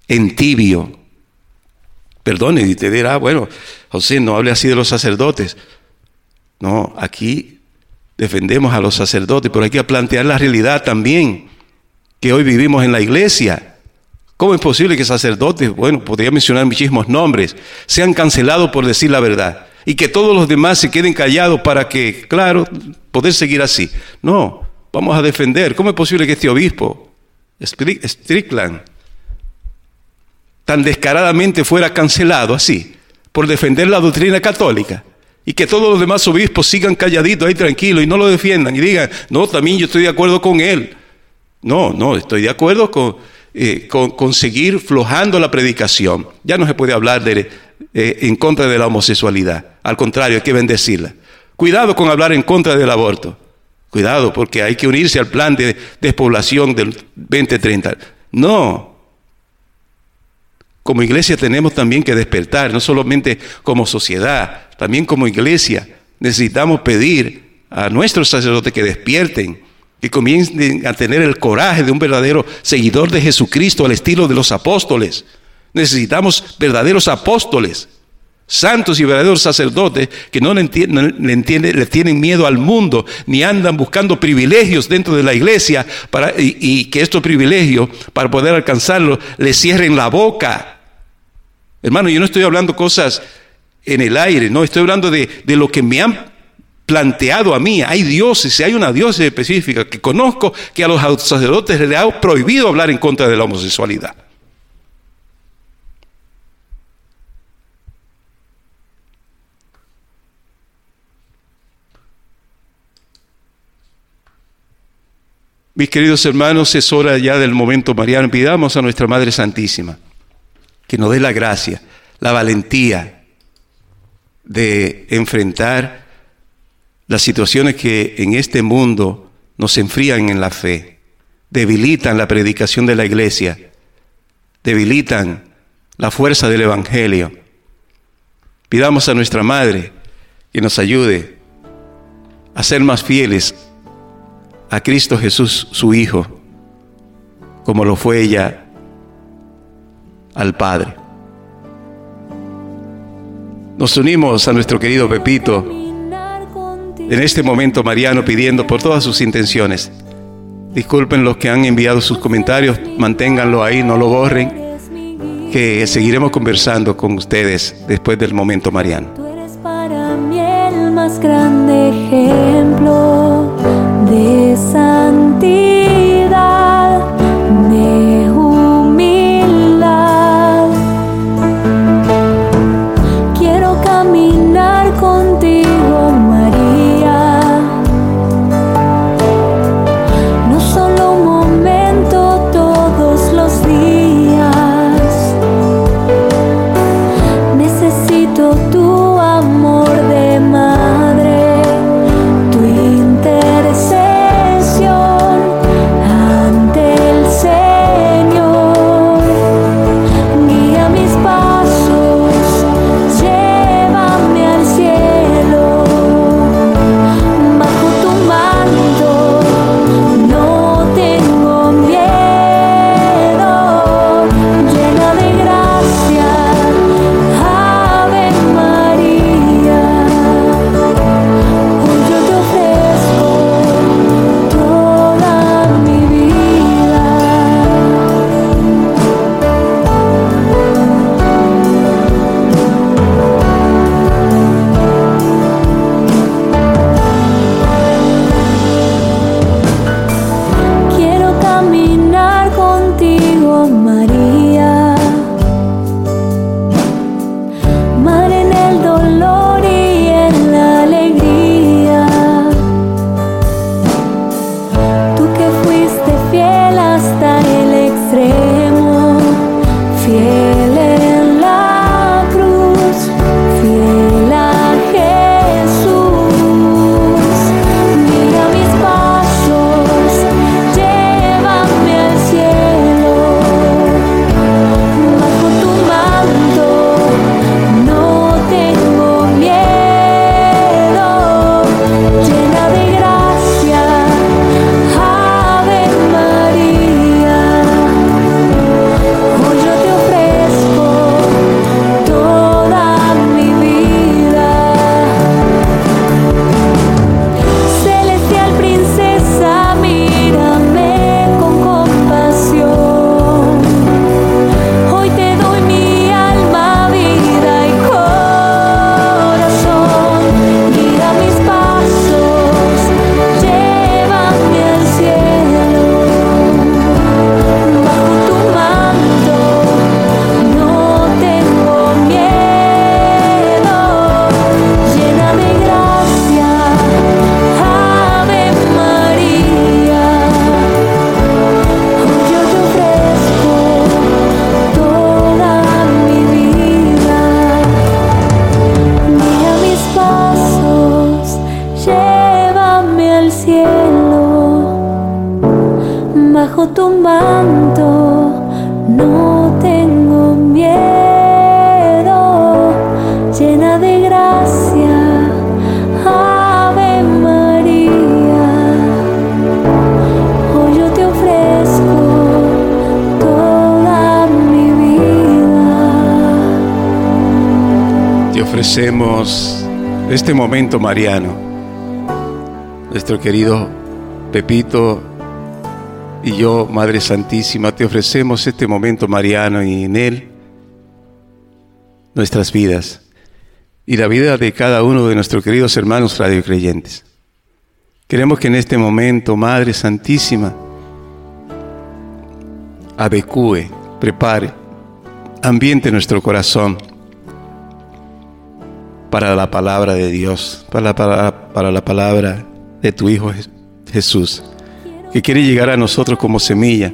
en tibio. Perdone, y te dirá, bueno, José, no hable así de los sacerdotes. No, aquí defendemos a los sacerdotes, pero hay que plantear la realidad también que hoy vivimos en la iglesia. ¿Cómo es posible que sacerdotes, bueno, podría mencionar muchísimos nombres, sean cancelados por decir la verdad? Y que todos los demás se queden callados para que, claro, poder seguir así. No, vamos a defender. ¿Cómo es posible que este obispo, Strickland, tan descaradamente fuera cancelado así, por defender la doctrina católica? Y que todos los demás obispos sigan calladitos ahí tranquilos y no lo defiendan y digan, no, también yo estoy de acuerdo con él. No, no, estoy de acuerdo con, eh, seguir flojando la predicación. Ya no se puede hablar de, eh, en contra de la homosexualidad. Al contrario, hay que bendecirla. Cuidado con hablar en contra del aborto. Cuidado, porque hay que unirse al plan de despoblación del 2030. No. Como iglesia tenemos también que despertar, no solamente como sociedad, también como iglesia. Necesitamos pedir a nuestros sacerdotes que despierten que comiencen a tener el coraje de un verdadero seguidor de Jesucristo al estilo de los apóstoles. Necesitamos verdaderos apóstoles, santos y verdaderos sacerdotes que no le, entienden, le, tienen miedo al mundo, ni andan buscando privilegios dentro de la iglesia y, que estos privilegios, para poder alcanzarlos, les cierren la boca. Hermano, yo no estoy hablando cosas en el aire, no, estoy hablando de, de lo que me han planteado a mí. Hay dioses, hay una diócesis específica que conozco que a los sacerdotes les ha prohibido hablar en contra de la homosexualidad. Mis queridos hermanos, es hora ya del momento mariano. Pidamos a nuestra Madre Santísima que nos dé la gracia, la valentía de enfrentar las situaciones que en este mundo nos enfrían en la fe, debilitan la predicación de la iglesia, debilitan la fuerza del Evangelio. Pidamos a nuestra Madre que nos ayude a ser más fieles a Cristo Jesús, su Hijo, como lo fue ella al Padre. Nos unimos a nuestro querido Pepito en este momento Mariano pidiendo por todas sus intenciones. Disculpen los que han enviado sus comentarios, manténganlo ahí, no lo borren, que seguiremos conversando con ustedes después del momento Mariano. Tú eres para mí el más grande ejemplo de santidad, mariano. Nuestro querido Pepito y yo, Madre Santísima, te ofrecemos este momento mariano y en él nuestras vidas y la vida de cada uno de nuestros queridos hermanos radiocreyentes. Queremos que en este momento, Madre Santísima, adecue, prepare, ambiente nuestro corazón para la palabra de Dios, para la, para, para la palabra de tu Hijo Jesús, que quiere llegar a nosotros como semilla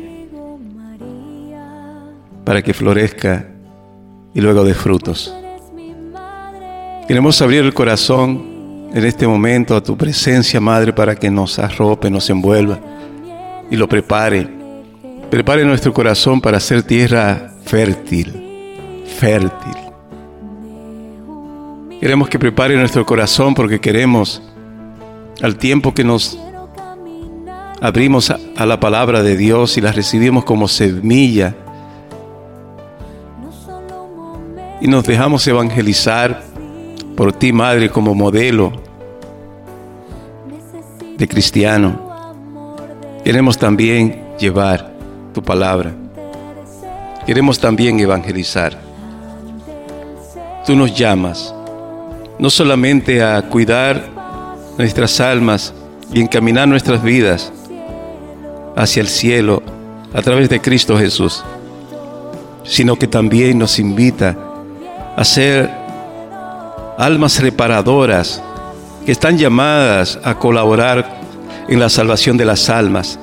para que florezca y luego dé frutos. Queremos abrir el corazón en este momento a tu presencia, Madre, para que nos arrope, nos envuelva y lo prepare. Prepare nuestro corazón para ser tierra fértil, fértil. Queremos que prepare nuestro corazón porque queremos, al tiempo que nos abrimos a, a la palabra de Dios y la recibimos como semilla, y nos dejamos evangelizar por ti, Madre, como modelo de cristiano. Queremos también llevar tu palabra. Queremos también evangelizar. Tú nos llamas no solamente a cuidar nuestras almas y encaminar nuestras vidas hacia el cielo a través de Cristo Jesús, sino que también nos invita a ser almas reparadoras que están llamadas a colaborar en la salvación de las almas.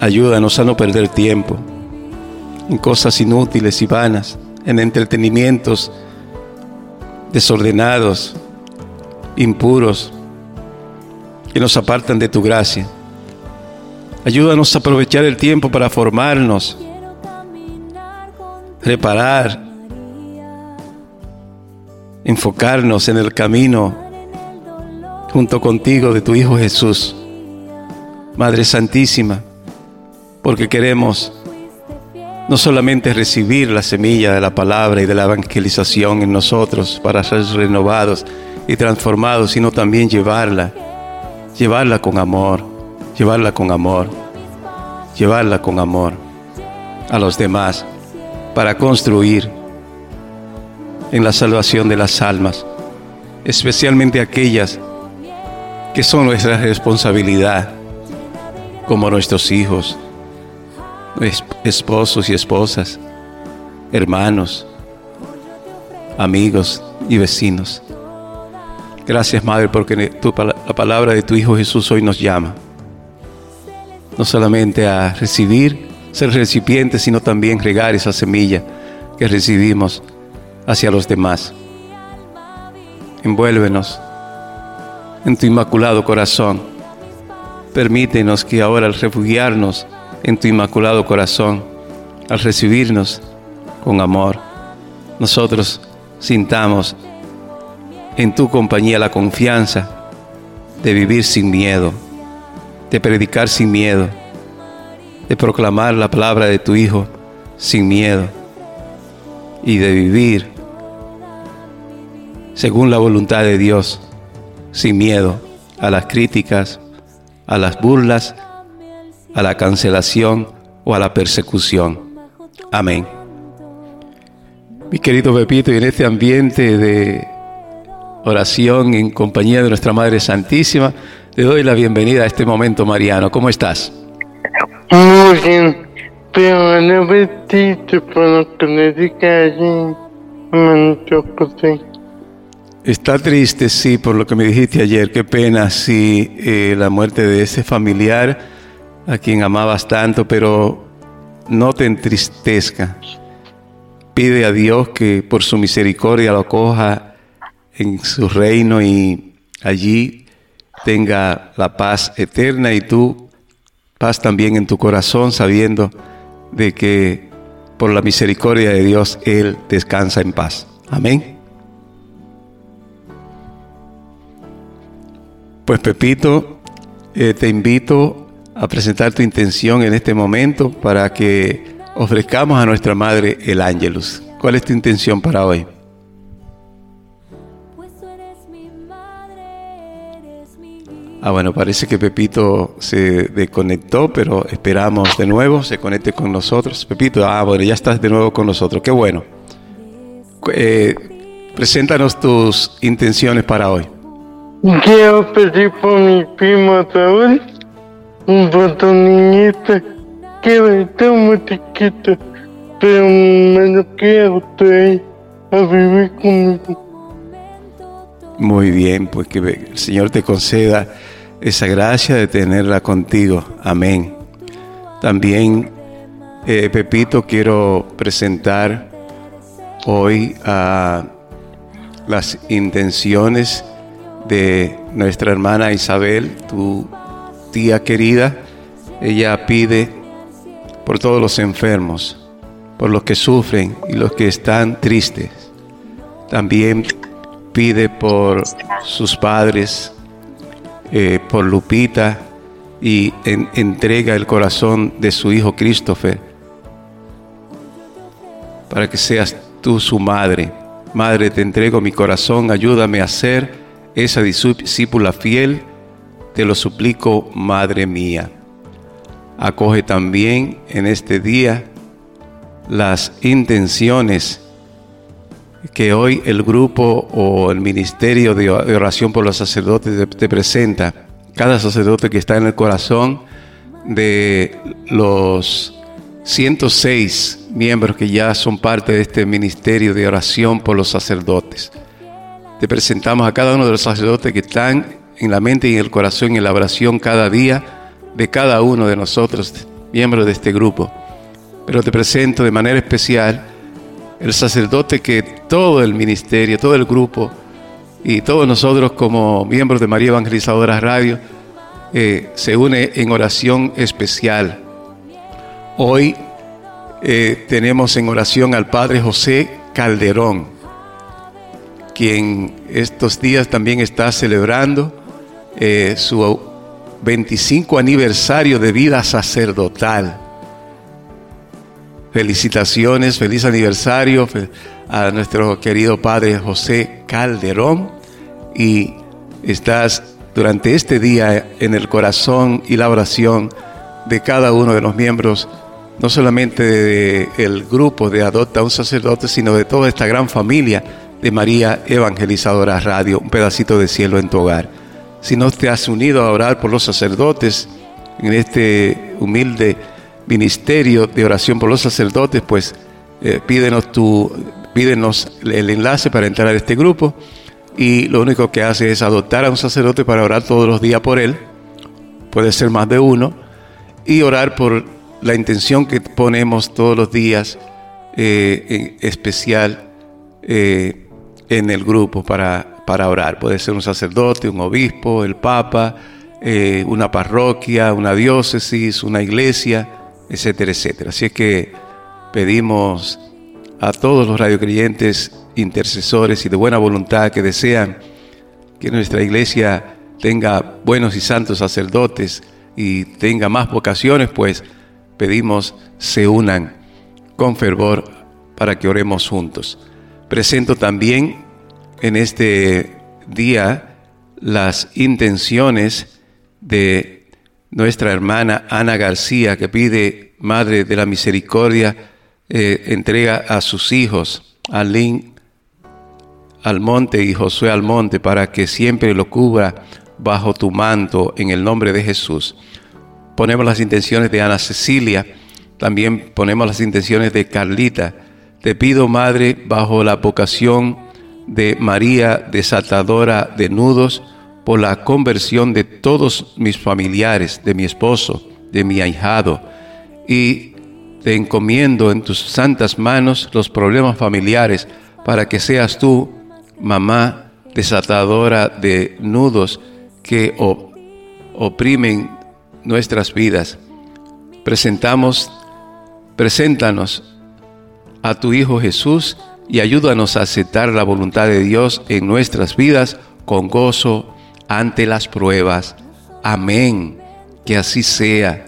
Ayúdanos a no perder tiempo en cosas inútiles y vanas, en entretenimientos desordenados, impuros, que nos apartan de tu gracia. Ayúdanos a aprovechar el tiempo para formarnos, reparar, enfocarnos en el camino junto contigo de tu Hijo Jesús. Madre Santísima, porque queremos no solamente recibir la semilla de la palabra y de la evangelización en nosotros para ser renovados y transformados, sino también llevarla, llevarla con amor, llevarla con amor, llevarla con amor a los demás para construir en la salvación de las almas, especialmente aquellas que son nuestra responsabilidad, como nuestros hijos, esposos y esposas, hermanos, amigos y vecinos. Gracias, Madre, porque la palabra de tu Hijo Jesús hoy nos llama, no solamente a recibir, ser recipientes, sino también regar esa semilla que recibimos hacia los demás. Envuélvenos en tu inmaculado corazón. Permítenos que ahora al refugiarnos en tu inmaculado corazón, al recibirnos con amor, nosotros sintamos en tu compañía la confianza de vivir sin miedo, de predicar sin miedo, de proclamar la palabra de tu Hijo sin miedo y de vivir según la voluntad de Dios, sin miedo a las críticas, a las burlas a la cancelación o a la persecución. Amén. Mi querido Pepito, y en este ambiente de oración en compañía de nuestra Madre Santísima, te doy la bienvenida a este momento mariano. ¿Cómo estás? Muy bien, pero no por que le José. Está triste, sí, por lo que me dijiste ayer. Qué pena, sí, eh, la muerte de ese familiar a quien amabas tanto, pero no te entristezca. Pide a Dios que por su misericordia lo acoja en su reino y allí tenga la paz eterna y tú paz también en tu corazón sabiendo de que por la misericordia de Dios Él descansa en paz. Amén. Pues Pepito, eh, te invito a presentar tu intención en este momento para que ofrezcamos a nuestra Madre el Ángelus ¿Cuál es tu intención para hoy? Ah, bueno, parece que Pepito se desconectó, pero esperamos de nuevo, se conecte con nosotros. Pepito, ah, bueno, ya estás de nuevo con nosotros, qué bueno. Eh, preséntanos tus intenciones para hoy. Quiero pedir por mi primo Raúl, un foto niñita que está muy chiquito, pero me lo quiero traer a vivir conmigo. Muy bien, pues que el Señor te conceda esa gracia de tenerla contigo. Amén. También, eh, Pepito, quiero presentar hoy a las intenciones de nuestra hermana Isabel, tu tía querida. Ella pide por todos los enfermos, por los que sufren y los que están tristes. También pide por sus padres, eh, por Lupita y en- entrega el corazón de su hijo Christopher para que seas tú su madre. Madre, te entrego mi corazón, ayúdame a ser esa discípula fiel, te lo suplico, Madre mía. Acoge también en este día las intenciones que hoy el grupo o el ministerio de oración por los sacerdotes te- presenta. Cada sacerdote que está en el corazón de los 106 miembros que ya son parte de este ministerio de oración por los sacerdotes. Te presentamos a cada uno de los sacerdotes que están en la mente y en el corazón en la oración cada día de cada uno de nosotros, miembros de este grupo. Pero te presento de manera especial el sacerdote que todo el ministerio, todo el grupo y todos nosotros como miembros de María Evangelizadora Radio eh, se une en oración especial. Hoy eh, tenemos en oración al Padre José Calderón, quien estos días también está celebrando eh, su 25 aniversario de vida sacerdotal. Felicitaciones, feliz aniversario a nuestro querido Padre José Calderón y estás durante este día en el corazón y la oración de cada uno de los miembros, no solamente del grupo de Adopta un sacerdote, sino de toda esta gran familia de María Evangelizadora Radio, un pedacito de cielo en tu hogar. Si no te has unido a orar por los sacerdotes en este humilde ministerio de oración por los sacerdotes, pues eh, pídenos, tu, pídenos el enlace para entrar a este grupo y lo único que hace es adoptar a un sacerdote para orar todos los días por él, puede ser más de uno, y orar por la intención que ponemos todos los días, eh, en especial eh, en el grupo para, para orar. Puede ser un sacerdote, un obispo, el papa, eh, una parroquia, una diócesis, una iglesia, etcétera, etcétera. Así es que pedimos a todos los radiocreyentes, intercesores y de buena voluntad que desean que nuestra iglesia tenga buenos y santos sacerdotes y tenga más vocaciones, pues pedimos se unan con fervor para que oremos juntos. Presento también en este día las intenciones de nuestra hermana Ana García, que pide, Madre de la Misericordia, eh, entrega a sus hijos, Alín Almonte y Josué Almonte, para que siempre lo cubra bajo tu manto en el nombre de Jesús. Ponemos las intenciones de Ana Cecilia, también ponemos las intenciones de Carlita. Te pido, Madre, bajo la vocación de María desatadora de nudos, por la conversión de todos mis familiares, de mi esposo, de mi ahijado, y te encomiendo en tus santas manos los problemas familiares para que seas tú, mamá desatadora de nudos que oprimen nuestras vidas. Presentamos, preséntanos a tu Hijo Jesús y ayúdanos a aceptar la voluntad de Dios en nuestras vidas con gozo ante las pruebas. Amén. Que así sea.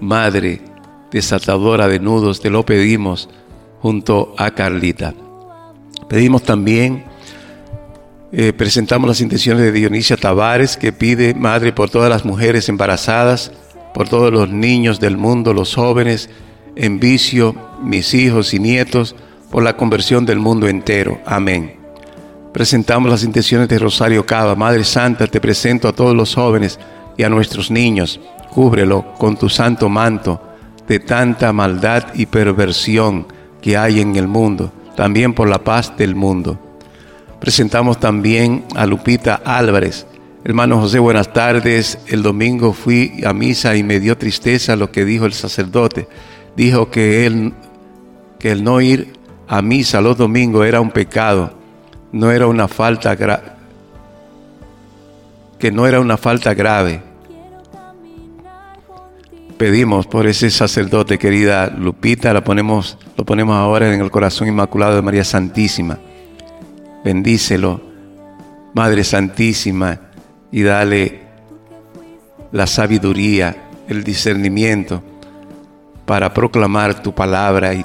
Madre desatadora de nudos, te lo pedimos junto a Carlita. Pedimos también, eh, presentamos las intenciones de Dionisia Tavares, que pide, Madre, por todas las mujeres embarazadas, por todos los niños del mundo, los jóvenes en vicio, mis hijos y nietos, por la conversión del mundo entero. Amén. Presentamos las intenciones de Rosario Cava. Madre Santa, te presento a todos los jóvenes y a nuestros niños. Cúbrelo con tu santo manto de tanta maldad y perversión que hay en el mundo, también por la paz del mundo. Presentamos también a Lupita Álvarez. Hermano José, buenas tardes. El domingo fui a misa y me dio tristeza lo que dijo el sacerdote. Dijo que él que el no ir a misa los domingos era un pecado, no era una falta que no era una falta grave. Pedimos por ese sacerdote, querida Lupita, la ponemos, lo ponemos ahora en el corazón inmaculado de María Santísima. Bendícelo, Madre Santísima, y dale la sabiduría, el discernimiento para proclamar tu palabra y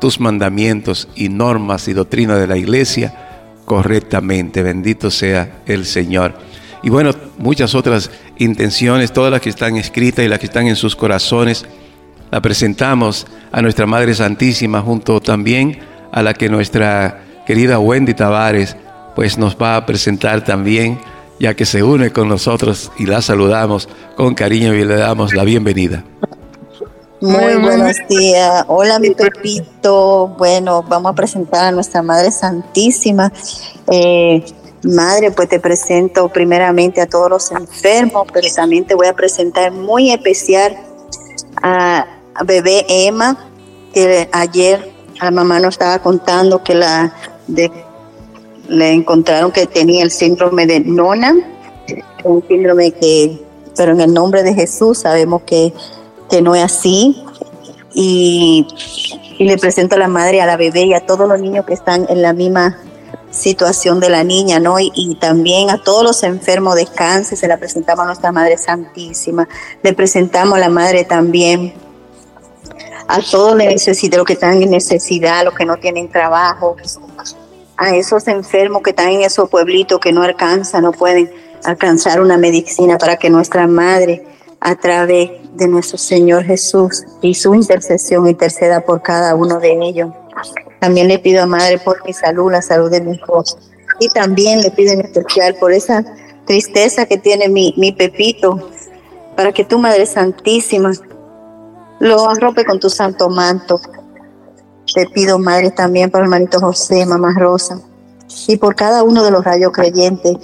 tus mandamientos y normas y doctrina de la iglesia correctamente. Bendito sea el Señor. Y bueno, muchas otras intenciones, todas las que están escritas y las que están en sus corazones, la presentamos a nuestra Madre Santísima junto también a la que nuestra querida Wendy Tavares pues nos va a presentar también, ya que se une con nosotros y la saludamos con cariño y le damos la bienvenida. Muy buenos días. Hola, mi Pepito. Bueno, vamos a presentar a nuestra Madre Santísima. Eh, madre, pues te presento primeramente a todos los enfermos, pero también te voy a presentar muy especial a, a bebé Emma, que ayer la mamá nos estaba contando que la de- le encontraron que tenía el síndrome de Nona, un síndrome que, pero en el nombre de Jesús sabemos que que no es así. Y, y le presento a la madre, a la bebé y a todos los niños que están en la misma situación de la niña, ¿no? Y, y también a todos los enfermos de cáncer, se la presentamos a nuestra Madre Santísima. Le presentamos a la Madre también a todos los los que están en necesidad, los que no tienen trabajo, a esos enfermos que están en esos pueblitos que no alcanzan, no pueden alcanzar una medicina para que nuestra Madre a través de nuestro Señor Jesús y su intercesión interceda por cada uno de ellos. También le pido a Madre por mi salud, la salud de mi esposo. Y también le pido en especial por esa tristeza que tiene mi, mi Pepito, para que tu Madre Santísima lo arrope con tu santo manto. Te pido, Madre, también por el hermanito José, Mamá Rosa, y por cada uno de los rayos creyentes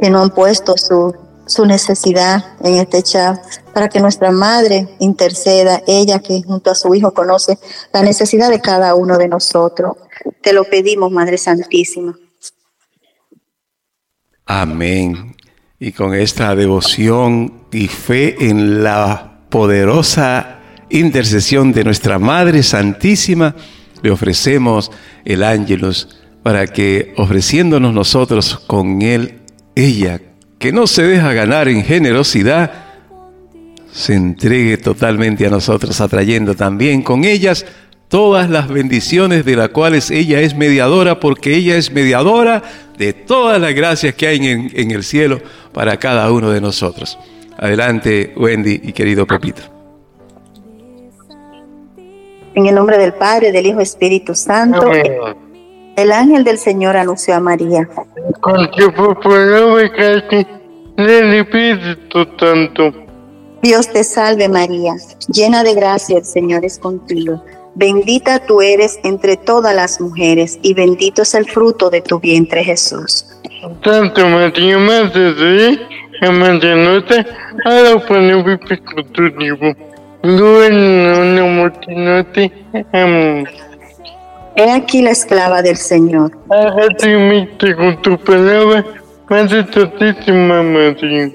que no han puesto su, su necesidad en este chat, para que nuestra Madre interceda, ella que junto a su Hijo conoce la necesidad de cada uno de nosotros. Te lo pedimos, Madre Santísima. Amén. Y con esta devoción y fe en la poderosa intercesión de nuestra Madre Santísima, le ofrecemos el ángelus para que ofreciéndonos nosotros con él, ella, que no se deja ganar en generosidad, se entregue totalmente a nosotros, atrayendo también con ellas todas las bendiciones de las cuales ella es mediadora, porque ella es mediadora de todas las gracias que hay en, en el cielo para cada uno de nosotros. Adelante, Wendy y querido Pepito. En el nombre del Padre, del Hijo, Espíritu Santo, el ángel del Señor anunció a María. Popolare casi nell'Espíritu Santo. Dios te salve María, llena de gracia, el Señor es contigo. Bendita tú eres entre todas las mujeres y bendito es el fruto de tu vientre Jesús. Tanto Maria Madre de Due non mortinote, amo. He aquí la esclava del Señor. Hágate mite con tu palabra, Madre Santísima María.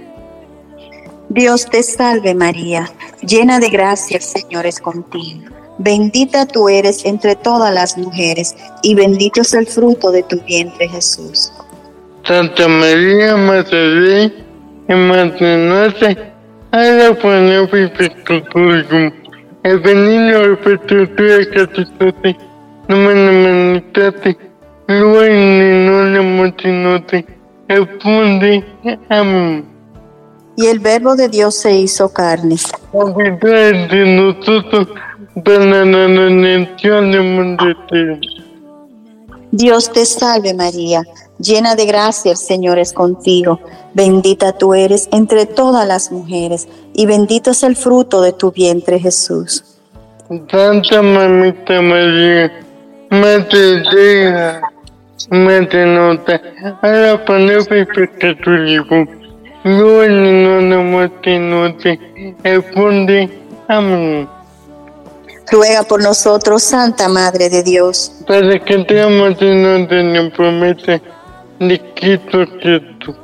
Dios te salve María, llena de gracia, el Señor es contigo. Bendita tú eres entre todas las mujeres y bendito es el fruto de tu vientre Jesús. Santa María, Madre de amante notte, alla pane piccolo tuo El benigno perpetuo catitote, no me luego no apunde, amén. Y el verbo de Dios se hizo carne. Habitar de nosotros para la redención del mundo entero. Dios te salve María, llena de gracia, el Señor es contigo. Bendita tú eres entre todas las mujeres, y bendito es el fruto de tu vientre Jesús. Santa Mamita María, De Dios, Madre nota, a la palabra y peccatoribus, luego no la muerte noche, responde, amén. Ruega por nosotros, Santa Madre de Dios. Para que tengamos en la promesa de Cristo Cristo.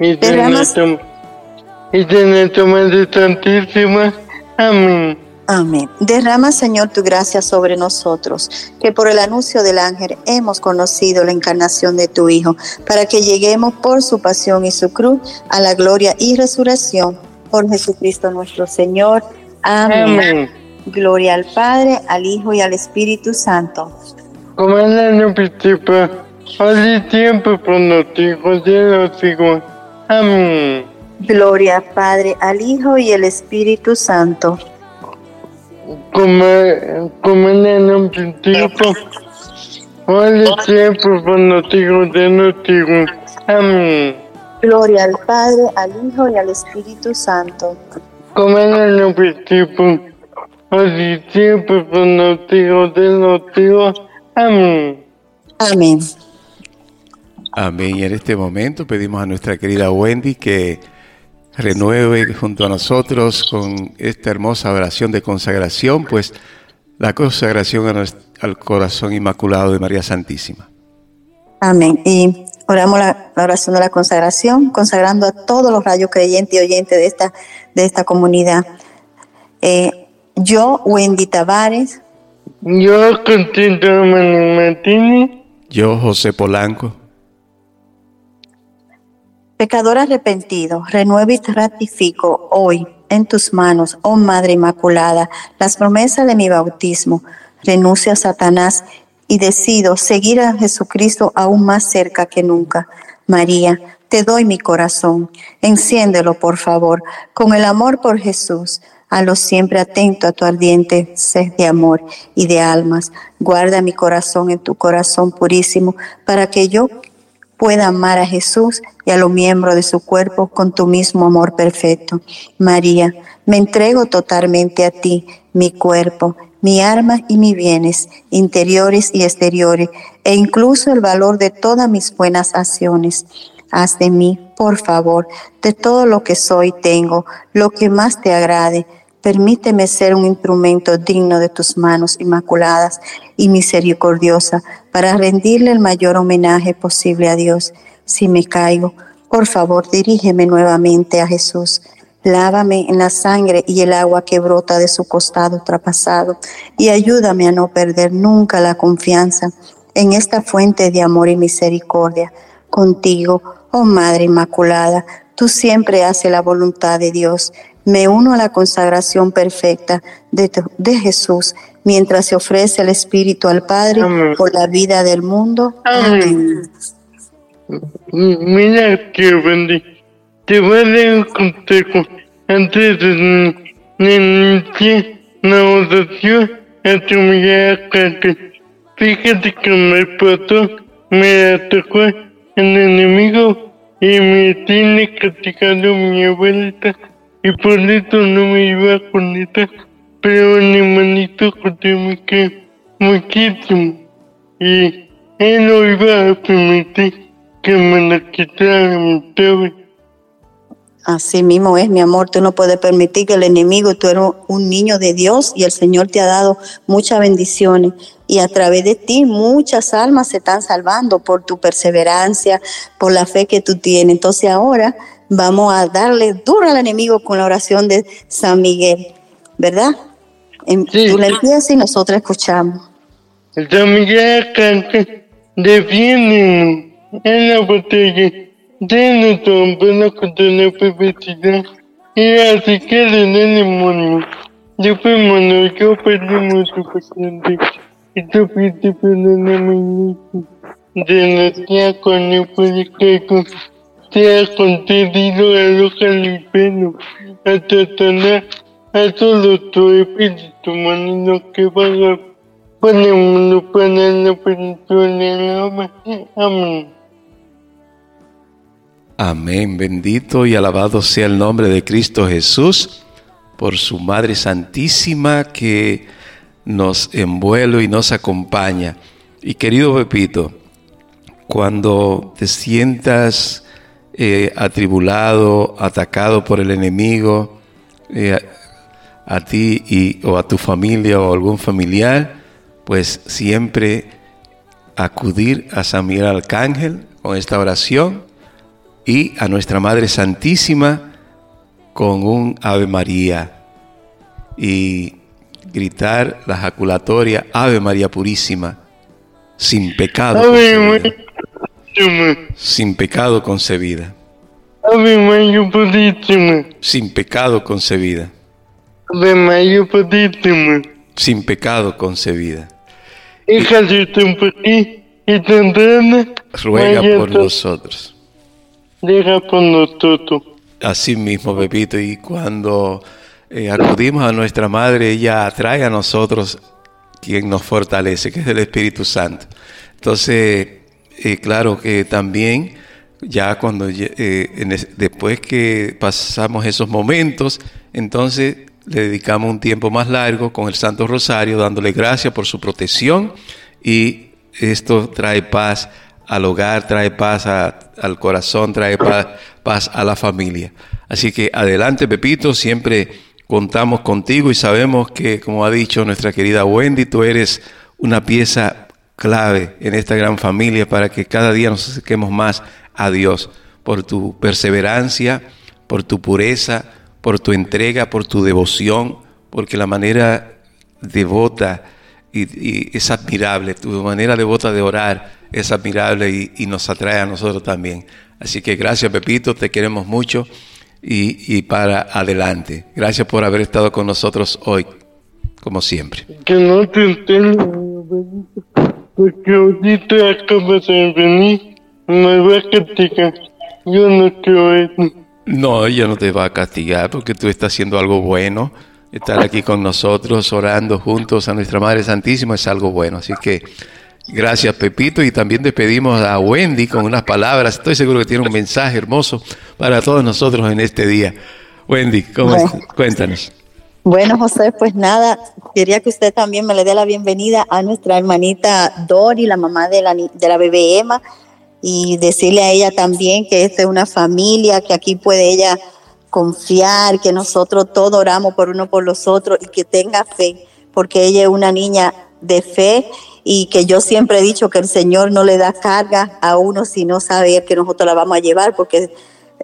Y de nuestra Madre Santísima, amén. Amén. Derrama, Señor, tu gracia sobre nosotros, que por el anuncio del ángel hemos conocido la encarnación de tu Hijo, para que lleguemos por su pasión y su cruz a la gloria y resurrección por Jesucristo nuestro Señor. Amén. Amén. Gloria al Padre, al Hijo y al Espíritu Santo. Como en y siempre por los hijos de los hijos. Amén. Gloria al Padre, al Hijo y al Espíritu Santo. Como, como en año principio, ahora y siempre hijos de hijos. Amén. Gloria al Padre, al Hijo y al Espíritu Santo. Como en el año principio, ahora y siempre hijos de hijos. Amén. Amén. Amén. Y en este momento pedimos a nuestra querida Wendy que renueve junto a nosotros con esta hermosa oración de consagración, pues la consagración al corazón inmaculado de María Santísima. Amén. Y oramos la, la oración de la consagración, consagrando a todos los rayos creyentes y oyentes de esta, de esta comunidad. Eh, yo, Wendy Tavares, Yo, Constantino Manuel Martínez, Yo, José Polanco, pecador arrepentido, renuevo y ratifico hoy en tus manos, oh Madre Inmaculada, las promesas de mi bautismo. Renuncio a Satanás y decido seguir a Jesucristo aún más cerca que nunca. María, te doy mi corazón. Enciéndelo, por favor, con el amor por Jesús. A lo siempre atento a tu ardiente sed de amor y de almas. Guarda mi corazón en tu corazón purísimo para que yo pueda amar a Jesús y a los miembros de su cuerpo con tu mismo amor perfecto. María, me entrego totalmente a ti, mi cuerpo, mi alma y mis bienes, interiores y exteriores, e incluso el valor de todas mis buenas acciones. Haz de mí, por favor, de todo lo que soy tengo, lo que más te agrade. Permíteme ser un instrumento digno de tus manos inmaculadas y misericordiosas para rendirle el mayor homenaje posible a Dios. Si me caigo, por favor, dirígeme nuevamente a Jesús. Lávame en la sangre y el agua que brota de su costado traspasado y ayúdame a no perder nunca la confianza en esta fuente de amor y misericordia. Contigo, oh Madre Inmaculada, tú siempre haces la voluntad de Dios. Me uno a la consagración perfecta de, de Jesús mientras se ofrece el Espíritu al Padre Amén. por la vida del mundo. Amén. Mira que Wendy, te voy a dar un consejo antes de iniciar la oración a tu mirada Fíjate que me pasó, me atacó el enemigo y me tiene castigado mi abuelita y por eso no me iba a conectar, pero mi hermanito José me quiere muchísimo y él no iba a permitir que me la quitaran, ¿sabes? Así mismo es, mi amor. Tú no puedes permitir que el enemigo, tú eres un niño de Dios y el Señor te ha dado muchas bendiciones. Y a través de ti muchas almas se están salvando por tu perseverancia, por la fe que tú tienes. Entonces ahora vamos a darle duro al enemigo con la oración de San Miguel, ¿verdad? Em- Tú la empiezas y nosotros escuchamos. San Miguel defiéndenos en la batalla, denos amparo contra la perversidad y así que del demonio. Yo fuimos yo perdimos su paciente. y tu piti perdóname de la tía con el poliqueco, sea concedido a los calipenos, a Satanás, a todo tu espíritu maligno que para la plenitud del alma. Amén. Amén, bendito y alabado sea el nombre de Cristo Jesús por su Madre Santísima que nos envuelve y nos acompaña. Y querido Pepito, cuando te sientas eh, atribulado, atacado por el enemigo, eh, a ti y, o a tu familia o algún familiar, pues siempre acudir a San Miguel Arcángel con esta oración y a nuestra Madre Santísima con un Ave María y gritar la jaculatoria Ave María Purísima, sin pecado Ave concebida. Sin pecado concebida. Ave María Purísima, Sin pecado concebida. Ave María Purísima, Sin pecado concebida. hija de y Ruega por nosotros. Así mismo, Pepito, y cuando eh, acudimos a nuestra Madre, ella atrae a nosotros quien nos fortalece, que es el Espíritu Santo. Entonces, eh, claro que también, ya cuando eh, después que pasamos esos momentos, entonces le dedicamos un tiempo más largo con el Santo Rosario, dándole gracias por su protección y esto trae paz al hogar, trae paz a- al corazón, trae paz, paz a la familia. Así que adelante, Pepito, siempre contamos contigo y sabemos que, como ha dicho nuestra querida Wendy, tú eres una pieza clave en esta gran familia para que cada día nos acerquemos más a Dios por tu perseverancia, por tu pureza, por tu entrega, por tu devoción, porque la manera devota y, y es admirable, tu manera devota de orar es admirable y, y nos atrae a nosotros también. Así que gracias Pepito, te queremos mucho y, y para adelante. Gracias por haber estado con nosotros hoy, como siempre. Que no te abuelito, porque ahorita acabas de venir, me va a castigar. Yo no quiero eso. No, ella no te va a castigar porque tú estás haciendo algo bueno. Estar aquí con nosotros, orando juntos a nuestra Madre Santísima es algo bueno. Así que gracias Pepito y también despedimos a Wendy con unas palabras. Estoy seguro que tiene un mensaje hermoso para todos nosotros en este día. Wendy, ¿cómo Bueno. Cuéntanos. Bueno, José, pues nada, quería que usted también me le dé la bienvenida a nuestra hermanita Dori, la mamá de la, de la bebé Emma, y decirle a ella también que esta es una familia, que aquí puede ella confiar, que nosotros todos oramos por uno por los otros y que tenga fe, porque ella es una niña de fe y que yo siempre he dicho que el Señor no le da carga a uno si no sabe que nosotros la vamos a llevar, porque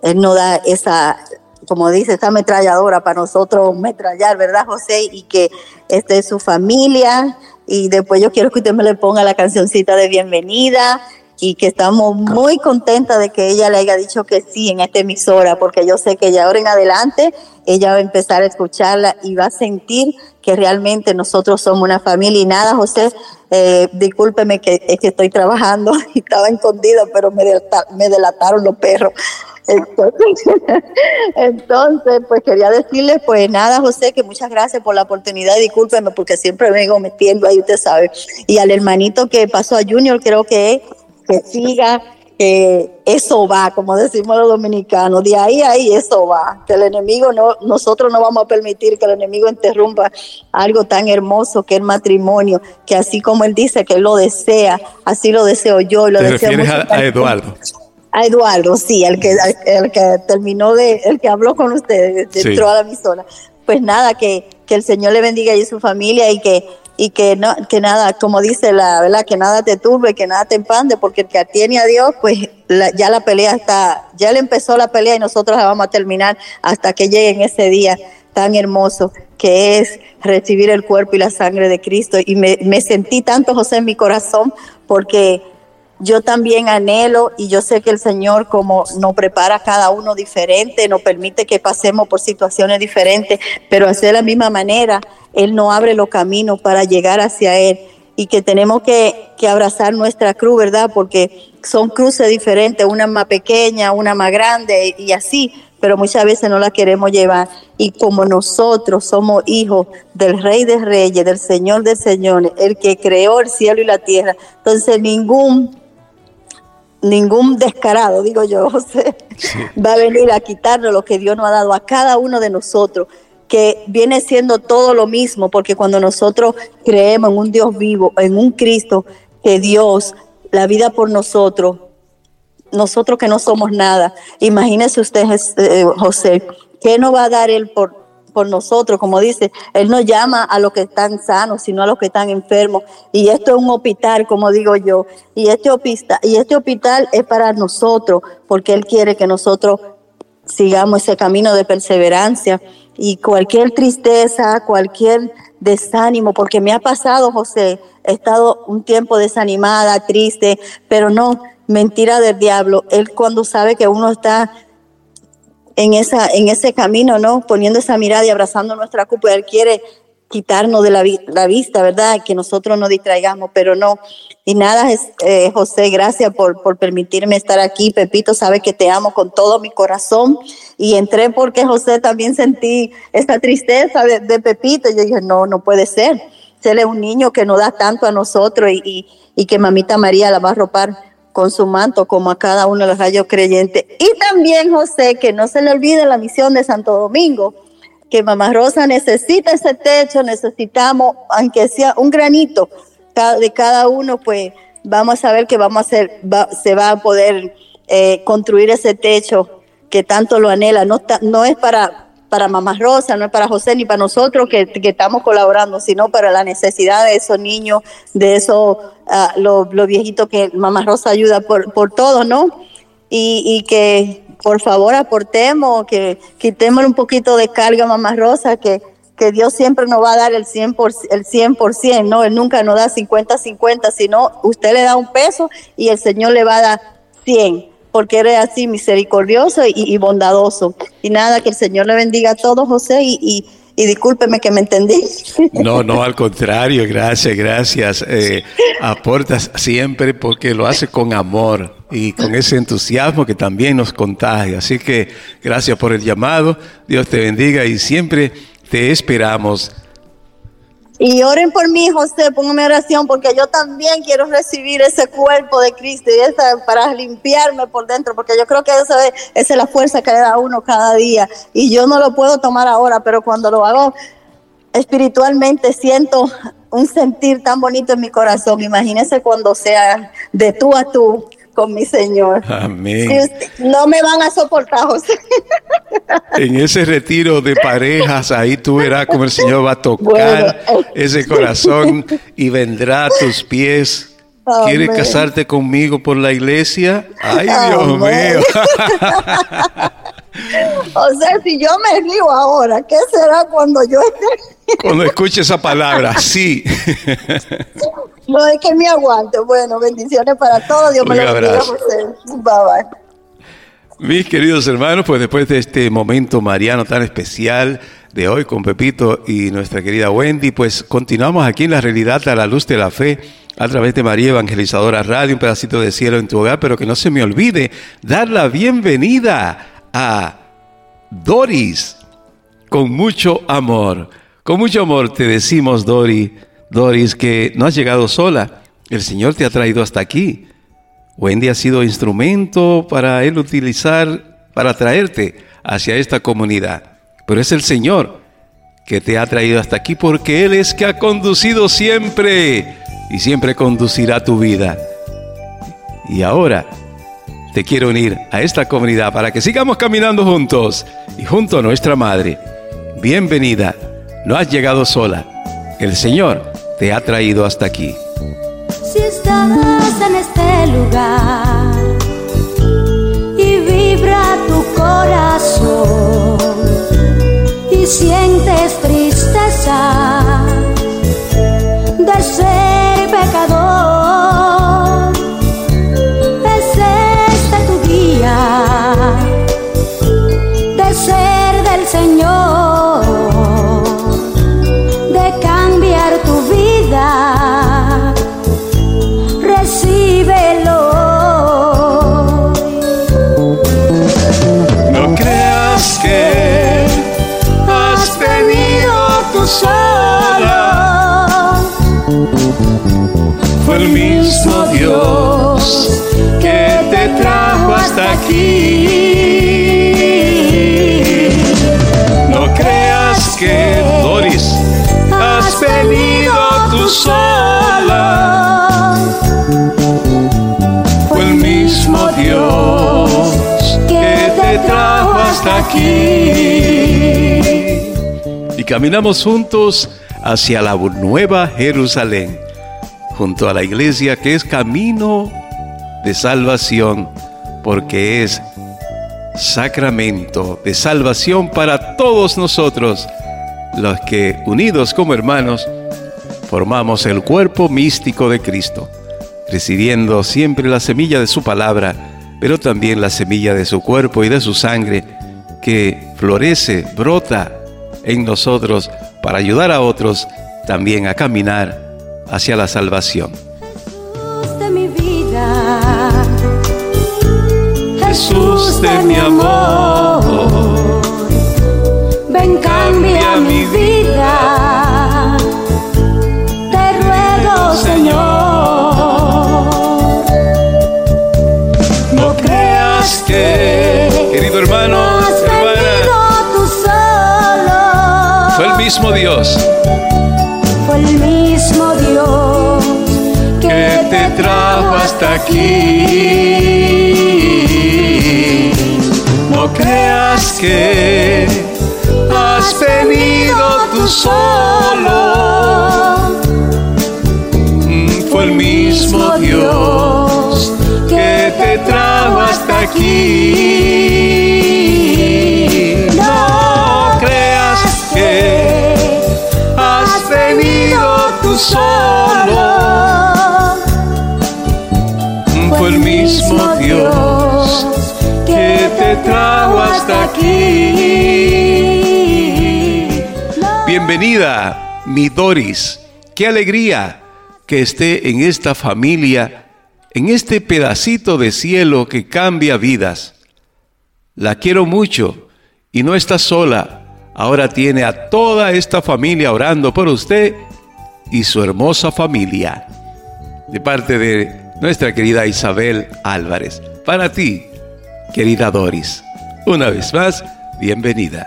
Él no da esa, como dice, esa ametralladora para nosotros metrallar, ¿verdad, José? Y que esta es su familia. Y después yo quiero que usted me le ponga la cancioncita de bienvenida y que estamos muy contentas de que ella le haya dicho que sí en esta emisora, porque yo sé que ya ahora en adelante ella va a empezar a escucharla y va a sentir que realmente nosotros somos una familia y nada, José, eh, discúlpeme que, es que estoy trabajando <laughs> y estaba escondida, pero me, delata- me delataron los perros. Entonces, <laughs> entonces, pues quería decirle, pues nada, José, que muchas gracias por la oportunidad. Discúlpeme porque siempre vengo metiendo ahí, usted sabe. Y al hermanito que pasó a Junior, creo que, que siga, que eso va, como decimos los dominicanos, de ahí a ahí eso va. Que el enemigo no, nosotros no vamos a permitir que el enemigo interrumpa algo tan hermoso que el matrimonio, que así como él dice que él lo desea, así lo deseo yo. Y lo Te deseo refieres mucho a, a. Eduardo. A Eduardo, sí, el que, el que terminó de, el que habló con ustedes, Sí. entró a la emisora. Pues nada, que, que el Señor le bendiga y su familia y que, y que no, que nada, como dice la verdad, que nada te turbe, que nada te empande, porque el que tiene a Dios, pues la- ya la pelea está, ya le empezó la pelea y nosotros la vamos a terminar hasta que llegue en ese día tan hermoso que es recibir el cuerpo y la sangre de Cristo. Y me, me sentí tanto, José, en mi corazón, porque yo también anhelo y yo sé que el Señor como nos prepara cada uno diferente, nos permite que pasemos por situaciones diferentes, pero de la misma manera, Él no abre los caminos para llegar hacia Él. y que tenemos que, que abrazar nuestra cruz, ¿verdad? Porque son cruces diferentes, una más pequeña, una más grande y así, pero muchas veces no la queremos llevar. Y como nosotros somos hijos del Rey de Reyes, del Señor de Señores, el que creó el cielo y la tierra, entonces ningún ningún descarado, digo yo, <laughs> José, va a venir a quitarnos lo que Dios nos ha dado a cada uno de nosotros, que viene siendo todo lo mismo, porque cuando nosotros creemos en un Dios vivo, en un Cristo, que Dios, la vida por nosotros, nosotros que no somos nada, imagínese usted, eh, José, ¿qué nos va a dar Él por, por nosotros, como dice, Él no llama a los que están sanos, sino a los que están enfermos. Y esto es un hospital, como digo yo. Y este hospital, y este hospital es para nosotros, porque Él quiere que nosotros sigamos ese camino de perseverancia. Y cualquier tristeza, cualquier desánimo, porque me ha pasado, José, he estado un tiempo desanimada, triste, pero no, mentira del diablo. Él cuando sabe que uno está en, esa, en ese camino, ¿no? Poniendo esa mirada y abrazando nuestra culpa. Él quiere quitarnos de la, la, vista, ¿verdad? Que nosotros nos distraigamos, pero no. Y nada, eh, José, gracias por, por permitirme estar aquí. Pepito sabe que te amo con todo mi corazón. Y entré porque José también sentí esta tristeza de, Pepito. Yo dije, no, no puede ser. Él es un niño que nos da tanto a nosotros y, y, y que mamita María la va a ropar con su manto como a cada uno de los rayos creyentes. Y también, José, que no se le olvide la misión de Santo Domingo, que Mamá Rosa necesita ese techo, necesitamos, aunque sea un granito de cada uno, pues vamos a ver que vamos a hacer, se va a poder eh, construir ese techo que tanto lo anhela. No, no es para, para Mamá Rosa, no es para José ni para nosotros que, que estamos colaborando, sino para la necesidad de esos niños, de esos uh, los lo viejitos que Mamá Rosa ayuda por, por todo, ¿no? Y, y, que por favor aportemos, que quitemos un poquito de carga a Mamá Rosa, que, que Dios siempre nos va a dar el 100%, el 100%, ¿no? Él nunca nos da 50-50, sino usted le da un peso y el Señor le va a dar 100 porque eres así misericordioso y, bondadoso. Y nada, que el Señor le bendiga a todos, José, y, y, y discúlpeme que me entendí. <laughs> No, no, al contrario, gracias, gracias. Eh, aportas siempre porque lo hace con amor y con ese entusiasmo que también nos contagia. Así que gracias por el llamado, Dios te bendiga y siempre te esperamos y oren por mí, José, póngame oración, porque yo también quiero recibir ese cuerpo de Cristo y esa, para limpiarme por dentro, porque yo creo que eso es, esa es la fuerza que le da a uno cada día. Y yo no lo puedo tomar ahora, pero cuando lo hago espiritualmente siento un sentir tan bonito en mi corazón. Imagínese cuando sea de tú a tú con mi Señor. Amén. Si no me van a soportar, José. En ese retiro de parejas, ahí tú verás cómo el Señor va a tocar bueno, ese corazón y vendrá a tus pies. ¿Quieres Amén. casarte conmigo por la iglesia? Ay, Dios Amén. mío. <laughs> o sea, si yo me río ahora, ¿qué será cuando yo esté? Cuando escuche esa palabra, sí. No es que me aguante. Bueno, bendiciones para todos. Dios me lo bendiga. Bye bye. Mis queridos hermanos, pues después de este momento mariano tan especial de hoy con Pepito y nuestra querida Wendy, pues continuamos aquí en la realidad a la luz de la fe a través de María Evangelizadora Radio, un pedacito de cielo en tu hogar, pero que no se me olvide dar la bienvenida a Doris con mucho amor. Con mucho amor te decimos, Dori, Doris, que no has llegado sola. El Señor te ha traído hasta aquí. Wendy ha sido instrumento para Él utilizar, para traerte hacia esta comunidad. Pero es el Señor que te ha traído hasta aquí porque Él es que ha conducido siempre y siempre conducirá tu vida. Y ahora te quiero unir a esta comunidad para que sigamos caminando juntos y junto a nuestra Madre. Bienvenida, no has llegado sola. El Señor te ha traído hasta aquí. Si estás en este lugar y vibra tu corazón y sientes tristeza de ser pecador, Dios que te trajo hasta aquí. No creas que, Doris, has venido tú sola. Fue el mismo Dios que te trajo hasta aquí. Y caminamos juntos hacia la nueva Jerusalén, junto a la iglesia que es camino de salvación, porque es sacramento de salvación para todos nosotros, los que unidos como hermanos formamos el cuerpo místico de Cristo, recibiendo siempre la semilla de su palabra, pero también la semilla de su cuerpo y de su sangre, que florece, brota en nosotros para ayudar a otros también a caminar hacia la salvación. Jesús de mi vida, Jesús de mi amor, ven cambia mi vida. Te ruego, Señor, no creas que, querido hermano, hermana, fue el mismo Dios. Fue el mismo hasta aquí. No creas que has venido tú solo. Fue el mismo Dios que te trajo hasta aquí. No creas que has venido tú solo. Mismo Dios que te trajo hasta aquí. Bienvenida, mi Doris. Qué alegría que esté en esta familia, en este pedacito de cielo que cambia vidas. La quiero mucho y no está sola. Ahora tiene a toda esta familia orando por usted y su hermosa familia. De parte de nuestra querida Isabel Álvarez. Para ti, querida Doris. Una vez más, bienvenida.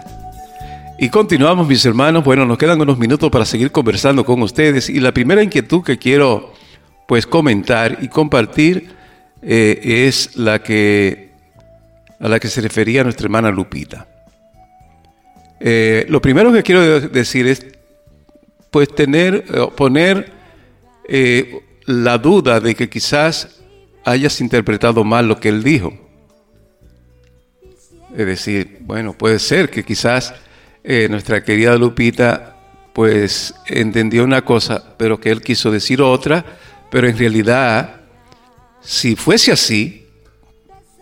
Y continuamos, mis hermanos. Bueno, nos quedan unos minutos para seguir conversando con ustedes. Y la primera inquietud que quiero, pues, comentar y compartir eh, es la que a la que se refería nuestra hermana Lupita. Eh, lo primero que quiero de- decir es, pues, tener, eh, poner la duda de que quizás hayas interpretado mal lo que él dijo. Es decir, bueno, puede ser que quizás eh, nuestra querida Lupita pues entendió una cosa, pero que él quiso decir otra, pero en realidad, si fuese así,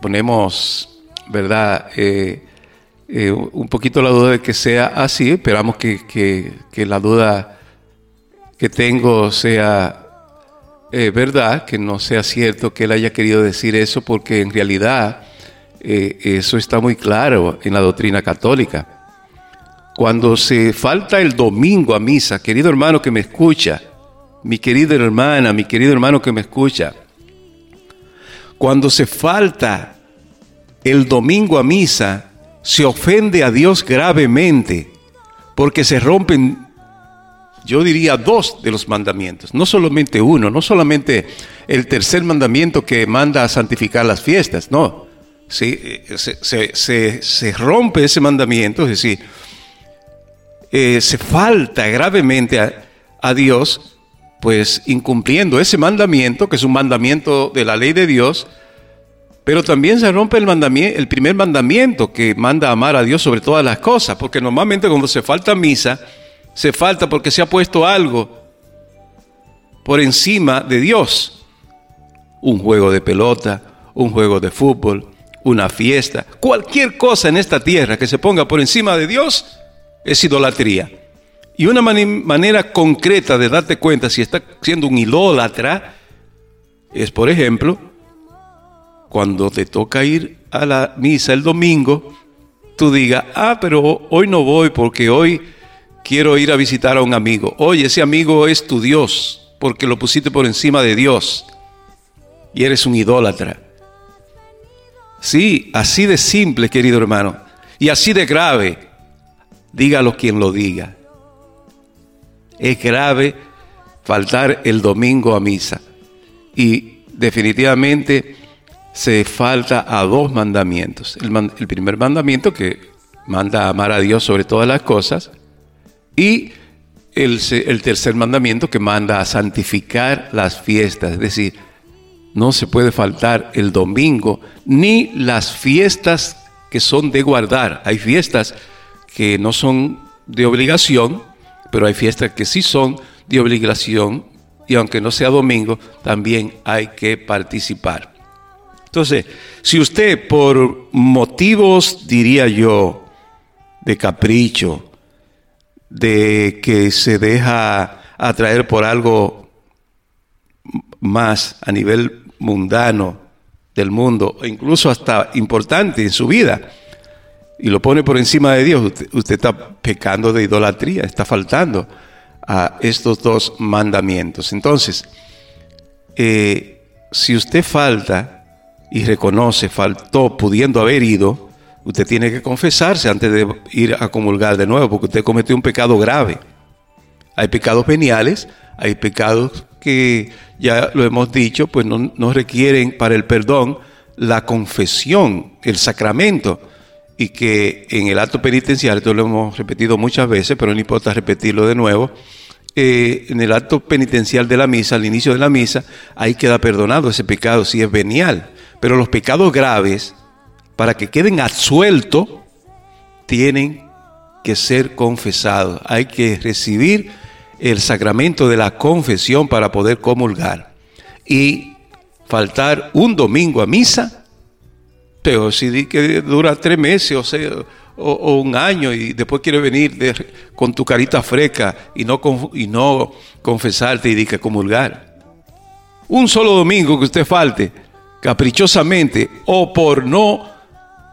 ponemos, ¿verdad? Eh, eh, un poquito la duda de que sea así, esperamos que, que- que la duda que tengo sea eh, verdad, que no sea cierto que él haya querido decir eso, porque en realidad eh, eso está muy claro en la doctrina católica. Cuando se falta el domingo a misa, querido hermano que me escucha, mi querida hermana, mi querido hermano que me escucha, cuando se falta el domingo a misa, se ofende a Dios gravemente, porque se rompen yo diría dos de los mandamientos, no solamente uno, no solamente el tercer mandamiento que manda a santificar las fiestas, no. Eh, se, se- se- se rompe ese mandamiento, es decir, eh, se falta gravemente a, a Dios, pues incumpliendo ese mandamiento, que es un mandamiento de la ley de Dios, pero también se rompe el, mandamien- el primer mandamiento que manda a amar a Dios sobre todas las cosas, porque normalmente cuando se falta misa, se falta porque se ha puesto algo por encima de Dios. Un juego de pelota, un juego de fútbol, una fiesta, cualquier cosa en esta tierra que se ponga por encima de Dios es idolatría. Y una manera concreta de darte cuenta si está siendo un idólatra es, por ejemplo, cuando te toca ir a la misa el domingo, tú digas, ah, pero hoy no voy porque hoy quiero ir a visitar a un amigo. Oye, ese amigo es tu Dios, porque lo pusiste por encima de Dios. y eres un idólatra. Sí, así de simple, querido hermano, y así de grave, dígalo quien lo diga. Es grave faltar el domingo a misa. Y definitivamente se falta a dos mandamientos. El, primer mandamiento que manda a amar a Dios sobre todas las cosas y el, tercer mandamiento que manda a santificar las fiestas. Es decir, no se puede faltar el domingo ni las fiestas que son de guardar. Hay fiestas que no son de obligación, pero hay fiestas que sí son de obligación y aunque no sea domingo, también hay que participar. Entonces, si usted por motivos, diría yo, de capricho, de que se deja atraer por algo más a nivel mundano del mundo, o incluso hasta importante en su vida, y lo pone por encima de Dios, usted, está pecando de idolatría, está faltando a estos dos mandamientos. Entonces, eh, si usted falta y reconoce, faltó pudiendo haber ido, usted tiene que confesarse antes de ir a comulgar de nuevo, porque usted cometió un pecado grave. Hay pecados veniales, hay pecados que ya lo hemos dicho, pues no, no requieren para el perdón la confesión, el sacramento, y que en el acto penitencial, esto lo hemos repetido muchas veces, pero no importa repetirlo de nuevo, eh, en el acto penitencial de la misa, al inicio de la misa, ahí queda perdonado ese pecado si es venial. Pero los pecados graves, para que queden absueltos, tienen que ser confesados. Hay que recibir el sacramento de la confesión para poder comulgar. Y faltar un domingo a misa, pero si di que dura tres meses o, o, un año y después quiere venir con tu carita fresca y no, y no confesarte y di que comulgar. Un solo domingo que usted falte caprichosamente o por no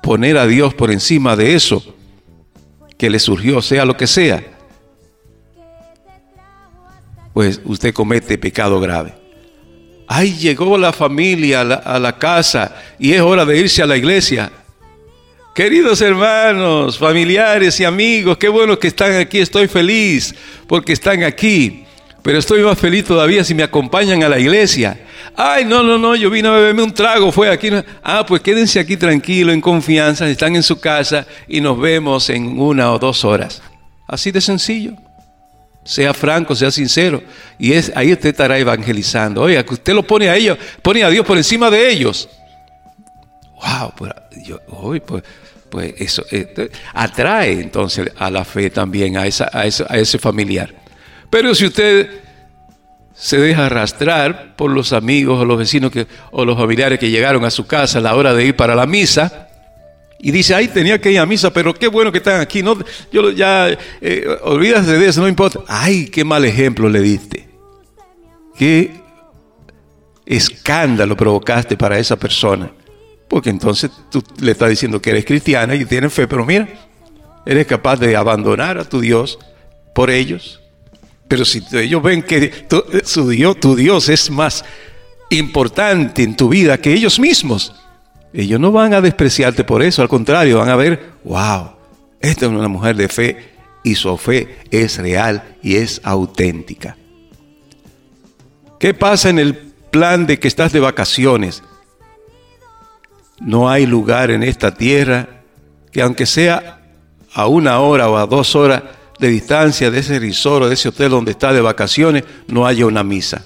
poner a Dios por encima de eso que le surgió, sea lo que sea, pues usted comete pecado grave. Ay, llegó la familia a la, a la casa y es hora de irse a la iglesia. Queridos hermanos, familiares y amigos, qué bueno que están aquí. Estoy feliz porque están aquí. Pero estoy más feliz todavía si me acompañan a la iglesia. Ay, no, no, no, yo vine a beberme un trago, fue aquí. Ah, pues quédense aquí tranquilos, en confianza, están en su casa y nos vemos en una o dos horas. Así de sencillo. Sea franco, sea sincero. Y es ahí usted estará evangelizando. Oiga, que usted lo pone a ellos, pone a Dios por encima de ellos. Wow, pues, yo, uy, pues, pues eso eh, atrae entonces a la fe también, a, esa, a, ese, a ese familiar. Pero si usted se deja arrastrar por los amigos o los vecinos que, o los familiares que llegaron a su casa a la hora de ir para la misa, y dice, ay, tenía que ir a misa, pero qué bueno que están aquí. No, yo ya, eh, olvídate de eso, no importa. Ay, qué mal ejemplo le diste. Qué escándalo provocaste para esa persona. Porque entonces tú le estás diciendo que eres cristiana y tienes fe, pero mira, eres capaz de abandonar a tu Dios por ellos. Pero si ellos ven que tu, tu Dios es más importante en tu vida que ellos mismos, ellos no van a despreciarte por eso, al contrario, van a ver, wow, esta es una mujer de fe y su fe es real y es auténtica. ¿Qué pasa en el plan de que estás de vacaciones? No hay lugar en esta tierra que aunque sea a una hora o a dos horas de distancia de ese resort o de ese hotel donde está de vacaciones, no haya una misa.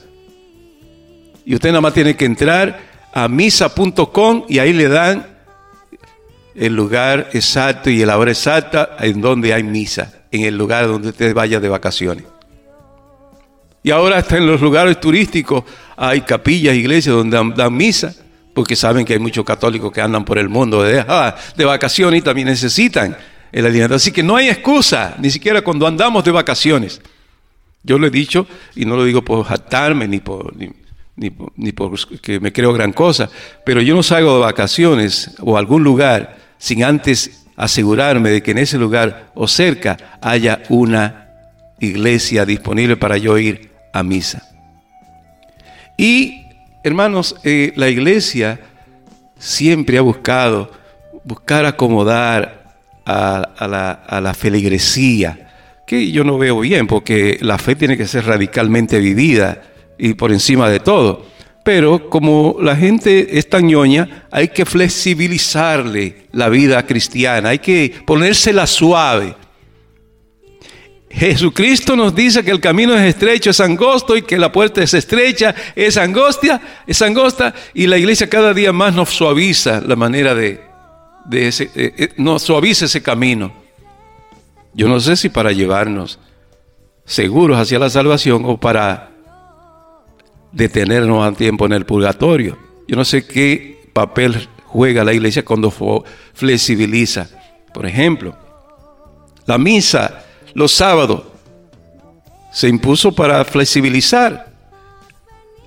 Y usted nada más tiene que entrar a misa.com y ahí le dan el lugar exacto y la hora exacta en donde hay misa, en el lugar donde usted vaya de vacaciones. Y ahora hasta en los lugares turísticos hay capillas, iglesias donde dan, misa, porque saben que hay muchos católicos que andan por el mundo de, ah, de vacaciones y también necesitan el. Así que no hay excusa, ni siquiera cuando andamos de vacaciones. Yo lo he dicho, y no lo digo por jactarme ni por- ni por que me creo gran cosa, pero yo no salgo de vacaciones o a algún lugar sin antes asegurarme de que en ese lugar o cerca haya una iglesia disponible para yo ir a misa. Y hermanos, eh, la iglesia siempre ha buscado, buscar acomodar a, la, a la feligresía, que yo no veo bien, porque la fe tiene que ser radicalmente vivida y por encima de todo. Pero como la gente es tan ñoña, hay que flexibilizarle la vida cristiana, hay que ponérsela suave. Jesucristo nos dice que el camino es estrecho, es angosto y que la puerta es estrecha, es angostia, es angosta y la iglesia cada día más nos suaviza la manera de, de ese, eh, eh, nos suaviza ese camino. Yo no sé si para llevarnos seguros hacia la salvación o para detenernos a tiempo en el purgatorio. Yo no sé qué papel juega la iglesia cuando flexibiliza. Por ejemplo, la misa los sábados se impuso para flexibilizar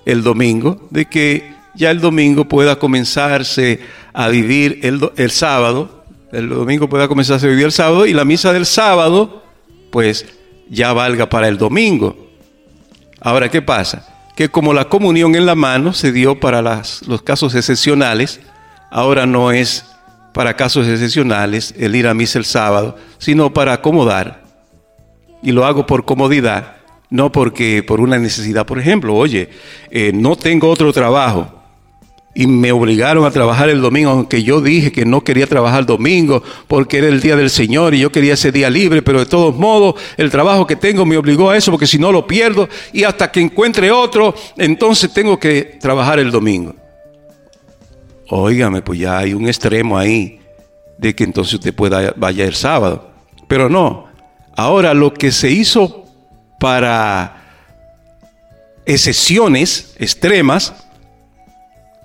el domingo, de que ya el domingo pueda comenzarse a vivir el, el sábado, el domingo pueda comenzarse a vivir el sábado y la misa del sábado, pues ya valga para el domingo. Ahora, ¿qué pasa? Que como la comunión en la mano se dio para las, los casos excepcionales, ahora no es para casos excepcionales el ir a misa el sábado, sino para acomodar y lo hago por comodidad, no porque por una necesidad. Por ejemplo, oye, eh, no tengo otro trabajo y me obligaron a trabajar el domingo, aunque yo dije que no quería trabajar domingo porque era el día del Señor y yo quería ese día libre, pero de todos modos el trabajo que tengo me obligó a eso porque si no lo pierdo y hasta que encuentre otro, entonces tengo que trabajar el domingo. Óigame, pues ya hay un extremo ahí de que entonces usted pueda vaya el sábado. Pero no, Ahora, lo que se hizo para excepciones extremas,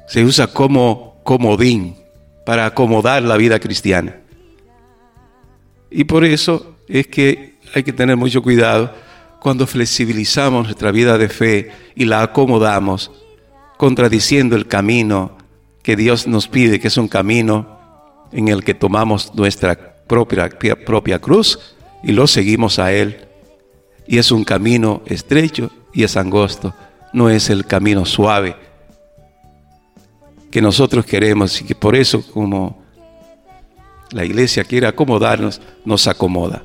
se usa como comodín para acomodar la vida cristiana. Y por eso es que hay que tener mucho cuidado cuando flexibilizamos nuestra vida de fe y la acomodamos, contradiciendo el camino que Dios nos pide, que es un camino en el que tomamos nuestra propia, propia cruz y lo seguimos a Él. Y es un camino estrecho y es angosto, no es el camino suave que nosotros queremos y que por eso como la iglesia quiere acomodarnos, nos acomoda.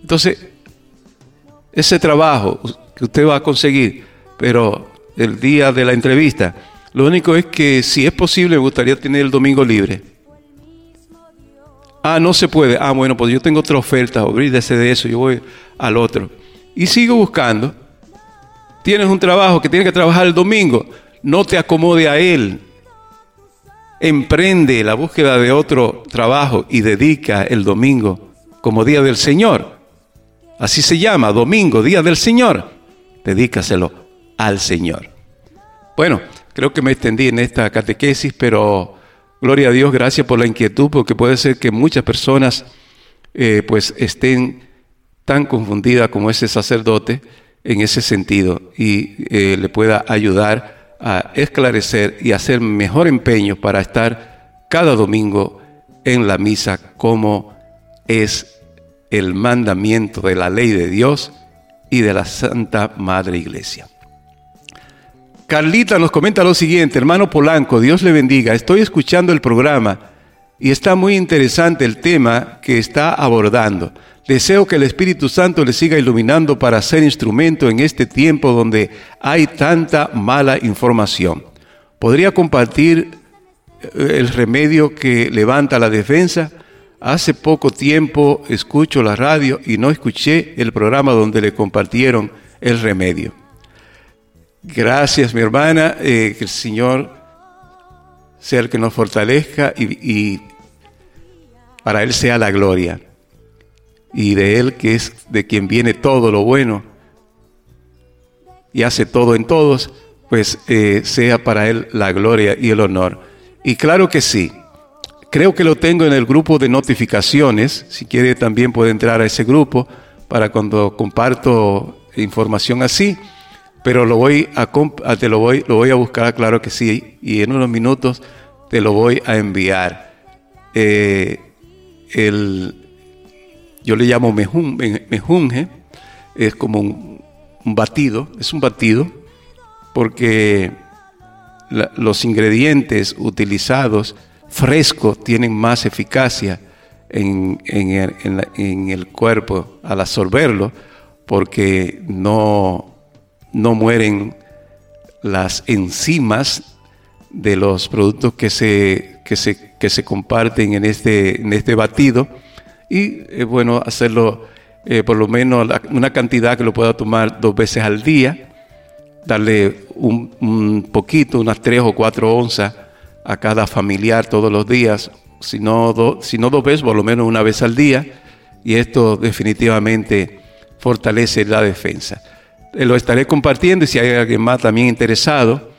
Entonces, ese trabajo que usted va a conseguir, pero el día de la entrevista, lo único es que si es posible me gustaría tener el domingo libre Ah, no se puede. Ah, bueno, pues yo tengo otra oferta, olvídese de eso, yo voy al otro. Y sigo buscando. Tienes un trabajo que tienes que trabajar el domingo, no te acomode a él. Emprende la búsqueda de otro trabajo y dedica el domingo como día del Señor. Así se llama, domingo, día del Señor. Dedícaselo al Señor. Bueno, creo que me extendí en esta catequesis, pero Gloria a Dios, gracias por la inquietud, porque puede ser que muchas personas eh, pues estén tan confundidas como ese sacerdote en ese sentido y eh, le pueda ayudar a esclarecer y hacer mejor empeño para estar cada domingo en la misa como es el mandamiento de la ley de Dios y de la Santa Madre Iglesia. Carlita nos comenta lo siguiente, hermano Polanco, Dios le bendiga, estoy escuchando el programa y está muy interesante el tema que está abordando. Deseo que el Espíritu Santo le siga iluminando para ser instrumento en este tiempo donde hay tanta mala información. ¿Podría compartir eh, el remedio que levanta la defensa? Hace poco tiempo escucho la radio y no escuché el programa donde le compartieron el remedio. Gracias, mi hermana. Eh, que el Señor sea el que nos fortalezca y, para Él sea la gloria. Y de Él, que es de quien viene todo lo bueno y hace todo en todos, pues eh, sea para Él la gloria y el honor. Y claro que sí. Creo que lo tengo en el grupo de notificaciones. Si quiere también puede entrar a ese grupo para cuando comparto información así pero lo voy a, te lo voy, a buscar, claro que sí, y en unos minutos te lo voy a enviar. Eh, yo le llamo mejunje, es como un, batido, es un batido, porque los ingredientes utilizados frescos tienen más eficacia en el cuerpo al absorberlo porque no, no mueren las enzimas de los productos que se, que se, que se comparten en este, en este batido y es bueno hacerlo eh, por lo menos una cantidad que lo pueda tomar dos veces al día, darle un, un poquito, unas tres o cuatro onzas a cada familiar todos los días, si no, do- si no dos veces, por lo menos una vez al día, y esto definitivamente fortalece la defensa. Eh, Lo estaré compartiendo y si hay alguien más también interesado,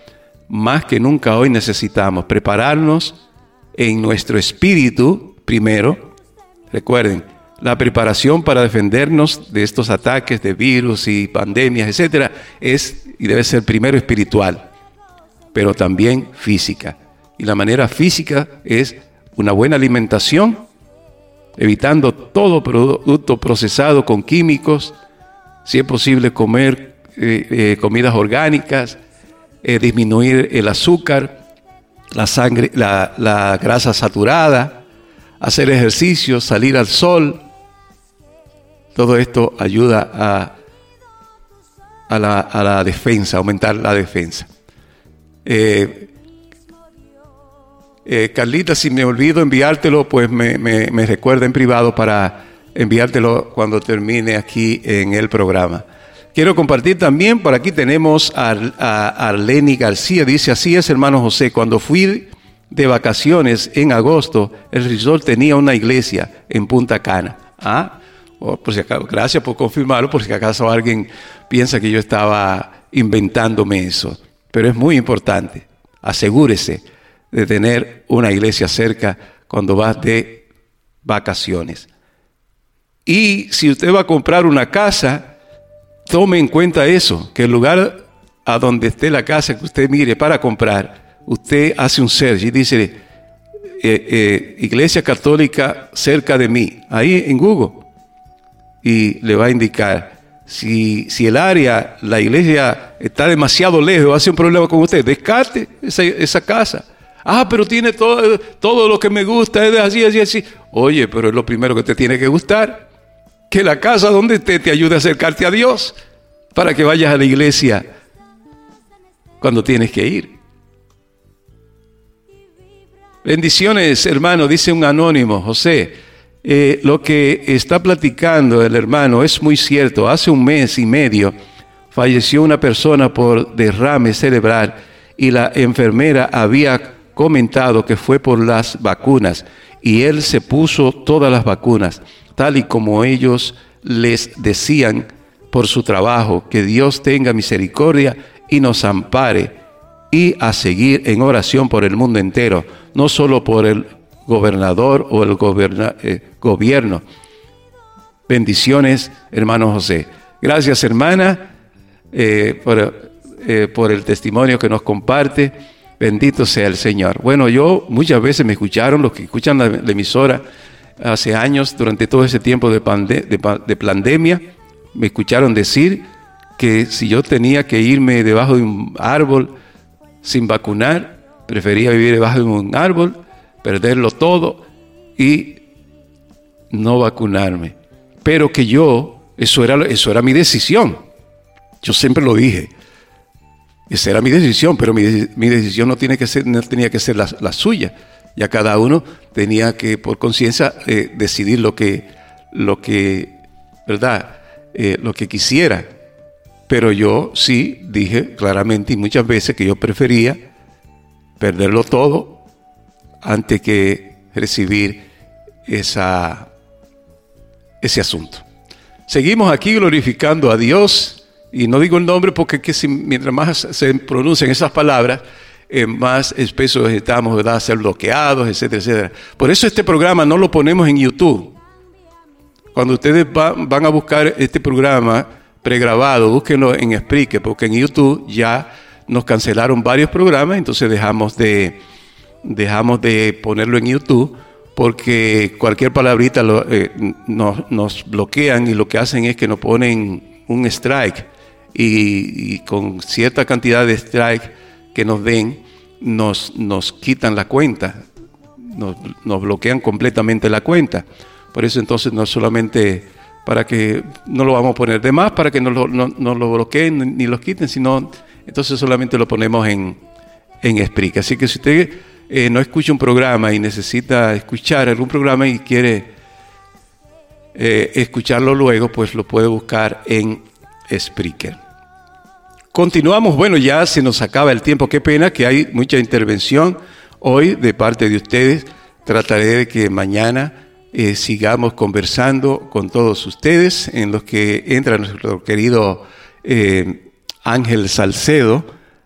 más que nunca hoy necesitamos prepararnos en nuestro espíritu primero. Recuerden, la preparación para defendernos de estos ataques de virus y pandemias, etcétera, es y debe ser primero espiritual, pero también física. Y la manera física es una buena alimentación, evitando todo producto procesado con químicos, si es posible comer eh, eh, comidas orgánicas, eh, disminuir el azúcar, la sangre, la, grasa saturada, hacer ejercicio, salir al sol. Todo esto ayuda a, la, a defensa, aumentar la defensa. Carlita, si me olvido enviártelo, pues me, me recuerda en privado para enviártelo cuando termine aquí en el programa. Quiero compartir también, por aquí tenemos a, Arleni García, dice así es hermano José, cuando fui de vacaciones en agosto, el resort tenía una iglesia en Punta Cana. Ah, oh, gracias por confirmarlo, por si acaso alguien piensa que yo estaba inventándome eso. Pero es muy importante, asegúrese de tener una iglesia cerca cuando vas de vacaciones. Y si usted va a comprar una casa, tome en cuenta eso, que el lugar a donde esté la casa que usted mire para comprar, usted hace un search y dice, eh, eh, Iglesia Católica cerca de mí, ahí en Google, y le va a indicar. Si, si el área, la iglesia está demasiado lejos, hace un problema con usted, descarte esa, esa casa. Ah, pero tiene todo, todo lo que me gusta, es así, así, así. Oye, pero es lo primero que te tiene que gustar. Que la casa donde te, te ayude a acercarte a Dios para que vayas a la iglesia cuando tienes que ir. Bendiciones, hermano, dice un anónimo, José. Eh, lo que está platicando el hermano es muy cierto. Hace un mes y medio falleció una persona por derrame cerebral y la enfermera había comentado que fue por las vacunas y él se puso todas las vacunas, tal y como ellos les decían por su trabajo. Que Dios tenga misericordia y nos ampare y a seguir en oración por el mundo entero, no solo por el gobernador o el eh, gobierno. Bendiciones, hermano José. Gracias, hermana, eh, por, eh, por el testimonio que nos comparte. Bendito sea el Señor. Bueno, yo muchas veces me escucharon, los que escuchan la emisora hace años, durante todo ese tiempo de, pande- de pa- de pandemia, me escucharon decir que si yo tenía que irme debajo de un árbol sin vacunar, prefería vivir debajo de un árbol, perderlo todo y no vacunarme. Pero que yo, eso era, eso era mi decisión. Yo siempre lo dije. Esa era mi decisión, pero mi, de- mi decisión no, tiene que ser, no tenía que ser la suya. Ya cada uno tenía que, por conciencia, eh, decidir lo que, lo que, ¿verdad? Eh, lo que quisiera. Pero yo sí dije claramente y muchas veces que yo prefería perderlo todo antes que recibir esa, ese asunto. Seguimos aquí glorificando a Dios y no digo el nombre porque que si, mientras más se pronuncian esas palabras, eh, más espesos estamos ¿verdad? a ser bloqueados, etcétera, etcétera. Por eso este programa no lo ponemos en YouTube. Cuando ustedes va- van a buscar este programa pregrabado, búsquenlo en Spreaker, porque en YouTube ya nos cancelaron varios programas, entonces dejamos de, dejamos de ponerlo en YouTube porque cualquier palabrita lo- eh, nos, nos bloquean y lo que hacen es que nos ponen un strike y con cierta cantidad de strike que nos den, nos, nos quitan la cuenta, nos, nos bloquean completamente la cuenta. Por eso entonces no solamente para que no lo vamos a poner de más, para que no lo, no, no lo bloqueen ni los quiten, sino entonces solamente lo ponemos en, en Spreaker. Así que si usted eh, no escucha un programa y necesita escuchar algún programa y quiere eh, escucharlo luego, pues lo puede buscar en Spreaker. Continuamos, bueno, ya se nos acaba el tiempo, qué pena que hay mucha intervención hoy de parte de ustedes. Trataré de que mañana eh, sigamos conversando con todos ustedes, en los que entra nuestro querido eh, Ángel Salcedo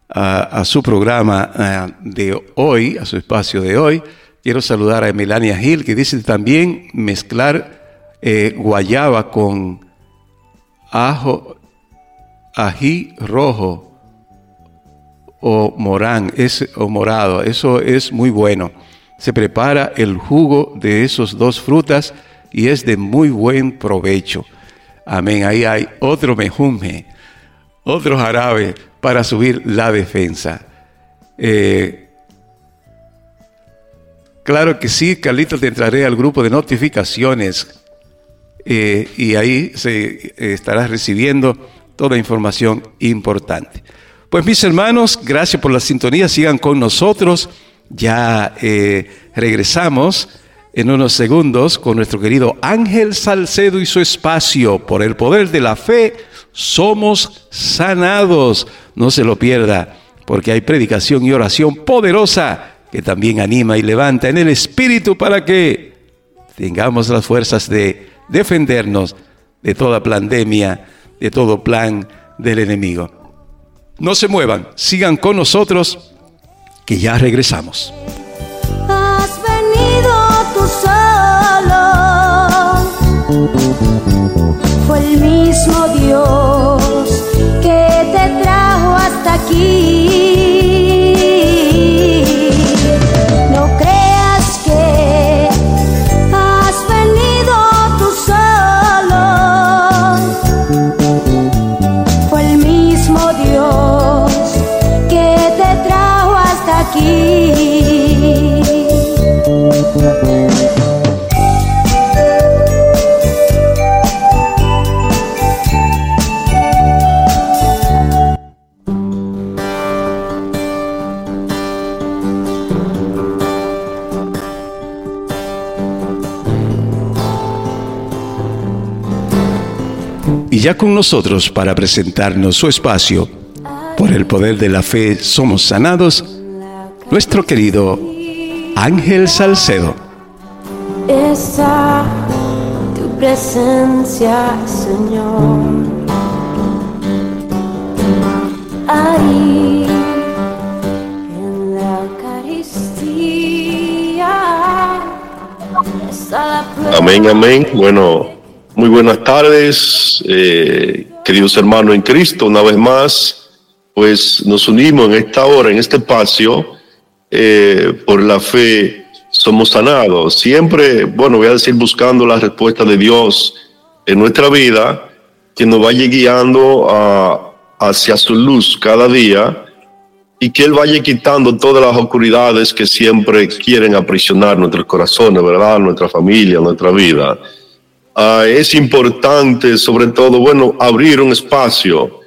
a, su programa eh, de hoy, a su espacio de hoy. Quiero saludar a Melania Gil, que dice también mezclar guayaba con ajo, ají rojo o morán, es, o morado. Eso es muy bueno. Se prepara el jugo de esos dos frutas y es de muy buen provecho. Amén. Ahí hay otro mejunje, otro jarabe para subir la defensa. Eh, claro que sí, Carlito, te entraré al grupo de notificaciones eh, y ahí se eh, estarás recibiendo toda información importante. Pues mis hermanos, gracias por la sintonía, sigan con nosotros. Ya eh, regresamos en unos segundos con nuestro querido Ángel Salcedo y su espacio. Por el poder de la fe somos sanados. No se lo pierda, porque hay predicación y oración poderosa que también anima y levanta en el espíritu para que tengamos las fuerzas de defendernos de toda pandemia, de todo plan del enemigo. No se muevan, sigan con nosotros, que ya regresamos. Has venido tú solo. Fue el mismo Dios que te trajo hasta aquí. Y ya con nosotros para presentarnos su espacio, por el poder de la fe somos sanados, nuestro querido Ángel Salcedo. Esa tu presencia, Señor. Ahí en la Eucaristía está la prueba. Amén, amén. Bueno, muy buenas tardes, eh, queridos hermanos en Cristo. Una vez más, pues nos unimos en esta hora, en este espacio, eh, por la fe somos sanados. Siempre, bueno, voy a decir, buscando la respuesta de Dios en nuestra vida, que nos vaya guiando a- hacia su luz cada día y que Él vaya quitando todas las oscuridades que siempre quieren aprisionar nuestros corazones, ¿verdad? Nuestra familia, nuestra vida. Ah, es importante, sobre todo, bueno, abrir un espacio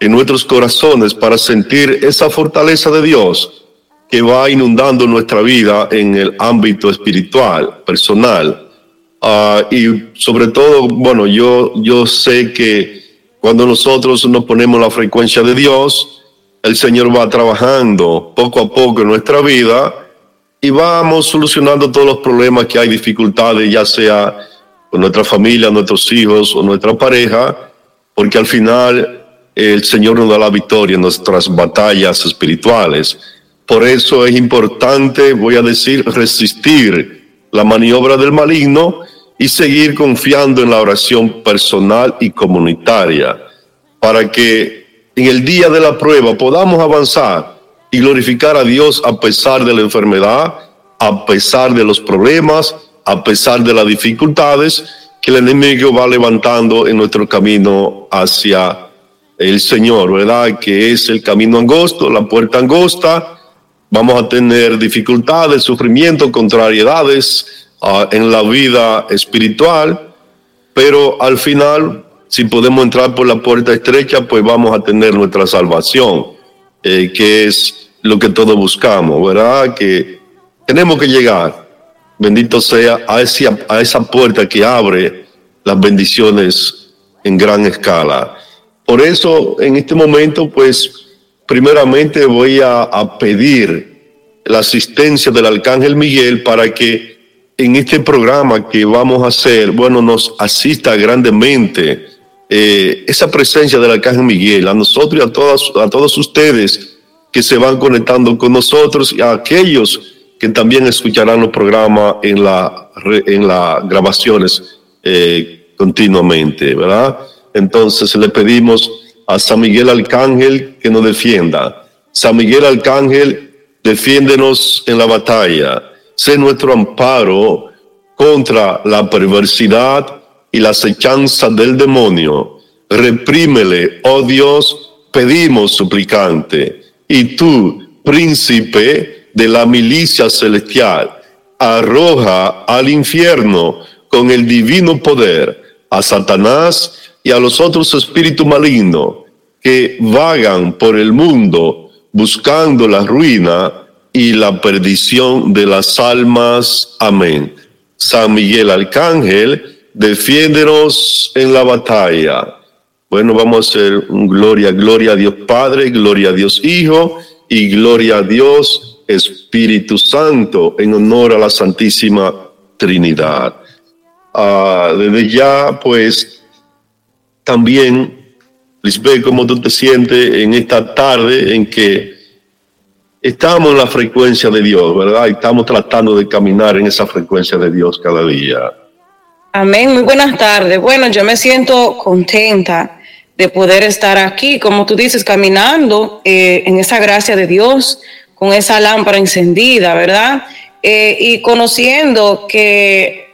en nuestros corazones para sentir esa fortaleza de Dios que va inundando nuestra vida en el ámbito espiritual, personal. Ah, y sobre todo, bueno, yo, yo sé que cuando nosotros nos ponemos la frecuencia de Dios, el Señor va trabajando poco a poco en nuestra vida y vamos solucionando todos los problemas que hay, dificultades, ya sea con nuestra familia, nuestros hijos o nuestra pareja, porque al final el Señor nos da la victoria en nuestras batallas espirituales. Por eso es importante, voy a decir, resistir la maniobra del maligno y seguir confiando en la oración personal y comunitaria para que en el día de la prueba podamos avanzar y glorificar a Dios a pesar de la enfermedad, a pesar de los problemas, a pesar de las dificultades que el enemigo va levantando en nuestro camino hacia el Señor, ¿verdad? Que es el camino angosto, la puerta angosta, vamos a tener dificultades, sufrimientos, contrariedades ah, en la vida espiritual, pero al final, si podemos entrar por la puerta estrecha, pues vamos a tener nuestra salvación, eh, que es lo que todos buscamos, ¿verdad? Que tenemos que llegar, bendito sea, a esa, a esa puerta que abre las bendiciones en gran escala. Por eso, en este momento, pues, primeramente voy a, pedir la asistencia del Arcángel Miguel para que en este programa que vamos a hacer, bueno, nos asista grandemente eh, esa presencia del Arcángel Miguel, a nosotros y a, todas, a todos ustedes que se van conectando con nosotros y a aquellos que también escucharán los programas en la en las grabaciones eh, continuamente, ¿verdad? Entonces le pedimos a San Miguel Arcángel que nos defienda. San Miguel Arcángel, defiéndenos en la batalla. Sé nuestro amparo contra la perversidad y la acechanza del demonio. Reprímele, oh Dios, pedimos suplicante. Y tú, príncipe de la milicia celestial, arroja al infierno con el divino poder a Satanás y a los otros espíritus malignos que vagan por el mundo buscando la ruina y la perdición de las almas. Amén. San Miguel Arcángel, defiéndenos en la batalla. Bueno, vamos a hacer un gloria, gloria a Dios Padre, gloria a Dios Hijo y gloria a Dios Espíritu Santo en honor a la Santísima Trinidad. Ah, desde ya, pues, también, Lisbeth, ¿cómo tú te sientes en esta tarde en que estamos en la frecuencia de Dios, verdad? Estamos tratando de caminar en esa frecuencia de Dios cada día. Amén, muy buenas tardes. Bueno, yo me siento contenta de poder estar aquí, como tú dices, caminando eh, en esa gracia de Dios, con esa lámpara encendida, ¿verdad? Eh, y conociendo que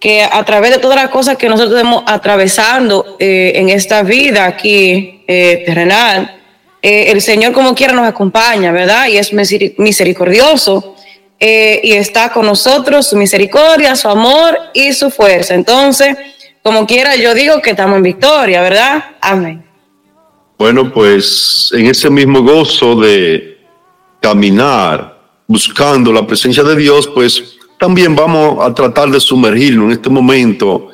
que a través de todas las cosas que nosotros estamos atravesando eh, en esta vida aquí eh, terrenal, el Señor como quiera nos acompaña, ¿verdad? Y es misericordioso y está con nosotros, su misericordia, su amor y su fuerza. Entonces, como quiera, yo digo que estamos en victoria, ¿verdad? Amén. Bueno, pues en ese mismo gozo de caminar buscando la presencia de Dios, pues también vamos a tratar de sumergirnos en este momento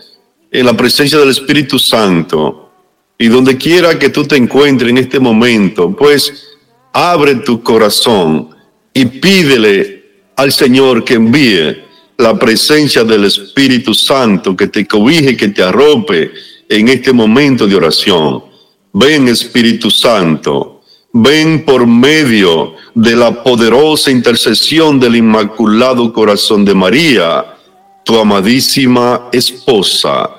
en la presencia del Espíritu Santo. Y donde quiera que tú te encuentres en este momento, pues abre tu corazón y pídele al Señor que envíe la presencia del Espíritu Santo, que te cobije, que te arrope en este momento de oración. Ven Espíritu Santo, Ven por medio de la poderosa intercesión del Inmaculado Corazón de María, tu amadísima esposa.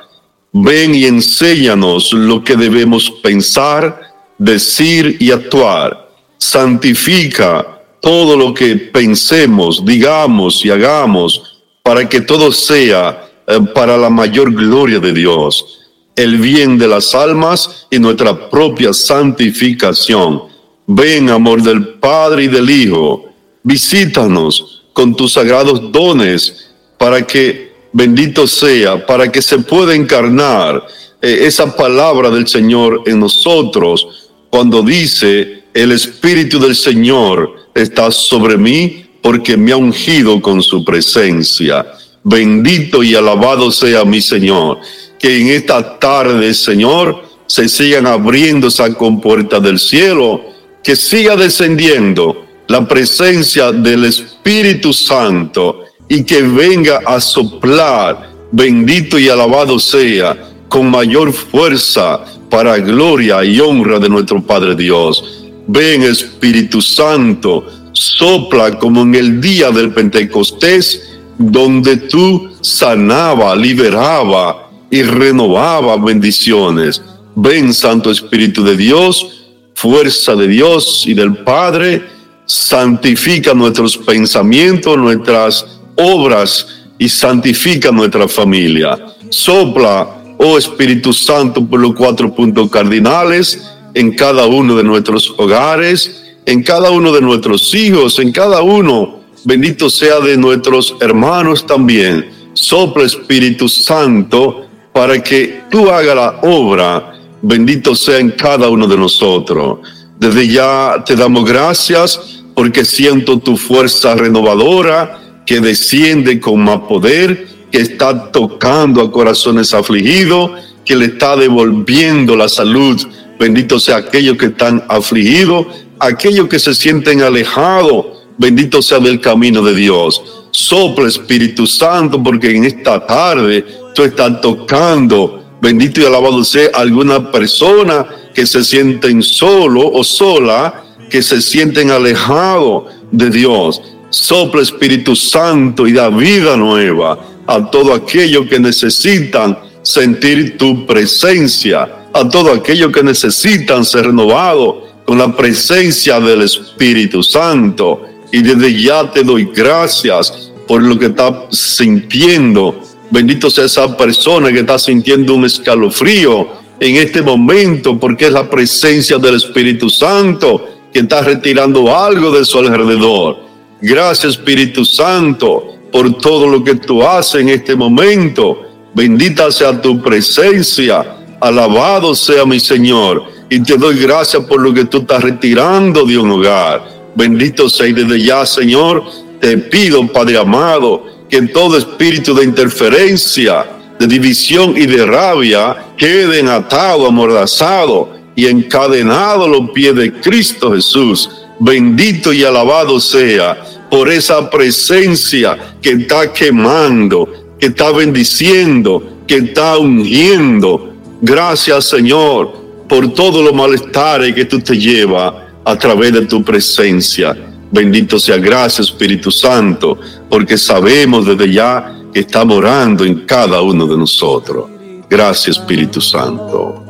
Ven y enséñanos lo que debemos pensar, decir y actuar. Santifica todo lo que pensemos, digamos y hagamos para que todo sea eh, para la mayor gloria de Dios, el bien de las almas y nuestra propia santificación Ven, amor del Padre y del Hijo, visítanos con tus sagrados dones para que, bendito sea, para que se pueda encarnar eh, esa palabra del Señor en nosotros cuando dice, el Espíritu del Señor está sobre mí porque me ha ungido con su presencia. Bendito y alabado sea mi Señor. Que en esta tarde, Señor, se sigan abriendo esa compuerta del cielo que siga descendiendo la presencia del Espíritu Santo y que venga a soplar, bendito y alabado sea, con mayor fuerza para gloria y honra de nuestro Padre Dios. Ven Espíritu Santo, sopla como en el día del Pentecostés, donde tú sanaba, liberaba y renovaba bendiciones. Ven Santo Espíritu de Dios, fuerza de Dios y del Padre, santifica nuestros pensamientos, nuestras obras y santifica nuestra familia. Sopla, oh Espíritu Santo, por los cuatro puntos cardinales en cada uno de nuestros hogares, en cada uno de nuestros hijos, en cada uno, bendito sea de nuestros hermanos también. Sopla Espíritu Santo para que tú hagas la obra, bendito sea en cada uno de nosotros. Desde ya te damos gracias porque siento tu fuerza renovadora que desciende con más poder, que está tocando a corazones afligidos, que le está devolviendo la salud. Bendito sea aquellos que están afligidos, aquellos que se sienten alejados. Bendito sea del camino de Dios. Sopla Espíritu Santo, porque en esta tarde tú estás tocando. Bendito y alabado sea alguna persona que se sienten solo o sola, que se sienten alejados de Dios. Sopla Espíritu Santo y da vida nueva a todo aquello que necesitan sentir tu presencia, a todo aquello que necesitan ser renovados con la presencia del Espíritu Santo. Y desde ya te doy gracias por lo que está sintiendo. Bendito sea esa persona que está sintiendo un escalofrío en este momento, porque es la presencia del Espíritu Santo que está retirando algo de su alrededor. Gracias Espíritu Santo por todo lo que tú haces en este momento. Bendita sea tu presencia. Alabado sea mi Señor. Y te doy gracias por lo que tú estás retirando de un hogar. Bendito sea y desde ya, Señor, te pido, Padre amado, que en todo espíritu de interferencia, de división y de rabia queden atado, amordazado y encadenado los pies de Cristo Jesús. Bendito y alabado sea por esa presencia que está quemando, que está bendiciendo, que está ungiendo. Gracias Señor por todos los malestares que tú te llevas a través de tu presencia. Bendito sea, gracias Espíritu Santo, porque sabemos desde ya que está morando en cada uno de nosotros. Gracias Espíritu Santo.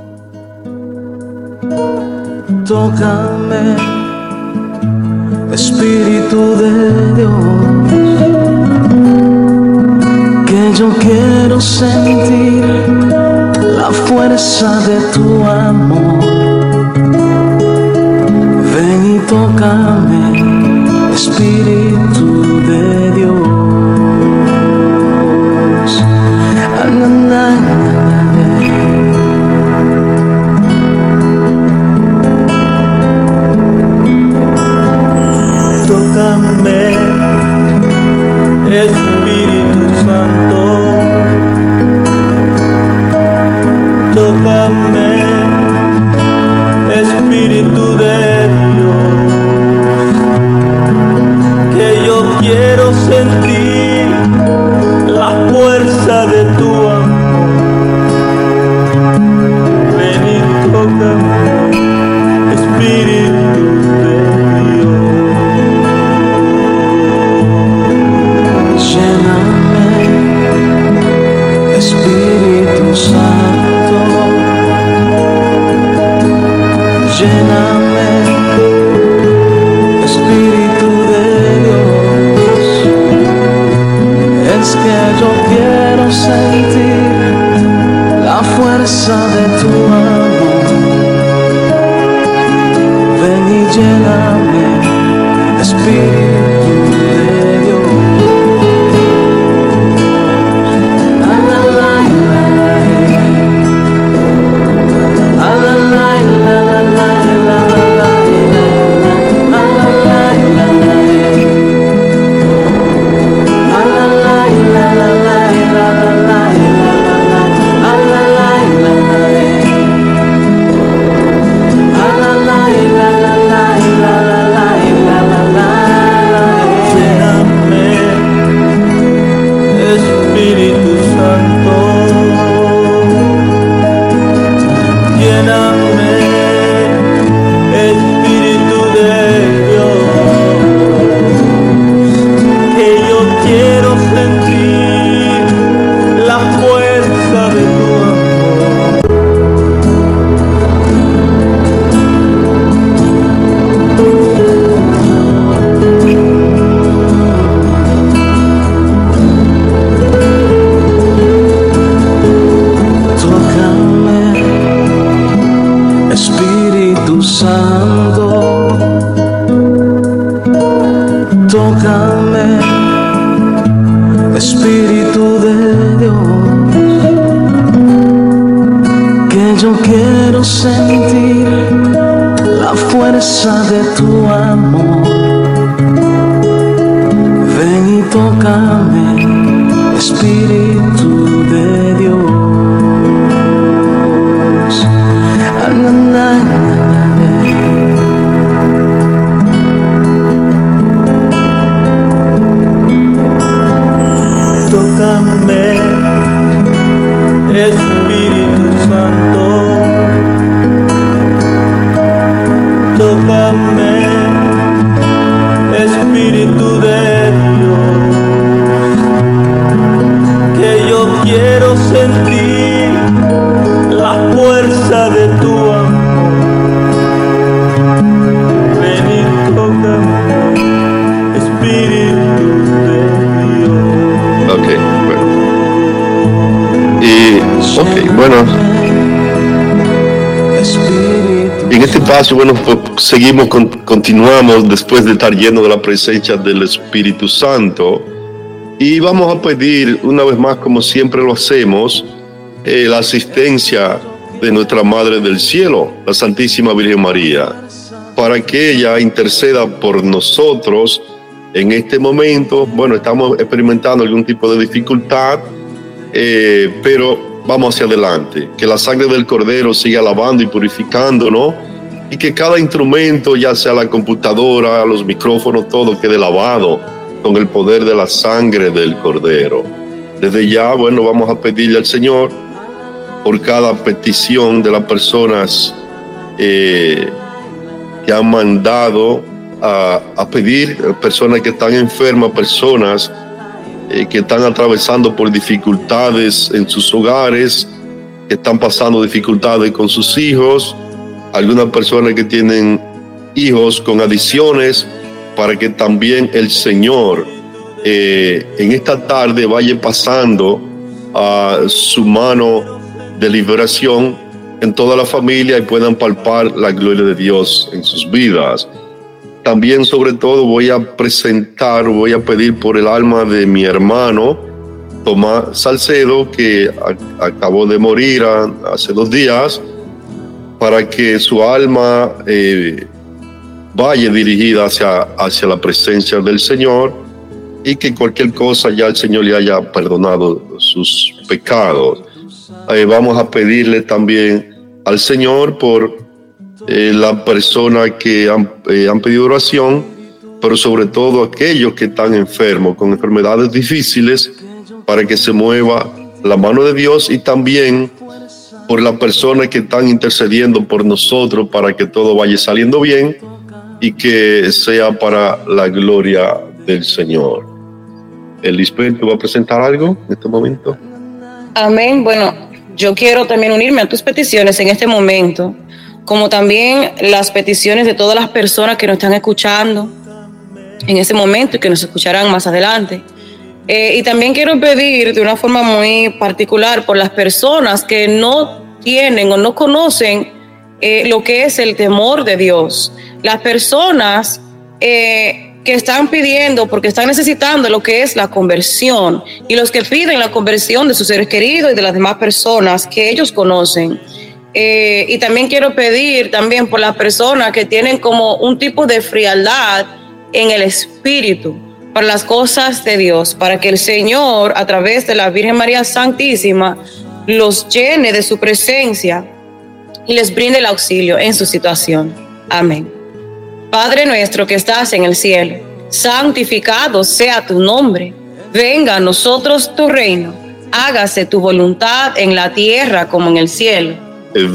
Tócame, Espíritu de Dios, que yo quiero sentir la fuerza de tu amor. Ven y tócame, Espíritu de Dios. imagine Bueno, pues seguimos, con- continuamos después de estar lleno de la presencia del Espíritu Santo. Y vamos a pedir una vez más, como siempre lo hacemos, eh, la asistencia de nuestra Madre del Cielo, la Santísima Virgen María, para que ella interceda por nosotros en este momento. Bueno, estamos experimentando algún tipo de dificultad, eh, pero vamos hacia adelante. Que la sangre del Cordero siga lavando y purificándonos y que cada instrumento, ya sea la computadora, los micrófonos, todo quede lavado con el poder de la sangre del Cordero. Desde ya, bueno, vamos a pedirle al Señor por cada petición de las personas eh, que han mandado a, pedir, personas que están enfermas, personas eh, que están atravesando por dificultades en sus hogares, que están pasando dificultades con sus hijos, algunas personas que tienen hijos con adicciones, para que también el Señor eh, en esta tarde vaya pasando a su mano de liberación en toda la familia y puedan palpar la gloria de Dios en sus vidas. También sobre todo voy a presentar, voy a pedir por el alma de mi hermano Tomás Salcedo, que acabó de morir hace dos días, para que su alma eh, vaya dirigida hacia, hacia la presencia del Señor y que cualquier cosa ya el Señor le haya perdonado sus pecados. Eh, vamos a pedirle también al Señor por eh, la persona que han, eh, han pedido oración, pero sobre todo aquellos que están enfermos con enfermedades difíciles, para que se mueva la mano de Dios y también por las personas que están intercediendo por nosotros para que todo vaya saliendo bien y que sea para la gloria del Señor. El Espíritu va a presentar algo en este momento. Amén. Bueno, yo quiero también unirme a tus peticiones en este momento, como también las peticiones de todas las personas que nos están escuchando en este momento y que nos escucharán más adelante. Eh, y también quiero pedir de una forma muy particular por las personas que no tienen o no conocen eh, lo que es el temor de Dios. Las personas eh, que están pidiendo, porque están necesitando lo que es la conversión, y los que piden la conversión de sus seres queridos y de las demás personas que ellos conocen. Eh, y también quiero pedir también por las personas que tienen como un tipo de frialdad en el espíritu para las cosas de Dios, para que el Señor, a través de la Virgen María Santísima, los llene de su presencia y les brinde el auxilio en su situación. Amén. Padre nuestro que estás en el cielo, santificado sea tu nombre. Venga a nosotros tu reino. Hágase tu voluntad en la tierra como en el cielo.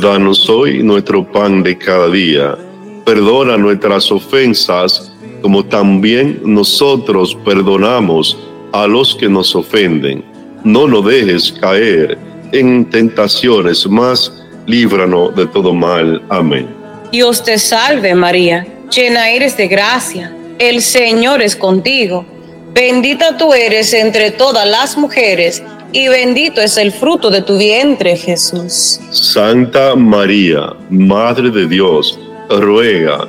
Danos hoy nuestro pan de cada día. Perdona nuestras ofensas, como también nosotros perdonamos a los que nos ofenden. No nos dejes caer en tentaciones, mas líbranos de todo mal. Amén. Dios te salve María, llena eres de gracia, el Señor es contigo. Bendita tú eres entre todas las mujeres y bendito es el fruto de tu vientre Jesús. Santa María, Madre de Dios, ruega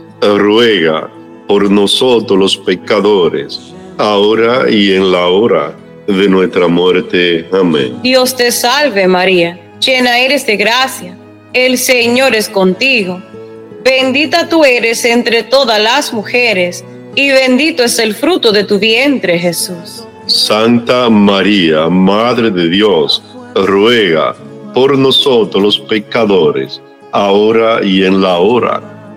ruega por nosotros los pecadores, ahora y en la hora de nuestra muerte. Amén. Dios te salve María, llena eres de gracia, el Señor es contigo, bendita tú eres entre todas las mujeres, y bendito es el fruto de tu vientre, Jesús. Santa María, Madre de Dios, ruega por nosotros los pecadores, ahora y en la hora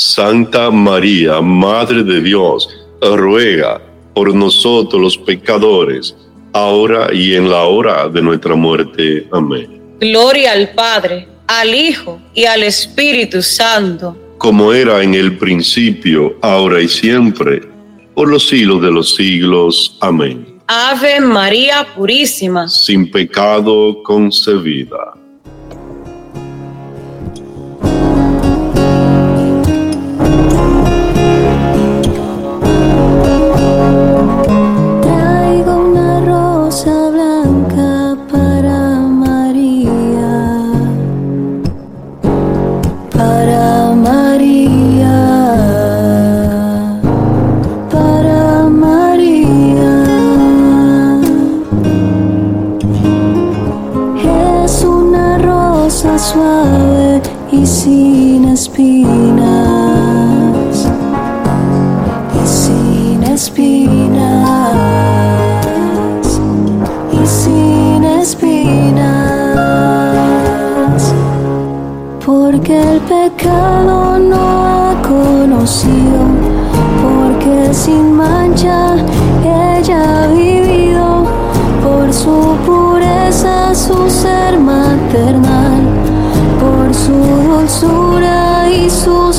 Santa María, Madre de Dios, ruega por nosotros los pecadores, ahora y en la hora de nuestra muerte. Amén. Gloria al Padre, al Hijo y al Espíritu Santo. Como era en el principio, ahora y siempre, por los siglos de los siglos. Amén. Ave María Purísima. Sin pecado concebida.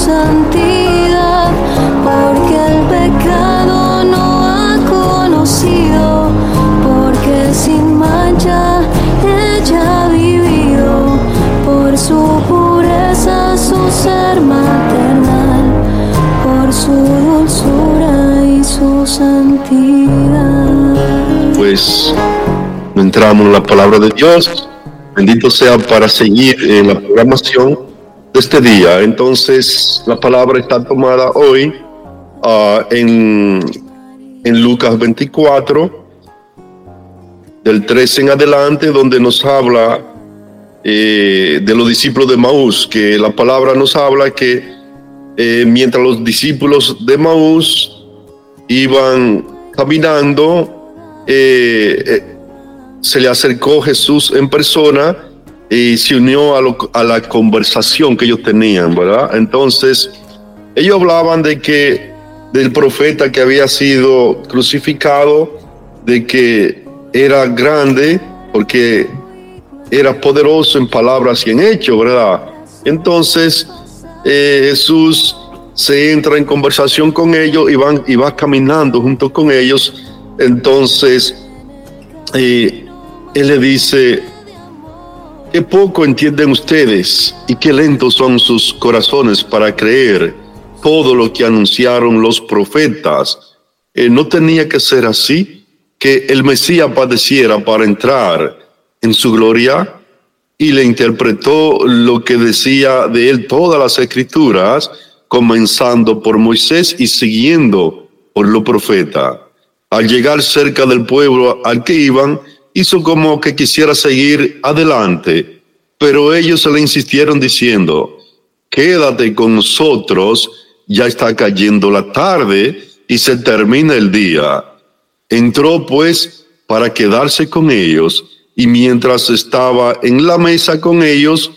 santidad, porque el pecado no ha conocido, porque sin mancha ella ha vivido, por su pureza su ser maternal, por su dulzura y su santidad. Pues entramos en la palabra de Dios. Bendito sea para seguir en la programación de este día. Entonces, la palabra está tomada hoy ah, en, en Lucas 24, del 13 en adelante, donde nos habla eh, de los discípulos de Maús, que la palabra nos habla que eh, mientras los discípulos de Maús iban caminando, eh, se le acercó Jesús en persona y se unió a, la conversación que ellos tenían, ¿verdad? Entonces, ellos hablaban de que del profeta que había sido crucificado, de que era grande, porque era poderoso en palabras y en hechos, ¿verdad? Entonces, eh, Jesús se entra en conversación con ellos y, van, y va caminando junto con ellos. Entonces, eh, Él le dice, qué poco entienden ustedes y qué lentos son sus corazones para creer todo lo que anunciaron los profetas. Eh, no tenía que ser así, que el Mesías padeciera para entrar en su gloria y le interpretó lo que decía de él todas las escrituras, comenzando por Moisés y siguiendo por los profetas. Al llegar cerca del pueblo al que iban, hizo como que quisiera seguir adelante, pero ellos le insistieron diciendo, quédate con nosotros, ya está cayendo la tarde y se termina el día. Entró pues para quedarse con ellos y mientras estaba en la mesa con ellos,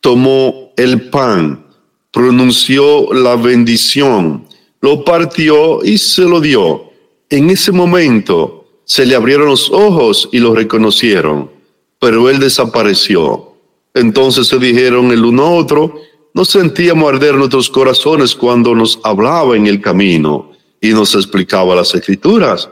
tomó el pan, pronunció la bendición, lo partió y se lo dio. En ese momento se le abrieron los ojos y lo reconocieron, pero él desapareció. Entonces se dijeron el uno a otro, no sentíamos arder nuestros corazones cuando nos hablaba en el camino y nos explicaba las escrituras.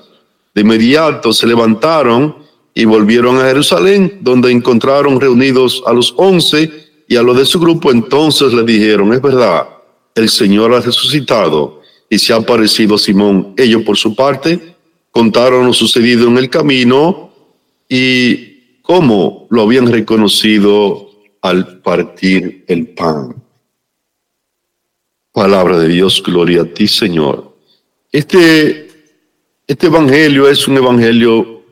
De inmediato se levantaron y volvieron a Jerusalén, donde encontraron reunidos a los once y a los de su grupo. Entonces le dijeron, es verdad, el Señor ha resucitado y se ha aparecido a Simón. Ellos, por su parte, contaron lo sucedido en el camino y cómo lo habían reconocido al partir el pan. Palabra de Dios, gloria a ti, Señor. Este, este evangelio es un evangelio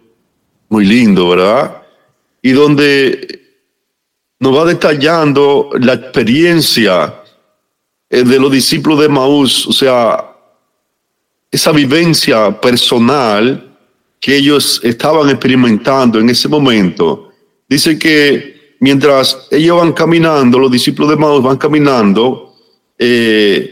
muy lindo, ¿verdad? Y donde nos va detallando la experiencia eh, de los discípulos de Maús, o sea, esa vivencia personal que ellos estaban experimentando en ese momento. Dice que mientras ellos van caminando, los discípulos de Maús van caminando, eh,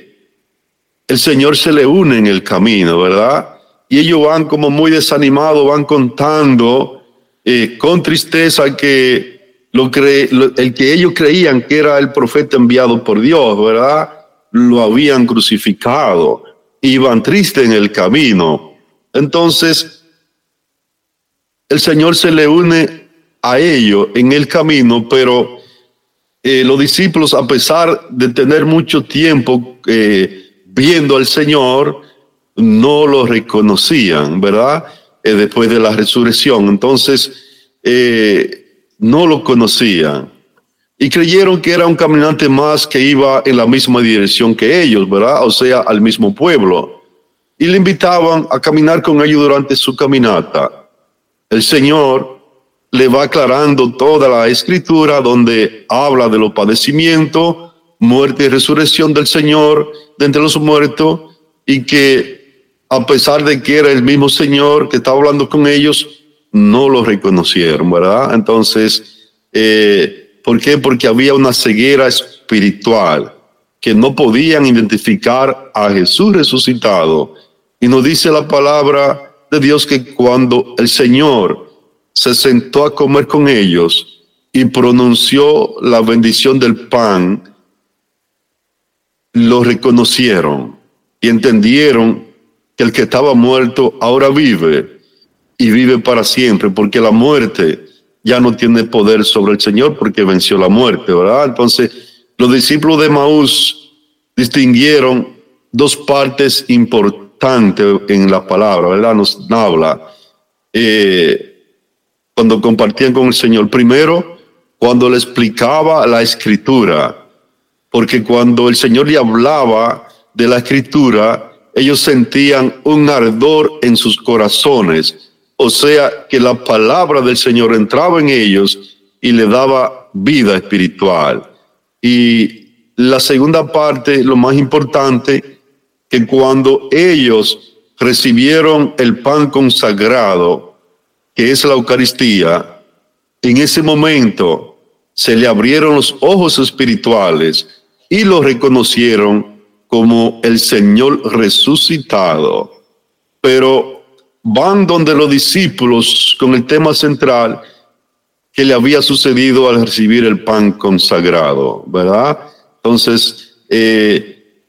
el Señor se le une en el camino, ¿verdad? Y ellos van como muy desanimados, van contando eh, con tristeza que lo cre- el que ellos creían que era el profeta enviado por Dios, ¿verdad? Lo habían crucificado. Iban tristes en el camino. Entonces, el Señor se le une a ellos en el camino, pero eh, los discípulos, a pesar de tener mucho tiempo eh, viendo al Señor, no lo reconocían, ¿verdad? Eh, después de la resurrección. Entonces, eh, no lo conocían. Y creyeron que era un caminante más que iba en la misma dirección que ellos, ¿verdad? O sea, al mismo pueblo. Y le invitaban a caminar con ellos durante su caminata. El Señor le va aclarando toda la escritura donde habla de los padecimientos, muerte y resurrección del Señor de entre los muertos y que a pesar de que era el mismo Señor que estaba hablando con ellos, no lo reconocieron, ¿verdad? Entonces, eh, ¿por qué? Porque había una ceguera espiritual que no podían identificar a Jesús resucitado. Y nos dice la palabra de Dios que cuando el Señor se sentó a comer con ellos y pronunció la bendición del pan, lo reconocieron y entendieron que el que estaba muerto ahora vive y vive para siempre, porque la muerte ya no tiene poder sobre el Señor porque venció la muerte, ¿verdad? Entonces, los discípulos de Maús distinguieron dos partes importantes importante en la palabra, ¿verdad? Nos habla eh, cuando compartían con el Señor. Primero, cuando le explicaba la escritura, porque cuando el Señor le hablaba de la escritura, ellos sentían un ardor en sus corazones, o sea que la palabra del Señor entraba en ellos y le daba vida espiritual. Y la segunda parte, lo más importante, que cuando ellos recibieron el pan consagrado, que es la Eucaristía, en ese momento se le abrieron los ojos espirituales y lo reconocieron como el Señor resucitado. Pero van donde los discípulos con el tema central que le había sucedido al recibir el pan consagrado, ¿verdad? Entonces, eh,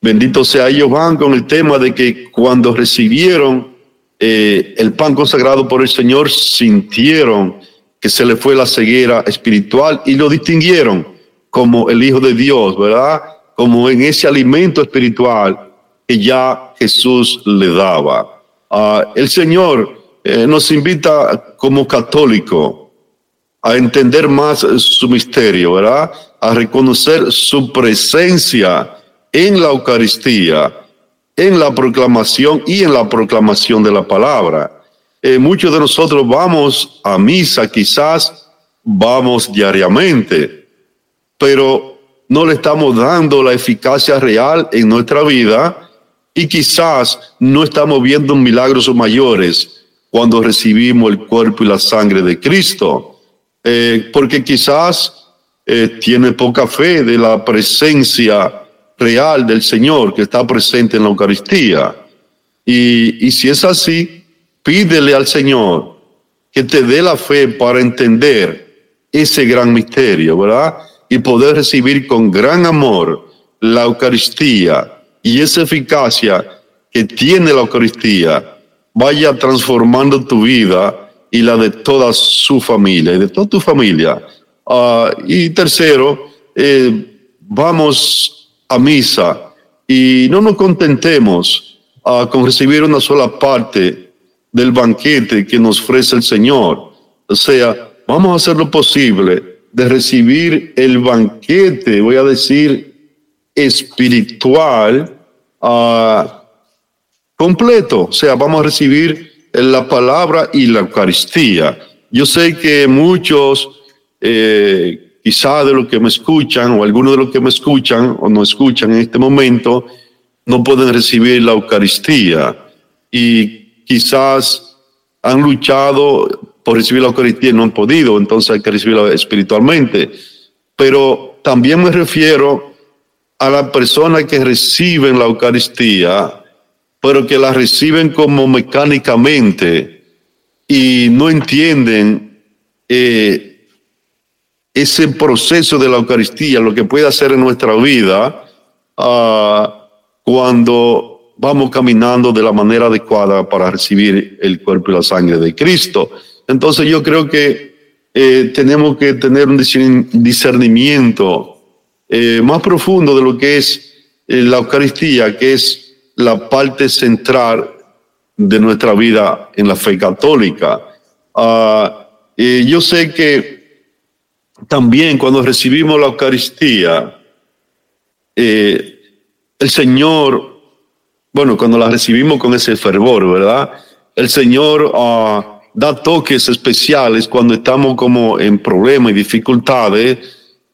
bendito sea ellos van con el tema de que cuando recibieron eh, el pan consagrado por el Señor, sintieron que se le fue la ceguera espiritual y lo distinguieron como el Hijo de Dios, ¿verdad? Como en ese alimento espiritual que ya Jesús le daba. Ah, el Señor eh, nos invita como católico a entender más su misterio, ¿verdad? A reconocer su presencia en la Eucaristía, en la proclamación y en la proclamación de la palabra. Eh, muchos de nosotros vamos a misa, quizás vamos diariamente, pero no le estamos dando la eficacia real en nuestra vida y quizás no estamos viendo milagros mayores cuando recibimos el cuerpo y la sangre de Cristo. Eh, porque quizás eh, tiene poca fe de la presencia real del Señor que está presente en la Eucaristía. Y, y si es así, pídele al Señor que te dé la fe para entender ese gran misterio, ¿verdad? Y poder recibir con gran amor la Eucaristía y esa eficacia que tiene la Eucaristía vaya transformando tu vida y la de toda su familia y de toda tu familia. Ah, y tercero, eh, vamos a misa y no nos contentemos ah, con recibir una sola parte del banquete que nos ofrece el Señor. O sea, vamos a hacer lo posible de recibir el banquete, voy a decir, espiritual uh, completo. O sea, vamos a recibir la palabra y la Eucaristía. Yo sé que muchos, eh, quizá de los que me escuchan o algunos de los que me escuchan o no escuchan en este momento, no pueden recibir la Eucaristía y quizás han luchado por recibir la Eucaristía y no han podido, entonces hay que recibirla espiritualmente. Pero también me refiero a las personas que reciben la Eucaristía pero que la reciben como mecánicamente y no entienden eh, ese proceso de la Eucaristía, lo que puede hacer en nuestra vida ah, cuando vamos caminando de la manera adecuada para recibir el cuerpo y la sangre de Cristo. Entonces yo creo que eh, tenemos que tener un discernimiento eh, más profundo de lo que es la Eucaristía, que es la parte central de nuestra vida en la fe católica. Ah, y yo sé que también cuando recibimos la Eucaristía, eh, el Señor, bueno, cuando la recibimos con ese fervor, ¿verdad? El Señor ah, da toques especiales cuando estamos como en problemas y dificultades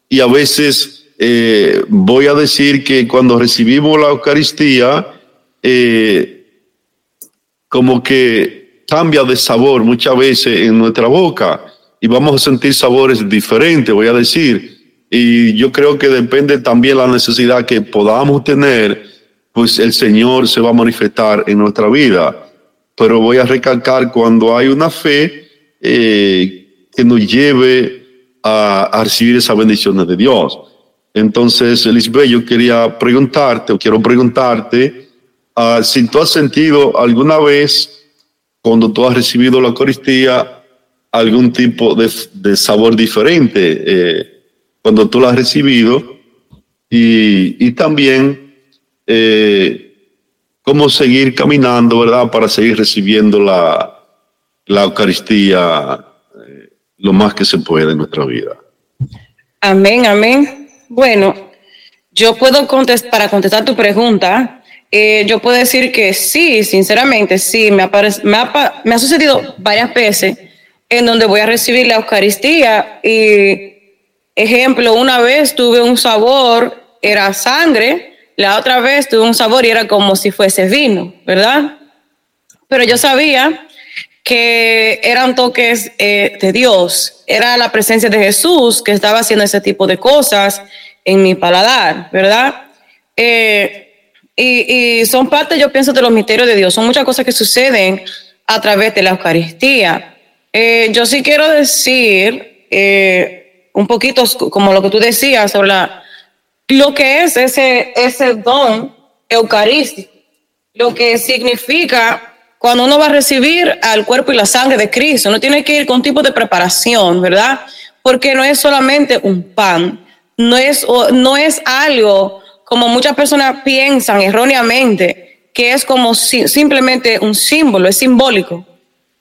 y a veces eh, voy a decir que cuando recibimos la Eucaristía, eh, como que cambia de sabor muchas veces en nuestra boca y vamos a sentir sabores diferentes, voy a decir. Y yo creo que depende también la necesidad que podamos tener, pues el Señor se va a manifestar en nuestra vida. Pero voy a recalcar cuando hay una fe eh, que nos lleve a, a recibir esas bendiciones de Dios. Entonces, Lisbeth, yo quería preguntarte, o quiero preguntarte, Ah, si tú has sentido alguna vez, cuando tú has recibido la Eucaristía, algún tipo de, sabor diferente eh, cuando tú la has recibido, y, también eh, cómo seguir caminando, ¿verdad? Para seguir recibiendo la, la Eucaristía eh, lo más que se puede en nuestra vida. Amén, amén. Bueno, yo puedo contestar, para contestar tu pregunta, eh, yo puedo decir que sí, sinceramente, sí, me, me, ha, me ha sucedido varias veces en donde voy a recibir la Eucaristía y, ejemplo, una vez tuve un sabor, era sangre, la otra vez tuve un sabor y era como si fuese vino, ¿verdad? Pero yo sabía que eran toques eh, de Dios, era la presencia de Jesús que estaba haciendo ese tipo de cosas en mi paladar, ¿verdad? Eh, y, son parte, yo pienso, de los misterios de Dios. Son muchas cosas que suceden a través de la Eucaristía. Eh, yo sí quiero decir un poquito como lo que tú decías sobre la, lo que es ese, ese don eucarístico, lo que significa cuando uno va a recibir al cuerpo y la sangre de Cristo. Uno tiene que ir con tipo de preparación, ¿verdad? Porque no es solamente un pan, no es, no es algo como muchas personas piensan erróneamente, que es como si, simplemente un símbolo, es simbólico,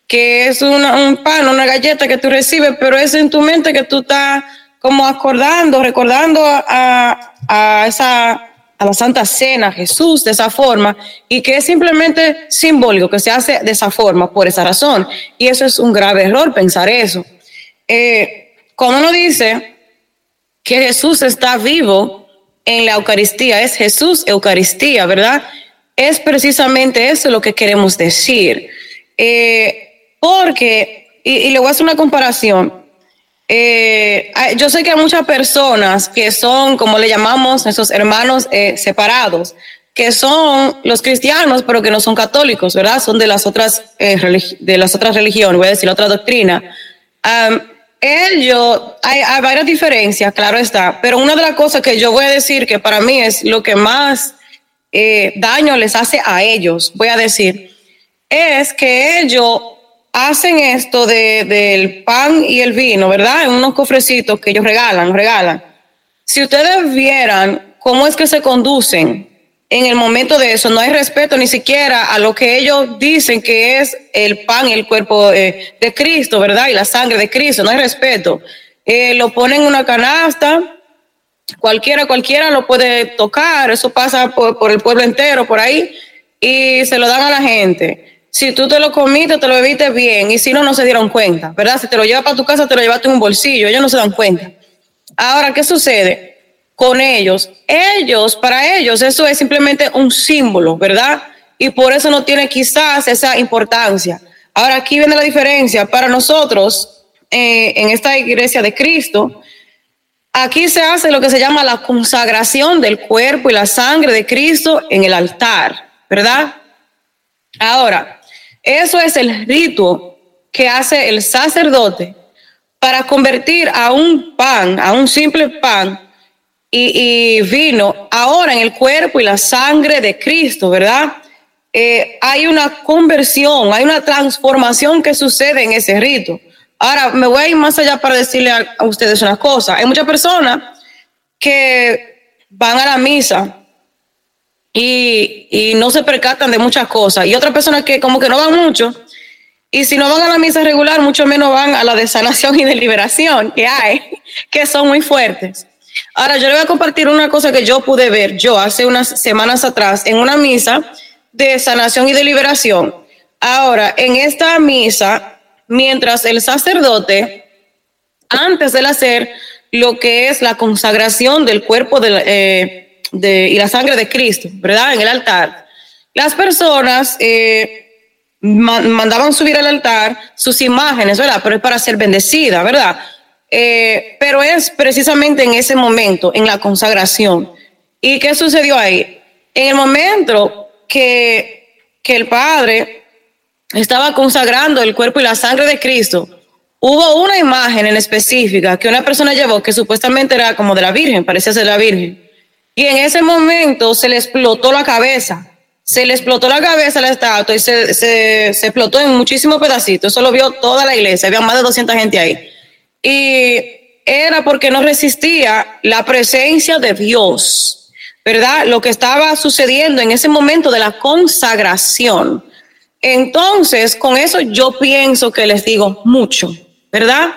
que es un pan, una galleta que tú recibes, pero es en tu mente que tú estás como acordando, recordando a, a esa a la Santa Cena, Jesús de esa forma, y que es simplemente simbólico, que se hace de esa forma, por esa razón. Y eso es un grave error, pensar eso. Eh, cuando uno dice que Jesús está vivo, en la Eucaristía, es Jesús Eucaristía, ¿verdad? Es precisamente eso lo que queremos decir. Eh, porque, y, le voy a hacer una comparación, eh, yo sé que hay muchas personas que son, como le llamamos, nuestros hermanos eh, separados, que son los cristianos, pero que no son católicos, ¿verdad? Son de las otras, de las otras religiones, voy a decir, otra doctrina ellos, hay, hay, varias diferencias, claro está, pero una de las cosas que yo voy a decir que para mí es lo que más eh, daño les hace a ellos, voy a decir, es que ellos hacen esto de, del pan y el vino, ¿verdad? En unos cofrecitos que ellos regalan, regalan. Si ustedes vieran cómo es que se conducen en el momento de eso no hay respeto ni siquiera a lo que ellos dicen que es el pan y el cuerpo eh, de Cristo, ¿verdad? Y la sangre de Cristo, no hay respeto. Eh, lo ponen en una canasta, cualquiera, cualquiera lo puede tocar, eso pasa por, el pueblo entero, por ahí, y se lo dan a la gente. Si tú te lo comiste, te lo bebiste bien, y si no, no se dieron cuenta, ¿verdad? Si te lo llevas para tu casa, te lo llevaste en un bolsillo, ellos no se dan cuenta. Ahora, ¿qué sucede? con ellos. Ellos, para ellos, eso es simplemente un símbolo, ¿verdad? Y por eso no tiene quizás esa importancia. Ahora aquí viene la diferencia. Para nosotros, eh, en esta iglesia de Cristo, aquí se hace lo que se llama la consagración del cuerpo y la sangre de Cristo en el altar, ¿verdad? Ahora, eso es el rito que hace el sacerdote para convertir a un pan, a un simple pan, y, vino ahora en el cuerpo y la sangre de Cristo, ¿verdad? Eh, hay una conversión, hay una transformación que sucede en ese rito. Ahora, me voy a ir más allá para decirle a, ustedes una cosa. Hay muchas personas que van a la misa y, y, no se percatan de muchas cosas. Y otras personas que como que no van mucho. Y si no van a la misa regular, mucho menos van a la de sanación <laughs> y de liberación que hay, que son muy fuertes. Ahora, yo le voy a compartir una cosa que yo pude ver yo hace unas semanas atrás en una misa de sanación y de liberación. Ahora, en esta misa, mientras el sacerdote, antes de hacer lo que es la consagración del cuerpo de, eh, y la sangre de Cristo, ¿verdad? En el altar, las personas eh, mandaban subir al altar sus imágenes, ¿verdad? Pero es para ser bendecida, ¿verdad? Eh, pero es precisamente en ese momento, en la consagración. ¿Y qué sucedió ahí? En el momento que, que el Padre estaba consagrando el cuerpo y la sangre de Cristo, hubo una imagen en específica que una persona llevó que supuestamente era como de la Virgen, parecía ser la Virgen. Y en ese momento se le explotó la cabeza. Se le explotó la cabeza a la estatua y se, explotó en muchísimos pedacitos. Eso lo vio toda la iglesia. Había más de 200 gente ahí y era porque no resistía la presencia de Dios. ¿verdad? Lo que estaba sucediendo en ese momento de la consagración. Entonces, con eso yo pienso que les digo mucho, ¿verdad?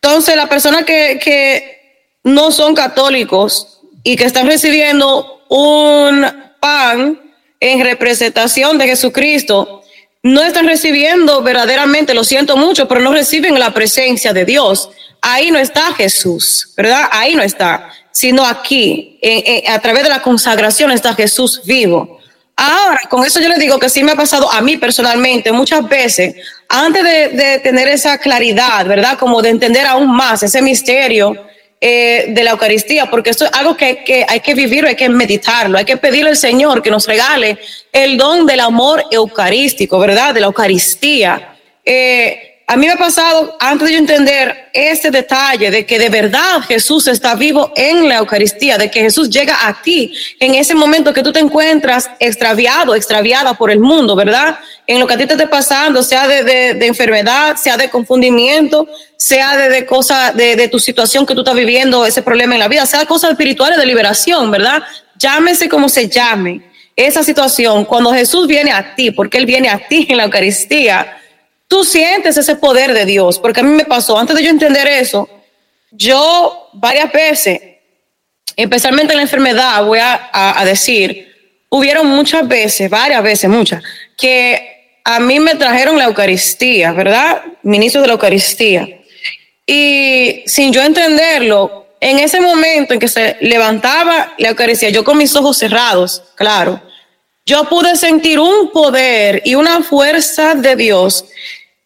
Entonces, las personas que, que no son católicos y que están recibiendo un pan en representación de Jesucristo, no están recibiendo verdaderamente, lo siento mucho, pero no reciben la presencia de Dios. Ahí no está Jesús, ¿verdad? Ahí no está, sino aquí, a través de la consagración está Jesús vivo. Ahora, con eso yo les digo que sí me ha pasado a mí personalmente muchas veces, antes de, tener esa claridad, ¿verdad? Como de entender aún más ese misterio eh, de la Eucaristía, porque esto es algo que, que hay que vivirlo, hay que meditarlo, hay que pedirle al Señor que nos regale el don del amor eucarístico, ¿verdad? De la Eucaristía. Eh, a mí me ha pasado, antes de yo entender ese detalle de que de verdad Jesús está vivo en la Eucaristía, de que Jesús llega a ti en ese momento que tú te encuentras extraviado, extraviada por el mundo, ¿verdad? En lo que a ti te esté pasando, sea de, de, de enfermedad, sea de confundimiento, sea de, de cosas, de, de tu situación que tú estás viviendo, ese problema en la vida, sea cosas espirituales de liberación, ¿verdad? Llámese como se llame. Esa situación, cuando Jesús viene a ti, porque Él viene a ti en la Eucaristía, tú sientes ese poder de Dios, porque a mí me pasó, antes de yo entender eso, yo varias veces, especialmente en la enfermedad, voy a, decir, hubieron muchas veces, varias veces, muchas, que a mí me trajeron la Eucaristía, ¿verdad? Ministro de la Eucaristía. Y sin yo entenderlo, en ese momento en que se levantaba la Eucaristía, yo con mis ojos cerrados, claro, yo pude sentir un poder y una fuerza de Dios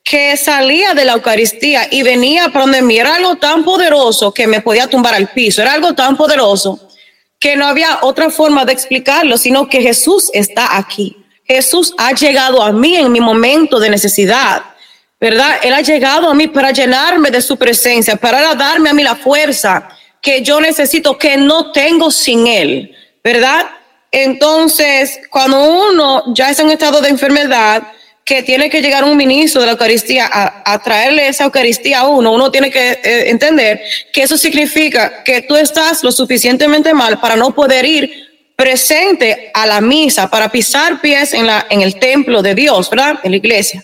que salía de la Eucaristía y venía para donde mí. Algo tan poderoso que me podía tumbar al piso. Era algo tan poderoso que no había otra forma de explicarlo, sino que Jesús está aquí. Jesús ha llegado a mí en mi momento de necesidad, ¿verdad? Él ha llegado a mí para llenarme de su presencia, para darme a mí la fuerza que yo necesito, que no tengo sin Él, ¿verdad? Entonces, cuando uno ya está en estado de enfermedad, que tiene que llegar un ministro de la Eucaristía a, traerle esa Eucaristía a uno, uno tiene que eh, entender que eso significa que tú estás lo suficientemente mal para no poder ir presente a la misa, para pisar pies en, la, en el templo de Dios, ¿verdad? En la iglesia,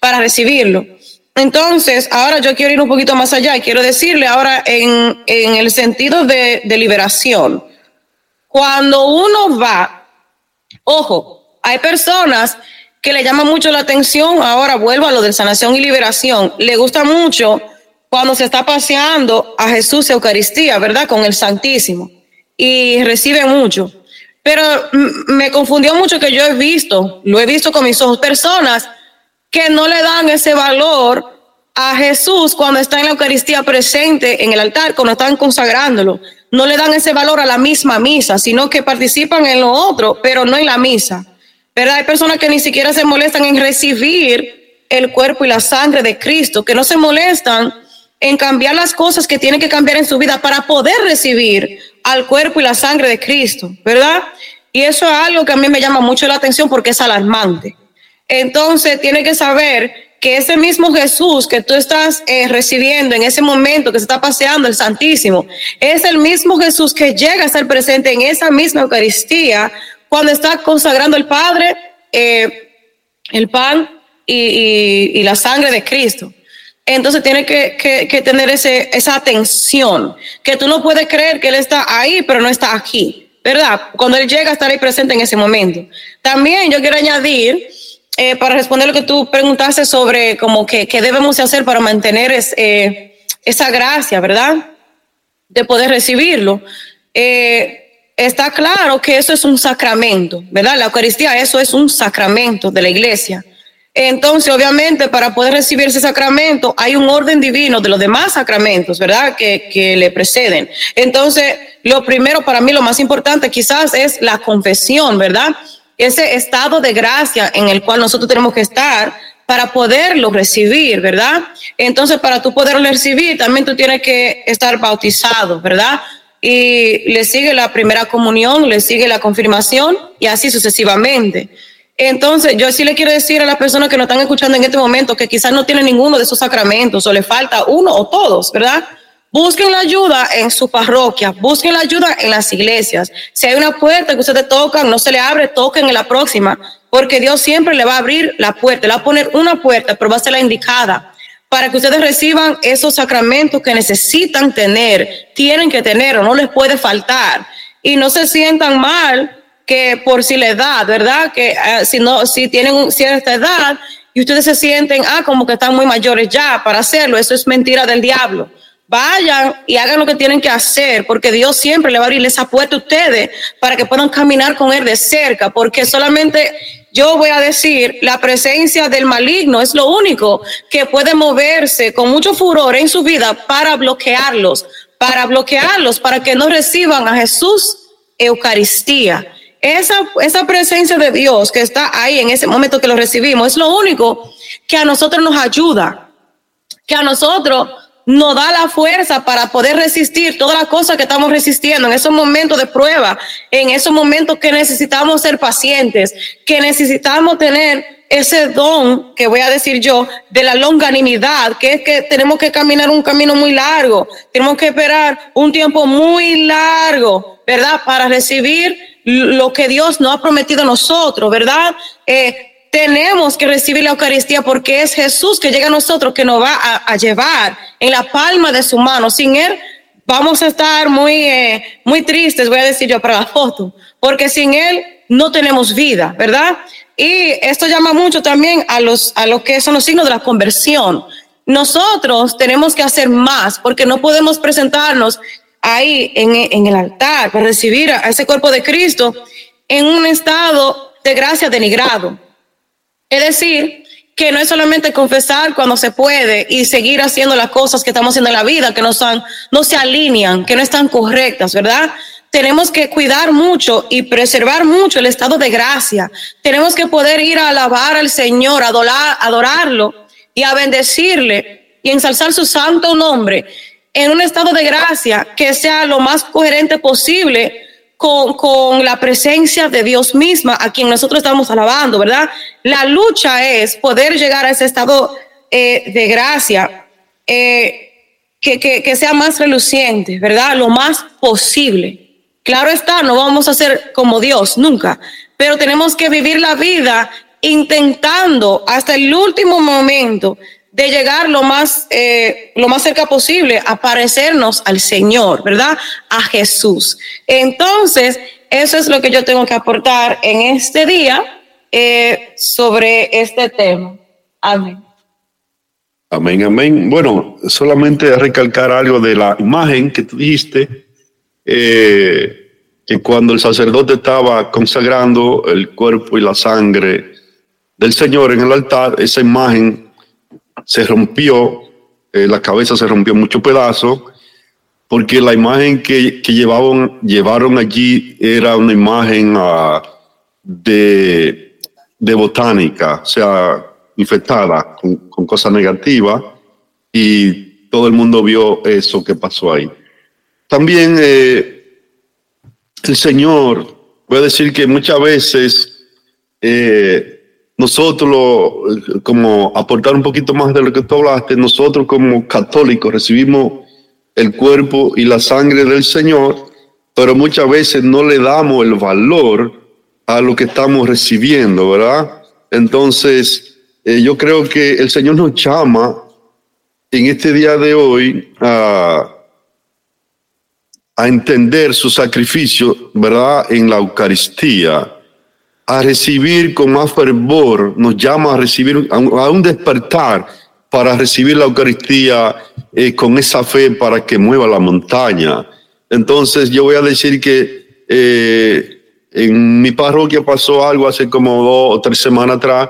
para recibirlo. Entonces, ahora yo quiero ir un poquito más allá y quiero decirle ahora en, en el sentido de, de liberación. Cuando uno va, ojo, hay personas que le llama mucho la atención, ahora vuelvo a lo de sanación y liberación, le gusta mucho cuando se está paseando a Jesús Eucaristía, ¿verdad? Con el Santísimo. Y recibe mucho. Pero me confundió mucho que yo he visto, lo he visto con mis ojos, personas que no le dan ese valor a Jesús cuando está en la Eucaristía presente en el altar, cuando están consagrándolo. No le dan ese valor a la misma misa, sino que participan en lo otro, pero no en la misa. ¿verdad? Hay personas que ni siquiera se molestan en recibir el cuerpo y la sangre de Cristo, que no se molestan en cambiar las cosas que tienen que cambiar en su vida para poder recibir al cuerpo y la sangre de Cristo, ¿verdad? Y eso es algo que a mí me llama mucho la atención porque es alarmante. Entonces, tiene que saber que ese mismo Jesús que tú estás eh, recibiendo en ese momento que se está paseando el Santísimo, es el mismo Jesús que llega a estar presente en esa misma Eucaristía cuando está consagrando el Padre eh, el pan y, la sangre de Cristo. Entonces tiene que, tener ese, esa atención, que tú no puedes creer que Él está ahí, pero no está aquí, ¿verdad? Cuando Él llega a estar ahí presente en ese momento. También yo quiero añadir, eh, para responder lo que tú preguntaste sobre como que, qué debemos hacer para mantener eh, esa gracia, ¿verdad? De poder recibirlo. Eh, está claro que eso es un sacramento, ¿verdad? La Eucaristía, eso es un sacramento de la iglesia. Entonces, obviamente, para poder recibir ese sacramento, hay un orden divino de los demás sacramentos, ¿verdad? Que, que le preceden. Entonces, lo primero para mí, lo más importante quizás es la confesión, ¿verdad? Ese estado de gracia en el cual nosotros tenemos que estar para poderlo recibir, ¿verdad? Entonces, para tú poderlo recibir, también tú tienes que estar bautizado, ¿verdad? y le sigue la primera comunión, le sigue la confirmación y así sucesivamente. Entonces, yo sí le quiero decir a las personas que nos están escuchando en este momento que quizás no tienen ninguno de esos sacramentos o le falta uno o todos, ¿verdad? Busquen la ayuda en su parroquia, busquen la ayuda en las iglesias. Si hay una puerta que ustedes tocan, no se le abre, toquen en la próxima, porque Dios siempre le va a abrir la puerta, le va a poner una puerta, pero va a ser la indicada para que ustedes reciban esos sacramentos que necesitan tener, tienen que tener o no les puede faltar. Y no se sientan mal que por si la edad, ¿verdad? Que eh, si no, si tienen cierta edad y ustedes se sienten, ah, como que están muy mayores ya para hacerlo, eso es mentira del diablo. Vayan y hagan lo que tienen que hacer, porque Dios siempre le va a abrir esa puerta a ustedes para que puedan caminar con Él de cerca, porque solamente yo voy a decir, la presencia del maligno es lo único que puede moverse con mucho furor en su vida para bloquearlos, para bloquearlos, para que no reciban a Jesús Eucaristía. Esa, esa presencia de Dios que está ahí en ese momento que lo recibimos es lo único que a nosotros nos ayuda, que a nosotros nos da la fuerza para poder resistir todas las cosas que estamos resistiendo en esos momentos de prueba, en esos momentos que necesitamos ser pacientes, que necesitamos tener ese don que voy a decir yo de la longanimidad, que es que tenemos que caminar un camino muy largo, tenemos que esperar un tiempo muy largo, ¿verdad? Para recibir lo que Dios nos ha prometido a nosotros, ¿verdad? Eh, tenemos que recibir la Eucaristía porque es Jesús que llega a nosotros, que nos va a, llevar en la palma de su mano. Sin Él vamos a estar muy, eh, muy tristes, voy a decir yo para la foto, porque sin Él no tenemos vida, ¿verdad? Y esto llama mucho también a, los, a lo que son los signos de la conversión. Nosotros tenemos que hacer más porque no podemos presentarnos ahí en, en el altar para recibir a ese cuerpo de Cristo en un estado de gracia denigrado. Es decir, que no es solamente confesar cuando se puede y seguir haciendo las cosas que estamos haciendo en la vida, que no, son, no se alinean, que no están correctas, ¿verdad? Tenemos que cuidar mucho y preservar mucho el estado de gracia. Tenemos que poder ir a alabar al Señor, adorar, adorarlo y a bendecirle y ensalzar su santo nombre en un estado de gracia que sea lo más coherente posible con, la presencia de Dios misma a quien nosotros estamos alabando, ¿verdad? La lucha es poder llegar a ese estado eh, de gracia eh, que, que, sea más reluciente, ¿verdad? Lo más posible. Claro está, no vamos a ser como Dios, nunca, pero tenemos que vivir la vida intentando hasta el último momento de llegar lo más, eh, lo más cerca posible a parecernos al Señor, ¿verdad? A Jesús. Entonces, eso es lo que yo tengo que aportar en este día eh, sobre este tema. Amén. Amén, amén. Bueno, solamente recalcar algo de la imagen que tú dijiste, eh, que cuando el sacerdote estaba consagrando el cuerpo y la sangre del Señor en el altar, esa imagen se rompió, eh, la cabeza se rompió muchos pedazos, porque la imagen que, que llevaban, llevaron allí era una imagen uh, de, de, botánica, o sea, infectada con, con cosas negativas, y todo el mundo vio eso que pasó ahí. También eh, el Señor, voy a decir que muchas veces eh, nosotros, como aportar un poquito más de lo que tú hablaste, nosotros como católicos recibimos el cuerpo y la sangre del Señor, pero muchas veces no le damos el valor a lo que estamos recibiendo, ¿verdad? Entonces, eh, yo creo que el Señor nos llama en este día de hoy a, a entender su sacrificio, ¿verdad? En la Eucaristía a recibir con más fervor, nos llama a recibir, a un, despertar para recibir la Eucaristía eh, con esa fe para que mueva la montaña. Entonces yo voy a decir que eh, en mi parroquia pasó algo hace como dos o tres semanas atrás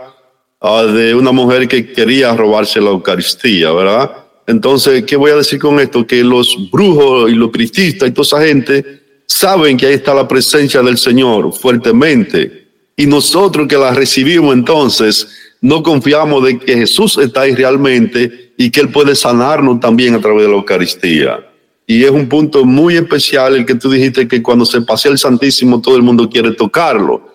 ah, de una mujer que quería robarse la Eucaristía, ¿verdad? Entonces, ¿qué voy a decir con esto? Que los brujos y los crististas y toda esa gente saben que ahí está la presencia del Señor fuertemente y nosotros que la recibimos entonces, no confiamos de que Jesús está ahí realmente y que Él puede sanarnos también a través de la Eucaristía. Y es un punto muy especial el que tú dijiste que cuando se pasea el Santísimo todo el mundo quiere tocarlo,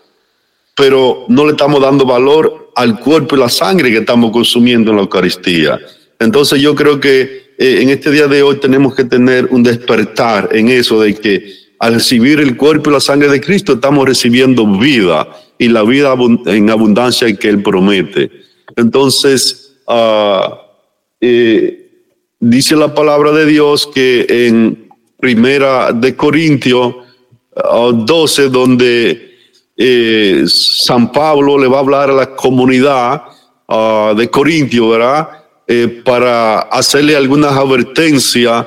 pero no le estamos dando valor al cuerpo y la sangre que estamos consumiendo en la Eucaristía. Entonces yo creo que eh, en este día de hoy tenemos que tener un despertar en eso de que al recibir el cuerpo y la sangre de Cristo estamos recibiendo vida y la vida en abundancia que Él promete. Entonces, ah, eh, dice la palabra de Dios que en Primera de Corintios 12, ah, donde eh, San Pablo le va a hablar a la comunidad ah, de Corintio, ¿verdad? Eh, para hacerle algunas advertencias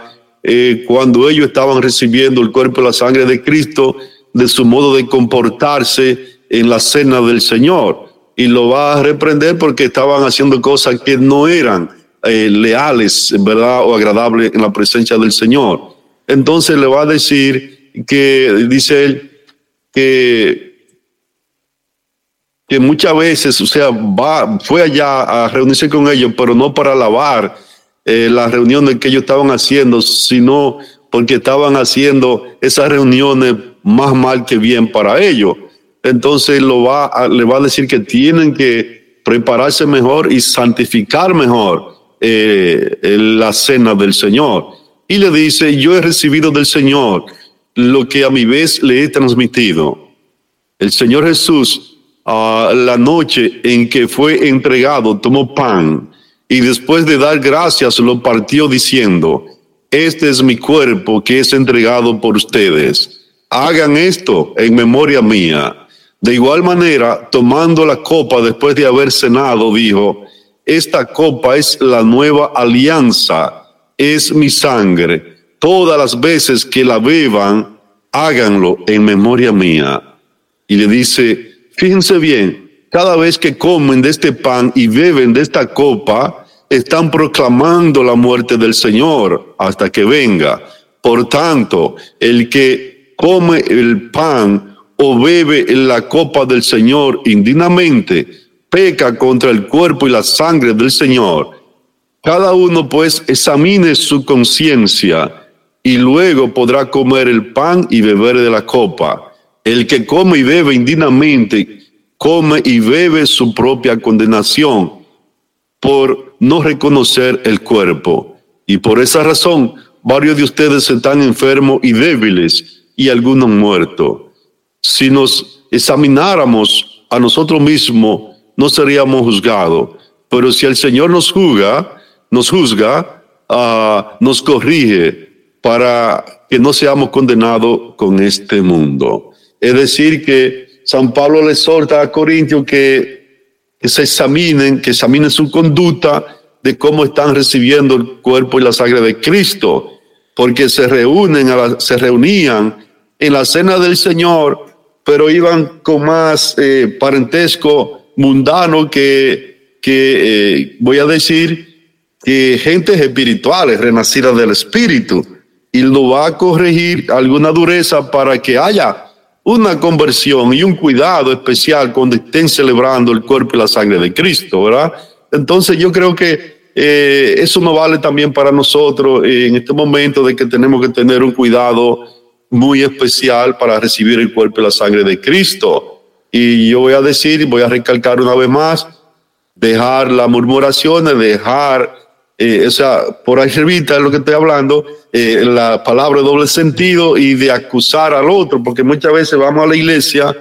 cuando ellos estaban recibiendo el cuerpo y la sangre de Cristo, de su modo de comportarse en la cena del Señor. Y lo va a reprender porque estaban haciendo cosas que no eran leales, ¿verdad? O agradables en la presencia del Señor. Entonces le va a decir que, dice él, que, que muchas veces, o sea, va, fue allá a reunirse con ellos, pero no para alabar eh, las reuniones que ellos estaban haciendo, sino porque estaban haciendo esas reuniones más mal que bien para ellos. Entonces lo va le va a decir que tienen que prepararse mejor y santificar mejor eh, la cena del Señor. Y le dice, yo he recibido del Señor lo que a mi vez le he transmitido. El Señor Jesús, a la noche en que fue entregado, tomó pan y después de dar gracias lo partió diciendo, este es mi cuerpo que es entregado por ustedes. Hagan esto en memoria mía. De igual manera, tomando la copa después de haber cenado, dijo, esta copa es la nueva alianza, es mi sangre. Todas las veces que la beban, háganlo en memoria mía. Y le dice, fíjense bien, cada vez que comen de este pan y beben de esta copa, están proclamando la muerte del Señor hasta que venga. Por tanto, el que come el pan o bebe la copa del Señor indignamente, peca contra el cuerpo y la sangre del Señor. Cada uno pues examine su conciencia y luego podrá comer el pan y beber de la copa. El que come y bebe indignamente, come y bebe su propia condenación por no reconocer el cuerpo. Y por esa razón, varios de ustedes están enfermos y débiles y algunos muertos. Si nos examináramos a nosotros mismos, no seríamos juzgados. Pero si el Señor nos juzga, nos juzga, ah, nos corrige, para que no seamos condenados con este mundo. Es decir, que San Pablo le exhorta a Corintios que, se examinen, que examinen su conducta de cómo están recibiendo el cuerpo y la sangre de Cristo, porque se reúnen, se reunían en la cena del Señor, pero iban con más eh, parentesco mundano que, que eh, voy a decir, que gentes espirituales, renacidas del Espíritu y lo va a corregir alguna dureza para que haya una conversión y un cuidado especial cuando estén celebrando el cuerpo y la sangre de Cristo, ¿verdad? Entonces yo creo que eh, eso nos vale también para nosotros en este momento de que tenemos que tener un cuidado muy especial para recibir el cuerpo y la sangre de Cristo. Y yo voy a decir, voy a recalcar una vez más, dejar las murmuraciones, dejar eh, o sea, por ahí es lo que estoy hablando, eh, la palabra doble sentido y de acusar al otro, porque muchas veces vamos a la iglesia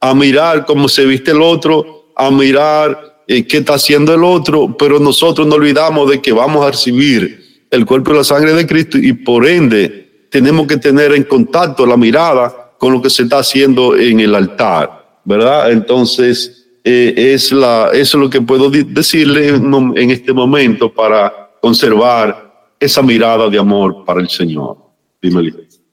a mirar cómo se viste el otro, a mirar eh, qué está haciendo el otro, pero nosotros no olvidamos de que vamos a recibir el cuerpo y la sangre de Cristo y por ende tenemos que tener en contacto la mirada con lo que se está haciendo en el altar, ¿verdad? Entonces, es la, eso es lo que puedo decirle en este momento para conservar esa mirada de amor para el Señor. Dime,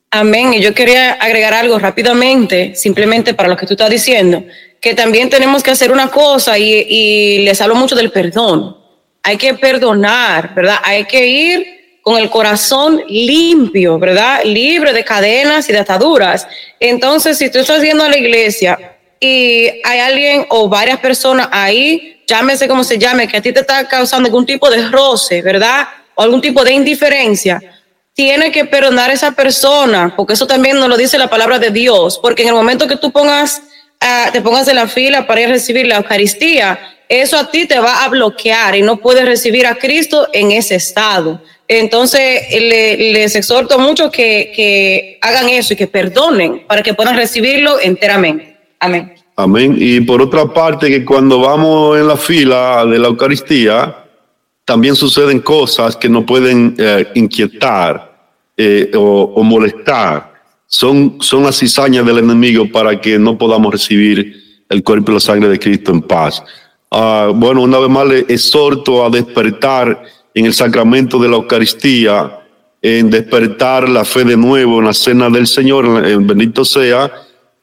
Amén. Y yo quería agregar algo rápidamente, simplemente para lo que tú estás diciendo, que también tenemos que hacer una cosa y, y les hablo mucho del perdón. Hay que perdonar, ¿verdad? Hay que ir con el corazón limpio, ¿verdad? Libre de cadenas y de ataduras. Entonces, si tú estás yendo a la iglesia y hay alguien o varias personas ahí llámese como se llame, que a ti te está causando algún tipo de roce, ¿verdad? O algún tipo de indiferencia, tiene que perdonar a esa persona, porque eso también nos lo dice la palabra de Dios, porque en el momento que tú pongas, ah, te pongas en la fila para ir a recibir la Eucaristía, eso a ti te va a bloquear y no puedes recibir a Cristo en ese estado. Entonces, le- les exhorto mucho que, que hagan eso y que perdonen para que puedan recibirlo enteramente. Amén. Amén. Y por otra parte, que cuando vamos en la fila de la Eucaristía, también suceden cosas que nos pueden eh, inquietar eh, o, o molestar. Son, son las cizañas del enemigo para que no podamos recibir el cuerpo y la sangre de Cristo en paz. Ah, bueno, una vez más le exhorto a despertar en el sacramento de la Eucaristía, en despertar la fe de nuevo en la cena del Señor, en bendito sea.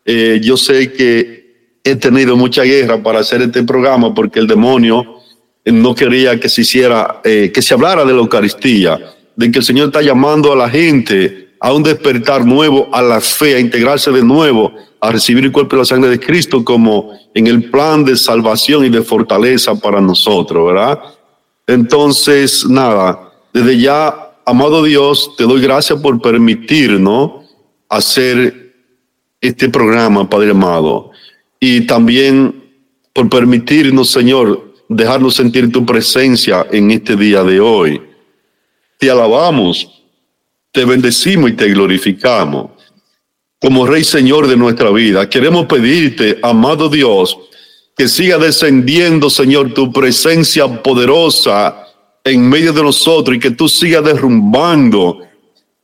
Eh, yo sé que he tenido mucha guerra para hacer este programa porque el demonio eh, no quería que se hiciera, eh, que se hablara de la Eucaristía, de que el Señor está llamando a la gente a un despertar nuevo, a la fe, a integrarse de nuevo, a recibir el cuerpo y la sangre de Cristo como en el plan de salvación y de fortaleza para nosotros, ¿verdad? Entonces, nada, desde ya, amado Dios, te doy gracias por permitirnos hacer este programa, Padre amado, y también por permitirnos, Señor, dejarnos sentir tu presencia en este día de hoy. Te alabamos, te bendecimos y te glorificamos. Como Rey Señor de nuestra vida, queremos pedirte, amado Dios, que siga descendiendo, Señor, tu presencia poderosa en medio de nosotros y que tú sigas derrumbando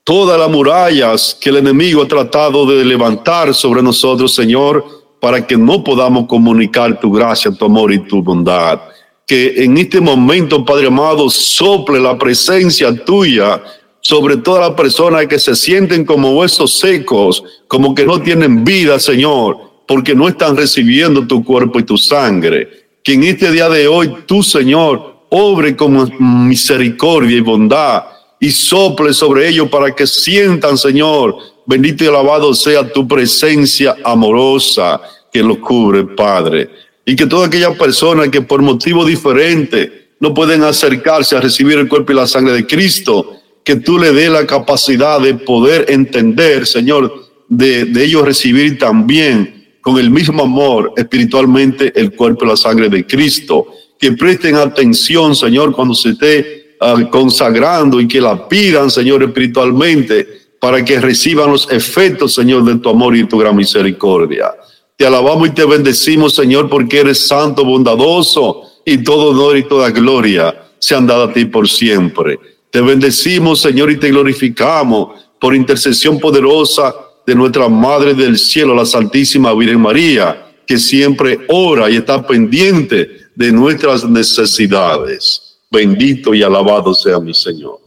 todas las murallas que el enemigo ha tratado de levantar sobre nosotros, Señor, para que no podamos comunicar tu gracia, tu amor y tu bondad. Que en este momento, Padre amado, sople la presencia tuya sobre todas las personas que se sienten como huesos secos, como que no tienen vida, Señor, porque no están recibiendo tu cuerpo y tu sangre. Que en este día de hoy, tú, Señor, obre con misericordia y bondad y sople sobre ellos para que sientan, Señor, bendito y alabado sea tu presencia amorosa que los cubre, Padre. Y que todas aquellas personas que por motivo diferente no pueden acercarse a recibir el cuerpo y la sangre de Cristo, que tú le dé la capacidad de poder entender, Señor, de, de ellos recibir también con el mismo amor espiritualmente el cuerpo y la sangre de Cristo. Que presten atención, Señor, cuando se esté ah, consagrando y que la pidan, Señor, espiritualmente para que reciban los efectos, Señor, de tu amor y tu gran misericordia. Te alabamos y te bendecimos, Señor, porque eres santo, bondadoso y todo honor y toda gloria se han dado a ti por siempre. Te bendecimos, Señor, y te glorificamos por intercesión poderosa de nuestra Madre del Cielo, la Santísima Virgen María, que siempre ora y está pendiente de nuestras necesidades. Bendito y alabado sea mi Señor.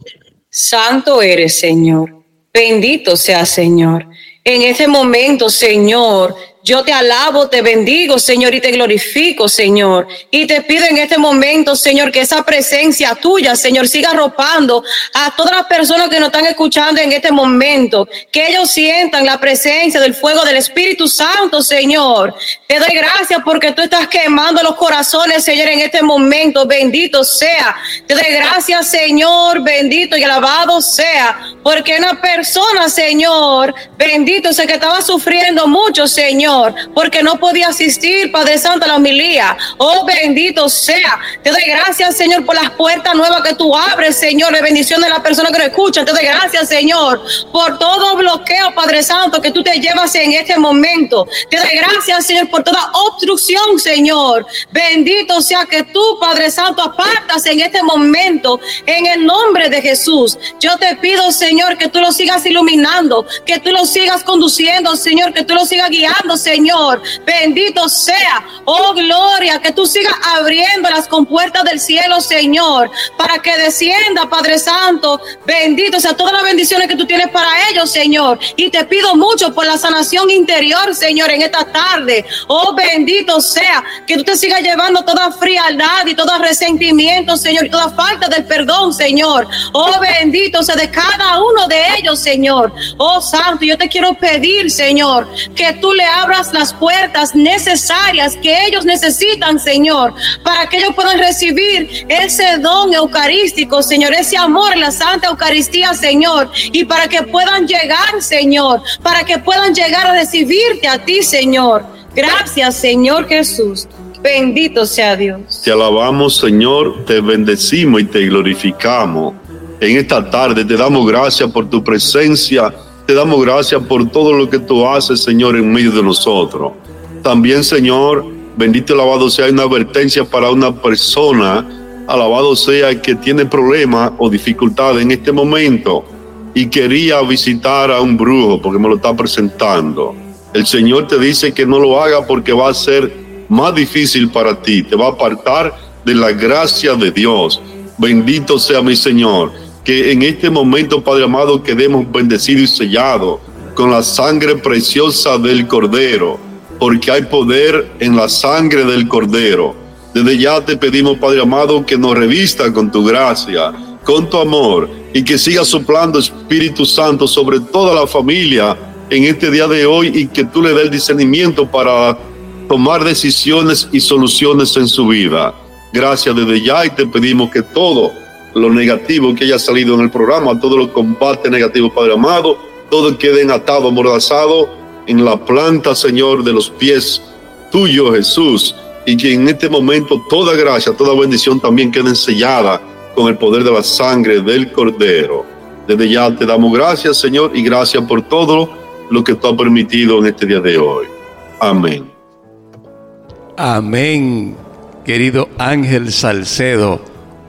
Santo eres, Señor. Bendito sea, Señor. En este momento, Señor, yo te alabo, te bendigo, Señor, y te glorifico, Señor. Y te pido en este momento, Señor, que esa presencia tuya, Señor, siga arropando a todas las personas que nos están escuchando en este momento. Que ellos sientan la presencia del fuego del Espíritu Santo, Señor. Te doy gracias porque tú estás quemando los corazones, Señor, en este momento. Bendito sea. Te doy gracias, Señor, bendito y alabado sea. Porque una persona, Señor, bendito sea que estaba sufriendo mucho, Señor, porque no podía asistir, Padre Santo, a la homilía. Oh, bendito sea. Te doy gracias, Señor, por las puertas nuevas que tú abres, Señor, de bendición de las personas que lo escuchan. Te doy gracias, Señor, por todo bloqueo, Padre Santo, que tú te llevas en este momento. Te doy gracias, Señor, por toda obstrucción, Señor. Bendito sea que tú, Padre Santo, apartas en este momento, en el nombre de Jesús. Yo te pido, Señor, que tú lo sigas iluminando, que tú lo sigas conduciendo, Señor, que tú lo sigas guiando, Señor. Bendito sea, oh gloria, que tú sigas abriendo las compuertas del cielo, Señor, para que descienda, Padre Santo. Bendito sea todas las bendiciones que tú tienes para ellos, Señor. Y te pido mucho por la sanación interior, Señor, en esta tarde. Oh, bendito sea, que tú te sigas llevando toda frialdad y todo resentimiento, Señor, y toda falta del perdón, Señor. Oh, bendito sea de cada uno de ellos, Señor. Oh, Santo, yo te quiero pedir, Señor, que tú le abras las puertas necesarias que ellos necesitan, Señor, para que ellos puedan recibir ese don eucarístico, Señor, ese amor la Santa Eucaristía, Señor, y para que puedan llegar, Señor, para que puedan llegar a recibirte a ti, Señor. Gracias, Señor Jesús. Bendito sea Dios. Te alabamos, Señor, te bendecimos y te glorificamos. en esta tarde. Te damos gracias por tu presencia. Te damos gracias por todo lo que tú haces, Señor, en medio de nosotros. También, Señor, bendito alabado sea una advertencia para una persona, alabado sea que tiene problemas o dificultades en este momento y quería visitar a un brujo porque me lo está presentando. El Señor te dice que no lo haga porque va a ser más difícil para ti, te va a apartar de la gracia de Dios. Bendito sea mi Señor, en este momento, Padre amado, quedemos bendecidos y sellados con la sangre preciosa del Cordero, porque hay poder en la sangre del Cordero. Desde ya te pedimos, Padre amado, que nos revista con tu gracia, con tu amor, y que siga soplando Espíritu Santo sobre toda la familia en este día de hoy y que tú le des el discernimiento para tomar decisiones y soluciones en su vida. Gracias desde ya y te pedimos que todo lo negativo que haya salido en el programa, todo lo combate negativo, Padre amado, todo quede atado, amordazado en la planta, Señor, de los pies tuyo, Jesús, y que en este momento toda gracia, toda bendición también quede sellada con el poder de la sangre del Cordero. Desde ya te damos gracias, Señor, y gracias por todo lo que tú has permitido en este día de hoy. Amén. Amén, querido Ángel Salcedo.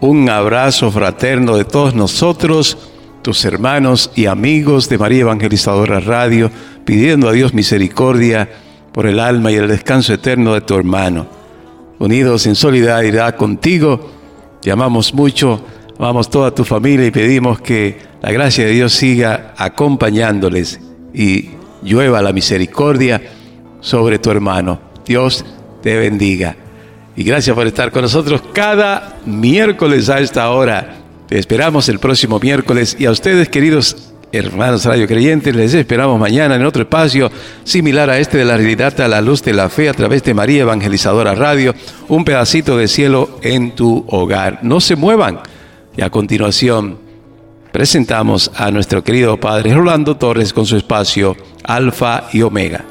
Un abrazo fraterno de todos nosotros, tus hermanos y amigos de María Evangelizadora Radio, pidiendo a Dios misericordia por el alma y el descanso eterno de tu hermano. Unidos en solidaridad contigo, te amamos mucho, amamos toda tu familia y pedimos que la gracia de Dios siga acompañándoles y llueva la misericordia sobre tu hermano. Dios te bendiga. Y gracias por estar con nosotros cada miércoles a esta hora. Te esperamos el próximo miércoles y a ustedes, queridos hermanos radio creyentes, les esperamos mañana en otro espacio similar a este de la realidad a la luz de la fe a través de María Evangelizadora Radio, un pedacito de cielo en tu hogar. No se muevan. Y a continuación presentamos a nuestro querido Padre Rolando Torres con su espacio Alfa y Omega.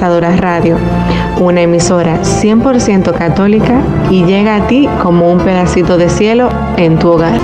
Radio, una emisora 100% católica y llega a ti como un pedacito de cielo en tu hogar.